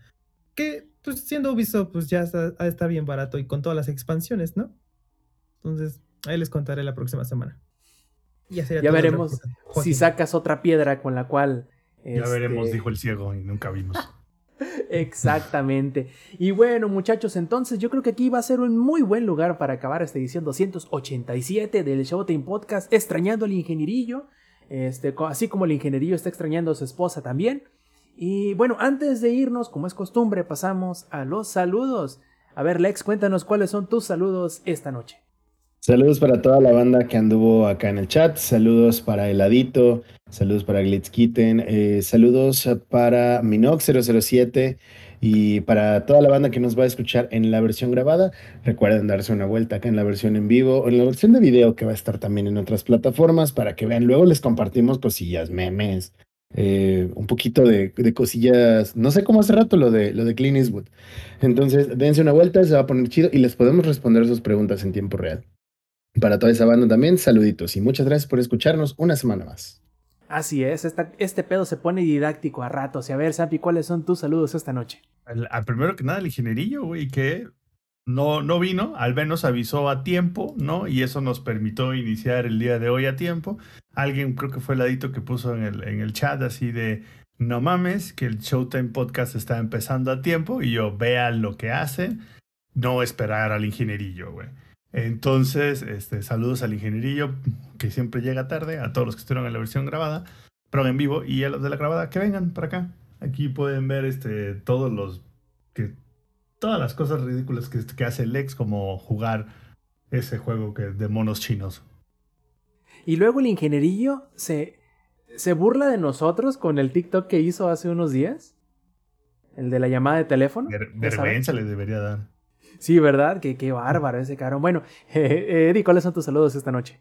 Que, pues siendo Ubisoft, pues ya está, está bien barato y con todas las expansiones, ¿no? Entonces, ahí les contaré la próxima semana. Ya, ya veremos si sacas otra piedra con la cual. Ya veremos, este, dijo el ciego, y nunca vimos. Exactamente. Y bueno, muchachos, entonces yo creo que aquí va a ser un muy buen lugar para acabar esta edición 287 del Showtime Podcast, extrañando al ingenierillo, este, así como el ingenierillo está extrañando a su esposa también. Y bueno, antes de irnos, como es costumbre, pasamos a los saludos. A ver, Lex, cuéntanos cuáles son tus saludos esta noche. Saludos para toda la banda que anduvo acá en el chat. Saludos para Heladito. Saludos para Glitzkitten. Eh, saludos para Minox007. Y para toda la banda que nos va a escuchar en la versión grabada, recuerden darse una vuelta acá en la versión en vivo o en la versión de video que va a estar también en otras plataformas para que vean. Luego les compartimos cosillas, memes, eh, un poquito de, cosillas. No sé cómo hace rato lo de, lo de Clean Eastwood. Entonces, dense una vuelta, se va a poner chido y les podemos responder sus preguntas en tiempo real. Para toda esa banda también, saluditos y muchas gracias por escucharnos una semana más. Así es, este pedo se pone didáctico a ratos. Y a ver, Sampi, ¿cuáles son tus saludos esta noche? Al, primero que nada, el ingenierillo, güey, que no, no vino, al menos avisó a tiempo, ¿no? Y eso nos permitió iniciar el día de hoy a tiempo. Alguien, creo que fue el ladito que puso en el, en el chat así de, no mames, que el Showtime Podcast está empezando a tiempo y yo vea lo que hace, no esperar al ingenierillo, güey. Entonces, este, saludos al ingenierillo que siempre llega tarde, a todos los que estuvieron en la versión grabada, pero en vivo, y a los de la grabada, que vengan para acá. Aquí pueden ver este, todos los que todas las cosas ridículas que, que hace Lex, como jugar ese juego que, de monos chinos. Y luego el ingenierillo se, se burla de nosotros con el TikTok que hizo hace unos días. El de la llamada de teléfono. Ver, vergüenza le debería dar. Sí, ¿verdad? Qué, qué bárbaro ese caro. Bueno, eh, Eddie, ¿cuáles son tus saludos esta noche?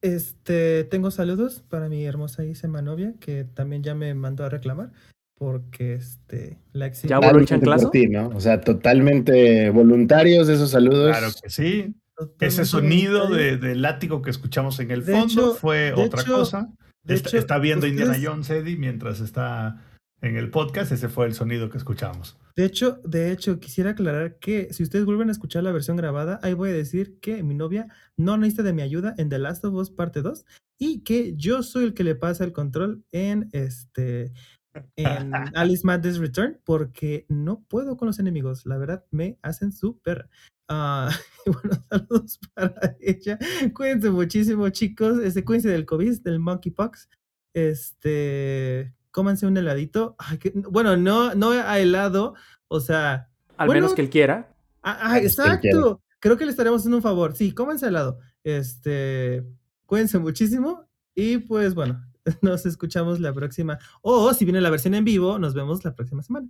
Este, tengo saludos para mi hermosa Isema novia, que también ya me mandó a reclamar, porque este, la ex... ¿Ya voló chanclazo? Ti, ¿no? O sea, totalmente voluntarios esos saludos. Claro que sí. Totalmente Ese sonido de, de, látigo que escuchamos en el fondo hecho, fue otra hecho, cosa. Está, hecho, está, viendo ustedes... Indiana Jones, Eddie, mientras está en el podcast. Ese fue el sonido que escuchamos. De hecho, de hecho, quisiera aclarar que si ustedes vuelven a escuchar la versión grabada, ahí voy a decir que mi novia no necesita de mi ayuda en The Last of Us parte 2 y que yo soy el que le pasa el control en este en Alice Madness Return porque no puedo con los enemigos, la verdad me hacen su perra. Uh, bueno, saludos para ella. Cuídense muchísimo, chicos. Este, cuídense del COVID, del monkeypox. Este, cómanse un heladito. Ay, que, bueno, no, no a helado, o sea. Al bueno, menos que él quiera. Ah, ah exacto. Creo que le estaremos haciendo un favor. Sí, cómanse helado. Este, cuídense muchísimo. Y pues bueno, nos escuchamos la próxima. O si viene la versión en vivo, nos vemos la próxima semana.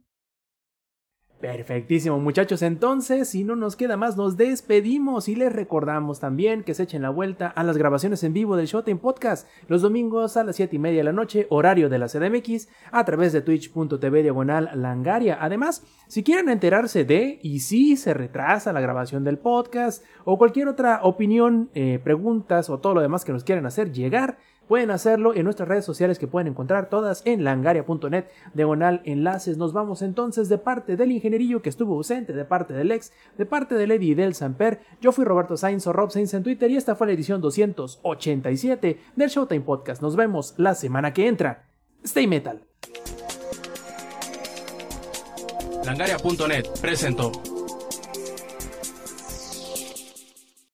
Perfectísimo muchachos, entonces si no nos queda más nos despedimos y les recordamos también que se echen la vuelta a las grabaciones en vivo del Showtime Podcast los domingos a las 7 y media de la noche, horario de la CDMX, a través de twitch.tv diagonal langaria. Además, si quieren enterarse de y si se retrasa la grabación del podcast o cualquier otra opinión, eh, preguntas o todo lo demás que nos quieran hacer llegar, Pueden hacerlo en nuestras redes sociales que pueden encontrar todas en langaria.net, diagonal enlaces. Nos vamos entonces de parte del ingenierillo que estuvo ausente, de parte del ex, de parte del Eddie y del Samper. Yo fui Roberto Sainz o Rob Sainz en Twitter y esta fue la edición 287 del Showtime Podcast. Nos vemos la semana que entra. Stay Metal. Langaria.net presentó.